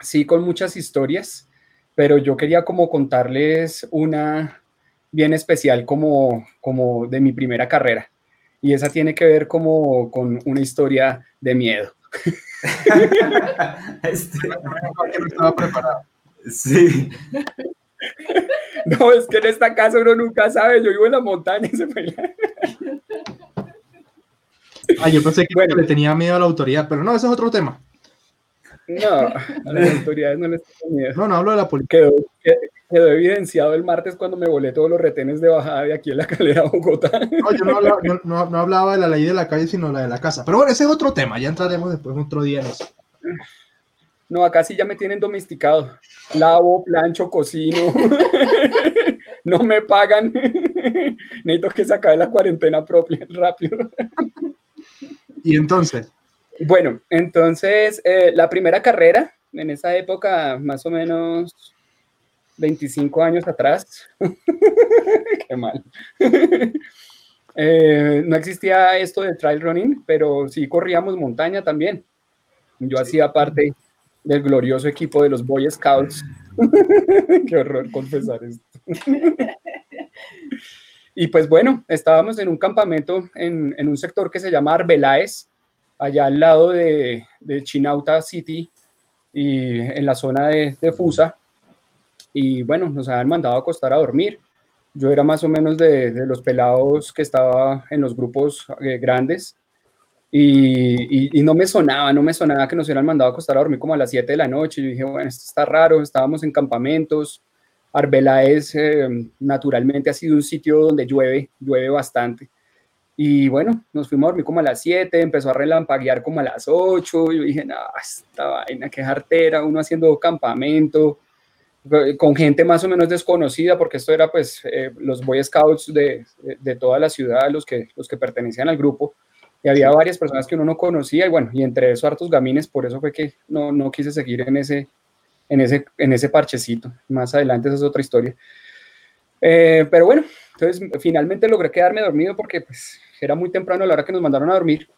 sí, con muchas historias, pero yo quería como contarles una bien especial como, como de mi primera carrera. Y esa tiene que ver como con una historia de miedo. Este, no estaba preparado. sí. No, es que en esta casa uno nunca sabe, yo vivo en la montaña. ese pelea. Ah, yo pensé que Bueno. le tenía miedo a la autoridad, pero no, ese es otro tema. No, a las autoridades no les tengo miedo. No, no hablo de la política. Quedó, que- quedó evidenciado el martes cuando me volé todos los retenes de bajada de aquí en la calera Bogotá. No, yo no hablaba, no hablaba de la ley de la calle, sino la de la casa. Pero bueno, ese es otro tema. Ya entraremos después otro día en eso. No, acá sí ya me tienen domesticado. Lavo, plancho, cocino. No me pagan. Necesito que se acabe la cuarentena propia rápido. Y entonces, Bueno, entonces eh, la primera carrera, en esa época, más o menos 25 años atrás, qué mal. Eh, no existía esto de trail running, pero sí corríamos montaña también. Yo hacía parte del glorioso equipo de los Boy Scouts. qué horror confesar esto. y pues bueno, estábamos en un campamento en, en un sector que se llama Arbeláez, allá al lado de, de Chinauta City y en la zona de, de Fusa. Y bueno, nos habían mandado a acostar a dormir. Yo era más o menos de, de los pelados que estaba en los grupos eh, grandes. Y, no me sonaba, no me sonaba que nos hubieran mandado a acostar a dormir como a las 7 de la noche. Yo dije, bueno, esto está raro, estábamos en campamentos. Arbela es, eh, naturalmente, ha sido un sitio donde llueve, llueve bastante. Y bueno, nos fuimos a dormir como a las 7, empezó a relampaguear como a las 8. Yo dije, no, esta vaina, qué jartera, uno haciendo campamento, con gente más o menos desconocida, porque esto era pues eh, los Boy Scouts de, de, de, toda la ciudad, los que, los que pertenecían al grupo, y había varias personas que uno no conocía, y bueno, y entre eso hartos gamines, por eso fue que no, no quise seguir en ese, en, ese, en ese parchecito. Más adelante esa es otra historia. Eh, pero bueno, entonces finalmente logré quedarme dormido porque pues era muy temprano a la hora que nos mandaron a dormir,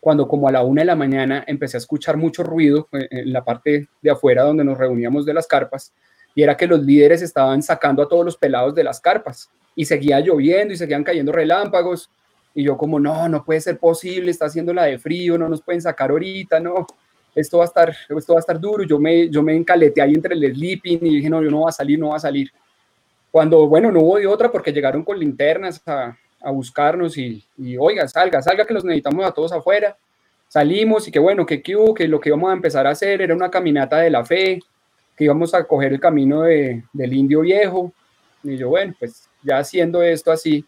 cuando como a la una de la mañana empecé a escuchar mucho ruido eh, en la parte de afuera donde nos reuníamos de las carpas, y era que los líderes estaban sacando a todos los pelados de las carpas y seguía lloviendo y seguían cayendo relámpagos y yo como no, no puede ser posible, está haciendo la de frío, no nos pueden sacar ahorita, no, esto va a estar, esto va a estar duro, yo me, yo me encaleté ahí entre el sleeping y dije no, yo no va a salir, no va a salir. Cuando, bueno, no hubo de otra porque llegaron con linternas a, a buscarnos y, y, oiga, salga, salga que los necesitamos a todos afuera. Salimos y que bueno, que, que, que lo que íbamos a empezar a hacer era una caminata de la fe, que íbamos a coger el camino de, del indio viejo. Y yo, bueno, pues ya haciendo esto así,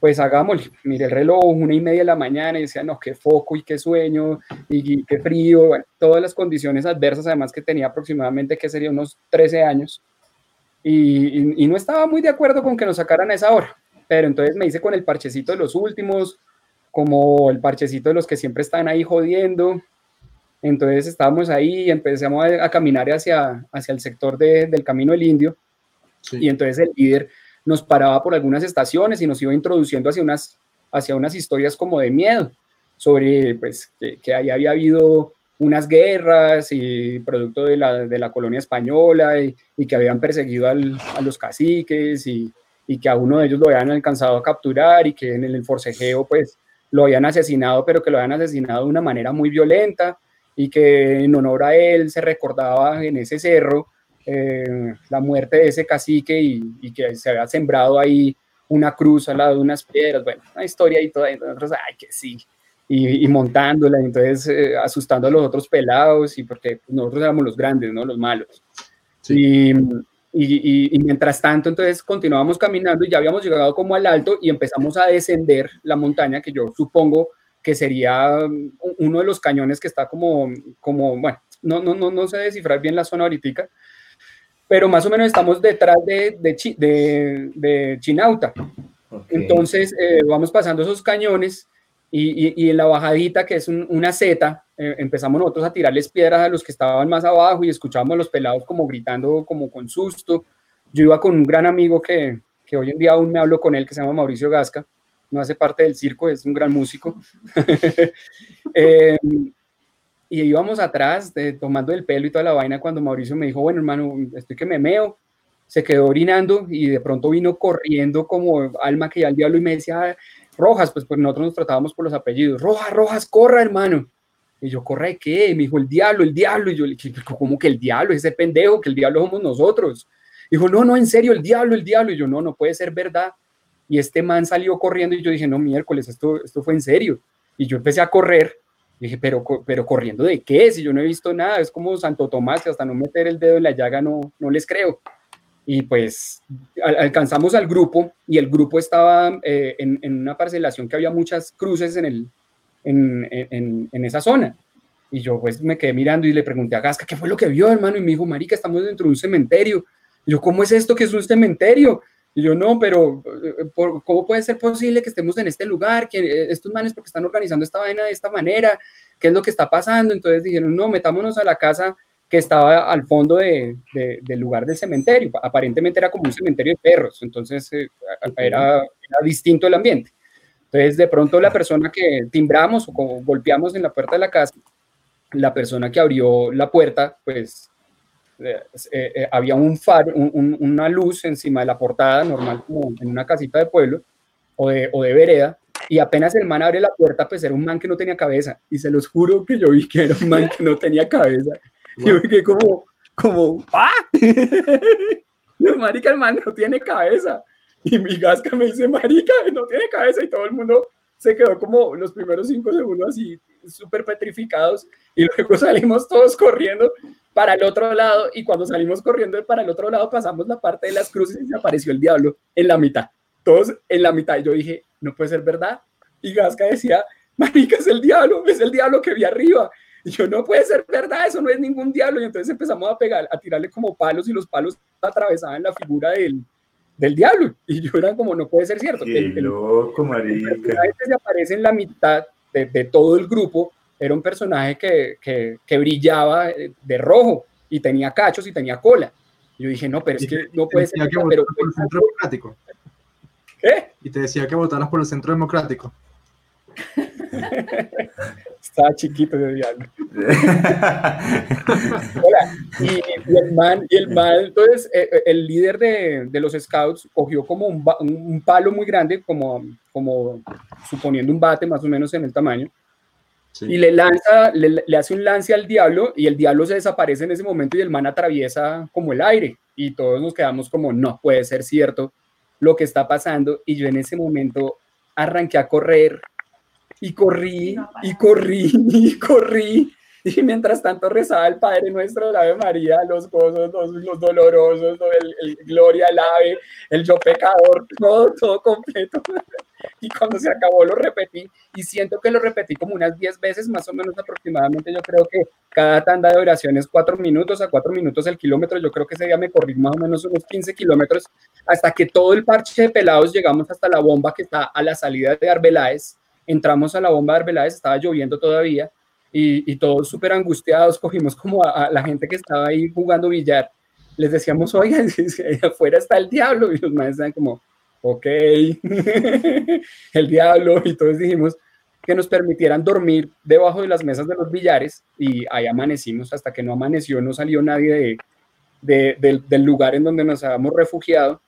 pues hagámoslo. Mire el reloj, una y media de la mañana, y decía, no, qué foco y qué sueño, y, y qué frío, bueno, todas las condiciones adversas, además que tenía aproximadamente, que sería unos 13 años, y, y, y, no estaba muy de acuerdo con que nos sacaran a esa hora, pero entonces me hice con el parchecito de los últimos, como el parchecito de los que siempre están ahí jodiendo, entonces estábamos ahí y empezamos a, a caminar hacia, hacia el sector de, del Camino del Indio. Sí. Y entonces el líder nos paraba por algunas estaciones y nos iba introduciendo hacia unas, hacia unas historias como de miedo, sobre pues, que, ahí había habido unas guerras y producto de la, de la colonia española y, y, que habían perseguido al, a los caciques y, y, que a uno de ellos lo habían alcanzado a capturar y que en el forcejeo pues lo habían asesinado, pero que lo habían asesinado de una manera muy violenta y que en honor a él se recordaba en ese cerro eh, la muerte de ese cacique y, y, que se había sembrado ahí una cruz al lado de unas piedras, bueno, una historia y toda, y nosotros, ay, que sí, y, y montándola, entonces eh, asustando a los otros pelados, y porque nosotros éramos los grandes, ¿no? Los malos. Sí. Y, y, mientras tanto, entonces continuábamos caminando y ya habíamos llegado como al alto y empezamos a descender la montaña, que yo supongo que sería uno de los cañones que está como, como bueno, no, no, no, no sé descifrar bien la zona ahorita, pero más o menos estamos detrás de, de, de, de Chinauta. Okay. Entonces eh, vamos pasando esos cañones y, y, y, en la bajadita, que es un, una seta, eh, empezamos nosotros a tirarles piedras a los que estaban más abajo y escuchábamos a los pelados como gritando como con susto. Yo iba con un gran amigo que, que hoy en día aún me hablo con él, que se llama Mauricio Gasca, no hace parte del circo, es un gran músico. eh, y íbamos atrás, tomando el pelo y toda la vaina, cuando Mauricio me dijo, bueno, hermano, estoy que me meo, se quedó orinando y de pronto vino corriendo como alma que ya al diablo y me decía, Rojas, pues, pues nosotros nos tratábamos por los apellidos, Rojas, Rojas, corra, hermano. Y yo, ¿corra de qué? me dijo, el diablo, el diablo. Y yo le dije, ¿cómo que el diablo? Ese pendejo, que el diablo somos nosotros. Dijo, no, no, en serio, el diablo, el diablo. Y yo, no, no puede ser verdad. Y este man salió corriendo y yo dije, no, miércoles, esto, esto fue en serio. Y yo empecé a correr Dije, pero, pero corriendo de qué? Si yo no he visto nada, es como Santo Tomás, que hasta no meter el dedo en la llaga no, no les creo. Y pues al, alcanzamos al grupo y el grupo estaba eh, en, en, una parcelación que había muchas cruces en, el, en, en, en, esa zona. Y yo pues me quedé mirando y le pregunté a Gasca, ¿qué fue lo que vio, hermano? Y me dijo, marica, estamos dentro de un cementerio. Y yo, ¿cómo es esto que es un cementerio? Y yo, no, pero ¿cómo puede ser posible que estemos en este lugar? Que eh, estos manes porque están organizando esta vaina de esta manera, ¿qué es lo que está pasando? Entonces dijeron, no, metámonos a la casa que estaba al fondo de, del lugar del cementerio. Aparentemente era como un cementerio de perros, entonces eh, era, era, distinto el ambiente. Entonces de pronto la persona que timbramos o golpeamos en la puerta de la casa, la persona que abrió la puerta, pues eh, eh, había un faro, un, un, una luz encima de la portada, normal como en una casita de pueblo o de, o de vereda, y apenas el man abre la puerta, pues era un man que no tenía cabeza, y se los juro que yo vi que era un man que no tenía cabeza, y yo vi como, como, ¡ah! marica, el man no tiene cabeza, y mi gasca me dice, marica, no tiene cabeza, y todo el mundo se quedó como los primeros cinco segundos así súper petrificados y luego salimos todos corriendo para el otro lado y cuando salimos corriendo para el otro lado pasamos la parte de las cruces y se apareció el diablo en la mitad, todos en la mitad. Y yo dije, no puede ser verdad. Y Gasca decía, marica, es el diablo, es el diablo que vi arriba. Y yo, no puede ser verdad, eso no es ningún diablo. Y entonces empezamos a pegar, a tirarle como palos y los palos atravesaban la figura del, del diablo. Y yo era como, no puede ser cierto. Qué El- loco, marica. el se aparece en la mitad de, de todo el grupo era un personaje que, que, que brillaba de rojo y tenía cachos y tenía cola. Y yo dije, no, pero es que no puede ser. que pero, por el centro democrático. ¿Qué? Y te decía que votaras por el centro democrático. Estaba chiquito de diablo. Y, y el man, y el man, entonces, eh, eh, el líder de, de los scouts cogió como un- un palo muy grande, como, como suponiendo un bate más o menos en el tamaño, y le lanza, le, le hace un lance al diablo, y el diablo se desaparece en ese momento y el man atraviesa como el aire, y todos nos quedamos como, no puede ser cierto lo que está pasando, y yo en ese momento arranqué a correr, y corrí, y corrí, y corrí, y mientras tanto rezaba el Padre Nuestro, el Ave María, los gozos, los, los dolorosos, el, el Gloria al Ave, el Yo Pecador, todo, todo completo. Y cuando se acabó lo repetí, y siento que lo repetí como unas 10 veces, más o menos aproximadamente, yo creo que cada tanda de oración es 4 minutos, a 4 minutos el kilómetro, yo creo que ese día me corrí más o menos unos 15 kilómetros, hasta que todo el parche de pelados llegamos hasta la bomba que está a la salida de Arbeláez, entramos a la bomba de Arbeláez, estaba lloviendo todavía, y, y todos súper angustiados, cogimos como a, a la gente que estaba ahí jugando billar, les decíamos, oigan, afuera está el diablo, y los maestros como, ok, el diablo, y todos dijimos que nos permitieran dormir debajo de las mesas de los billares, y ahí amanecimos, hasta que no amaneció, no salió nadie de, de- del, lugar en donde nos habíamos refugiado,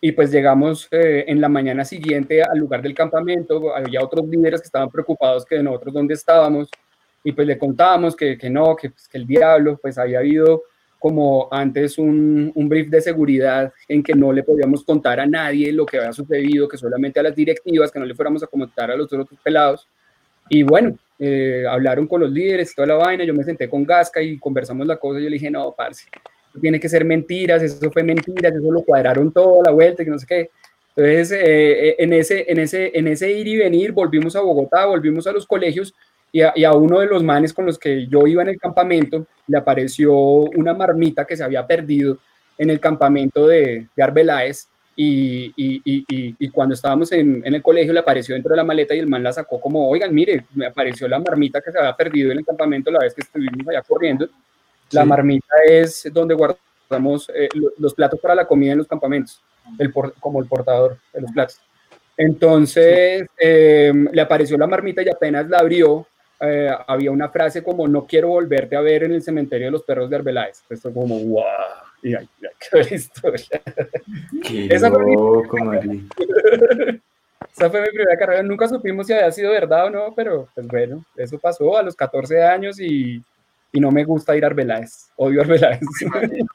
y pues llegamos eh, en la mañana siguiente al lugar del campamento, había otros líderes que estaban preocupados que de nosotros dónde estábamos, y pues le contábamos que, que no, que, pues, que el diablo, pues había habido como antes un, un brief de seguridad en que no le podíamos contar a nadie lo que había sucedido, que solamente a las directivas, que no le fuéramos a comentar a los otros pelados. Y bueno, eh, hablaron con los líderes toda la vaina, yo me senté con Gasca y conversamos la cosa, y yo le dije, no, parce, tiene que ser mentiras, eso fue mentiras, eso lo cuadraron toda la vuelta, que no sé qué. Entonces, eh, eh, en, ese, en, ese, en ese ir y venir, volvimos a Bogotá, volvimos a los colegios, y a, y a uno de los manes con los que yo iba en el campamento le apareció una marmita que se había perdido en el campamento de, de Arbeláez y, cuando estábamos en, en el colegio le apareció dentro de la maleta y el man la sacó como, oigan, mire, me apareció la marmita que se había perdido en el campamento la vez que estuvimos allá corriendo. La Sí. marmita es donde guardamos eh, lo- los platos para la comida en los campamentos, el por- como el portador de los platos. Entonces eh, le apareció la marmita y apenas la abrió, eh, había una frase como no quiero volverte a ver en el cementerio de los perros de Arbeláez. Esto como wow. Y quedó la historia. Qué Esa fue mi-. Esa fue mi primera carrera. Nunca supimos si había sido verdad o no, pero pues bueno, eso pasó a los 14 años y, y no me gusta ir a Arbeláez. Odio Arbeláez.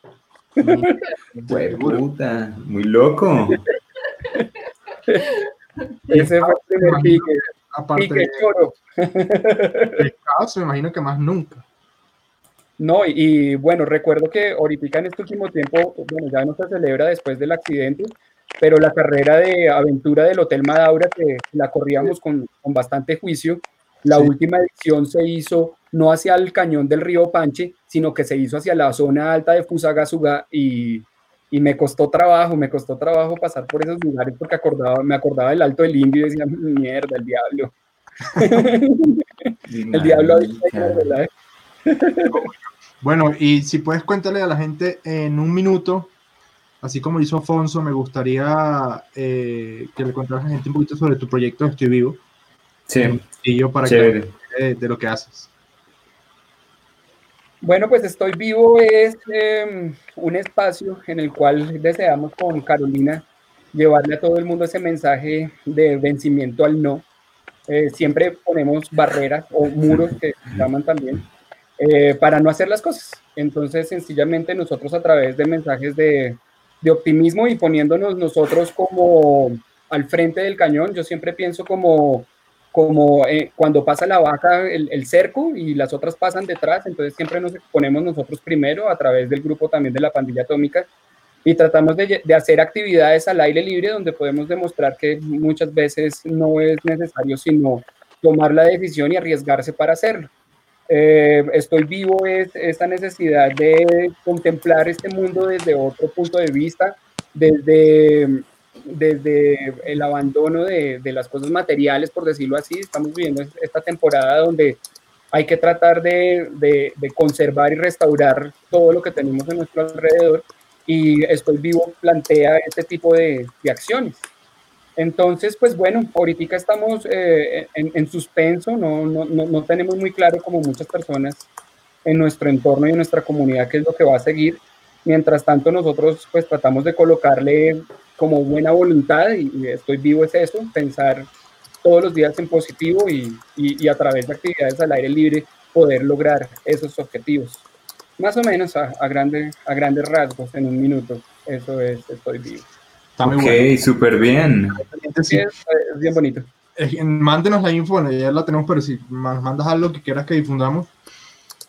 Güey, puta, muy loco. Ese fue el primer pique. Aparte de pescados, me imagino que más nunca. No, y, y bueno, recuerdo que ahorita en este último tiempo, bueno, ya no se celebra después del accidente, pero la carrera de aventura del Hotel Madaura, que la corríamos con, con bastante juicio, la Sí. última edición se hizo no hacia el cañón del río Panche, sino que se hizo hacia la zona alta de Fusagasugá y, y me costó trabajo, me costó trabajo pasar por esos lugares porque acordaba, me acordaba del Alto del Indio y decía, mierda, el diablo. el diablo. ¿verdad? Bueno, y si puedes cuéntale a la gente en un minuto, así como hizo Afonso, me gustaría eh, que le contaras a la gente un poquito sobre tu proyecto Estoy Vivo Sí, y yo para chévere. que de, de lo que haces. Bueno, pues Estoy Vivo es eh, un espacio en el cual deseamos con Carolina llevarle a todo el mundo ese mensaje de vencimiento al no. Eh, siempre ponemos barreras o muros que llaman también eh, para no hacer las cosas. Entonces, sencillamente nosotros a través de mensajes de, de optimismo y poniéndonos nosotros como al frente del cañón, yo siempre pienso como como eh, cuando pasa la vaca el, el, cerco y las otras pasan detrás, entonces siempre nos exponemos nosotros primero a través del grupo también de la pandilla atómica y tratamos de, de, hacer actividades al aire libre donde podemos demostrar que muchas veces no es necesario sino tomar la decisión y arriesgarse para hacerlo. Eh, estoy vivo es esta necesidad de contemplar este mundo desde otro punto de vista, desde desde el abandono de, de, las cosas materiales, por decirlo así, estamos viviendo esta temporada donde hay que tratar de, de, de, conservar y restaurar todo lo que tenemos en nuestro alrededor y Estoy Vivo plantea este tipo de, acciones. Entonces, pues bueno, ahorita estamos eh, en, en, suspenso, no, no, no tenemos muy claro como muchas personas en nuestro entorno y en nuestra comunidad qué es lo que va a seguir. Mientras tanto, nosotros pues tratamos de colocarle como buena voluntad y, estoy vivo es eso, pensar todos los días en positivo y, y, y, a través de actividades al aire libre poder lograr esos objetivos. Más o menos a, a, grande, a grandes rasgos en un minuto. Eso es, estoy vivo. Está muy ok, bueno. súper bien. Sí, es, es, bien bonito. Mándenos la info, bueno, ya la tenemos, pero si nos mandas algo que quieras que difundamos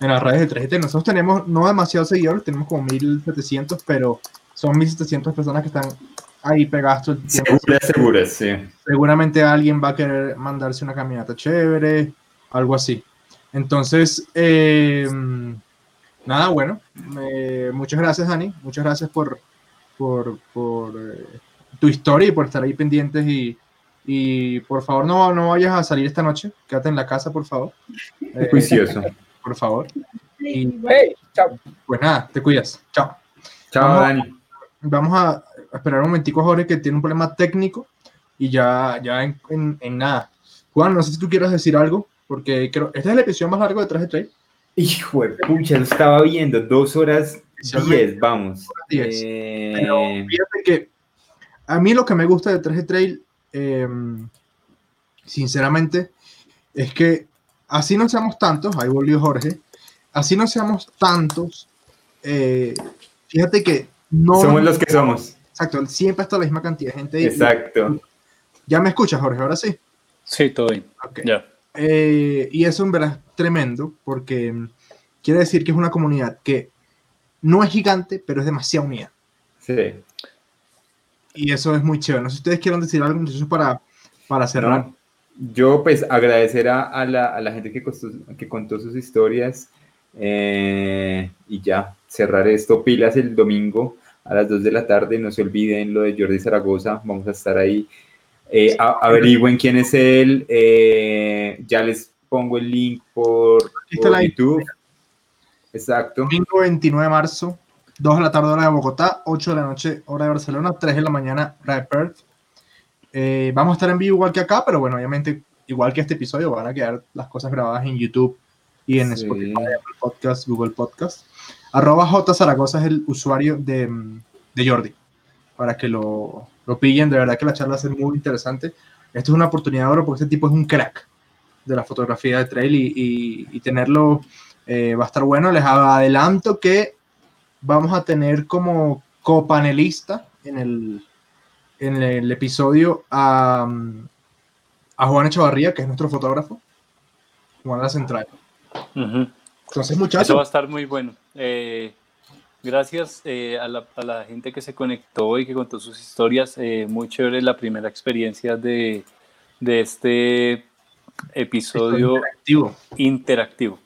en las redes de 3GT, nosotros tenemos no demasiados seguidores, tenemos como 1700, pero son 1700 personas que están ahí todo el tiempo. Seguras, seguras, sí. Seguramente alguien va a querer mandarse una caminata chévere, algo así. Entonces, eh, nada, bueno, eh, muchas gracias, Dani. Muchas gracias por, por, por eh, tu historia y por estar ahí pendientes. Y, y, por favor, no, no vayas a salir esta noche. Quédate en la casa, por favor. Juicioso. por favor. Y, hey, chao. Pues nada, te cuidas. Chao. Chao, vamos, Dani. Vamos a esperar un momentico a Jorge que tiene un problema técnico y ya, ya en, en, en, nada. Juan, no sé si tú quieres decir algo, porque creo, esta es la episodio más largo de Traje Trade. Hijo de pucha, lo estaba viendo, dos horas diez, vamos. Diez. Eh... Pero fíjate que a mí lo que me gusta de Traje Trail, eh, sinceramente, es que así no seamos tantos, ahí volvió Jorge, así no seamos tantos, eh, fíjate que no... Somos los que somos. Exacto, siempre está la misma cantidad de gente. Exacto. ¿Ya me escuchas, Jorge? Ahora sí. Sí, todo bien. Okay. Eh, y eso en verdad es tremendo porque quiere decir que es una comunidad que no es gigante, pero es demasiado unida. Sí. Y eso es muy chévere. No sé si ustedes quieren decir algo entonces para, para cerrar. No, yo pues agradecer a, a, la, a la, gente que, costó, que contó sus historias eh, y ya cerrar esto pilas el domingo a las 2 de la tarde. No se olviden lo de Jordi Zaragoza. Vamos a estar ahí. Eh, a, averigüen quién es él. Eh, ya les pongo el link por, por YouTube. Exacto. Domingo 29 de marzo, 2 de la tarde hora de Bogotá, 8 de la noche hora de Barcelona, 3 de la mañana hora de Perth. Eh, vamos a estar en vivo igual que acá, pero bueno, obviamente, igual que este episodio, van a quedar las cosas grabadas en YouTube y en sí. Spotify, Apple Podcast, Google Podcast. Arroba J Zaragoza es el usuario de, de Jordi, para que lo, lo pillen. De verdad que la charla ser muy interesante. Esto es una oportunidad oro porque este tipo es un crack de la fotografía de trail y, y, tenerlo eh, va a estar bueno. Les adelanto que vamos a tener como copanelista en el, en el episodio a, a Juan Echavarría, que es nuestro fotógrafo, Juan La Central. Entonces, muchachos. Eso va a estar muy bueno. Eh, gracias eh, a, la, a, la, gente que se conectó y que contó sus historias. Eh, muy chévere la primera experiencia de, de este episodio interactivo. interactivo.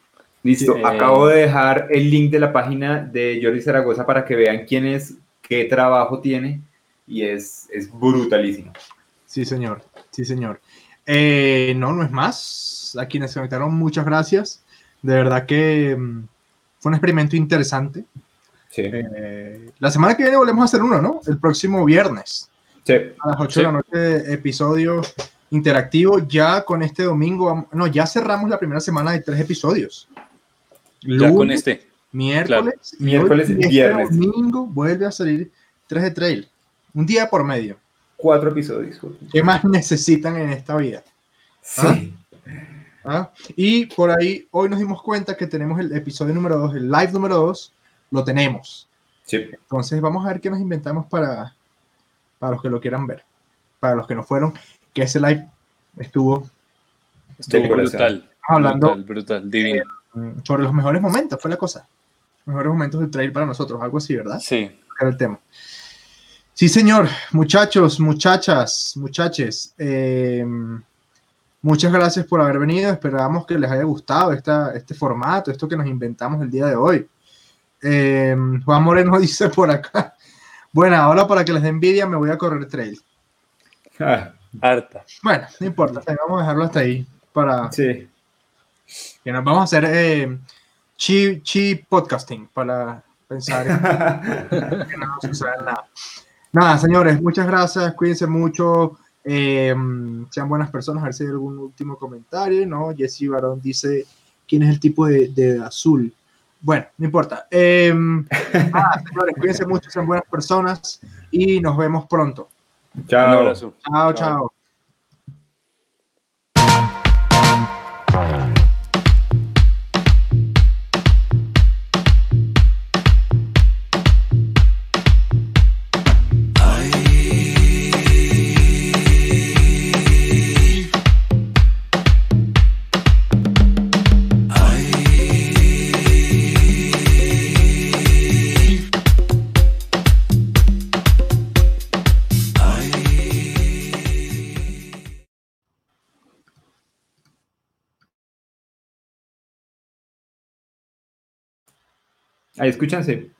Listo, acabo de dejar el link de la página de Jordi Zaragoza para que vean quién es, qué trabajo tiene y es, es brutalísimo. Sí, señor, sí, señor. Eh, no, no es más. A quienes se conectaron, muchas gracias. De verdad que um, fue un experimento interesante. Sí. Eh, la semana que viene volvemos a hacer uno, ¿no? El próximo viernes. Sí. A las 8 sí. de la noche, episodio interactivo. Ya con este domingo, no, ya cerramos la primera semana de tres episodios. Lunes, ya con este. Miércoles, claro. y miércoles y este viernes. domingo vuelve a salir 3 de trail. Un día por medio. Cuatro episodios. ¿Qué más necesitan en esta vida? Sí. ¿Ah? ¿Ah? Y por ahí, hoy nos dimos cuenta que tenemos el episodio número 2, el live número 2, lo tenemos. Sí. Entonces vamos a ver qué nos inventamos para, para los que lo quieran ver. Para los que no fueron, que ese live estuvo Estuvo brutal. Hablando- Brutal, brutal, divino. Mm, Sobre los mejores momentos, fue la cosa. Mejores momentos del trail para nosotros, algo así, ¿verdad? Sí. Era el tema. Sí, señor. Muchachos, muchachas, muchaches. eh, muchas gracias por haber venido. Esperamos que les haya gustado esta, este formato, esto que nos inventamos el día de hoy. Eh, Juan Moreno dice por acá. Bueno, ahora para que les dé envidia me voy a correr trail. Ah, Harta. Bueno, no importa, vamos a dejarlo hasta ahí para sí. que nos vamos a hacer eh, chi, chi podcasting para pensar en que no suceda nada. Nada, señores, muchas gracias, cuídense mucho, eh, sean buenas personas, a ver si hay algún último comentario, ¿no? Jesse Barón dice, ¿quién es el tipo de, de azul? Bueno, no importa. Eh, nada, señores, cuídense mucho, sean buenas personas y nos vemos pronto. Chao. Chao, chao. Ahí escúchanse.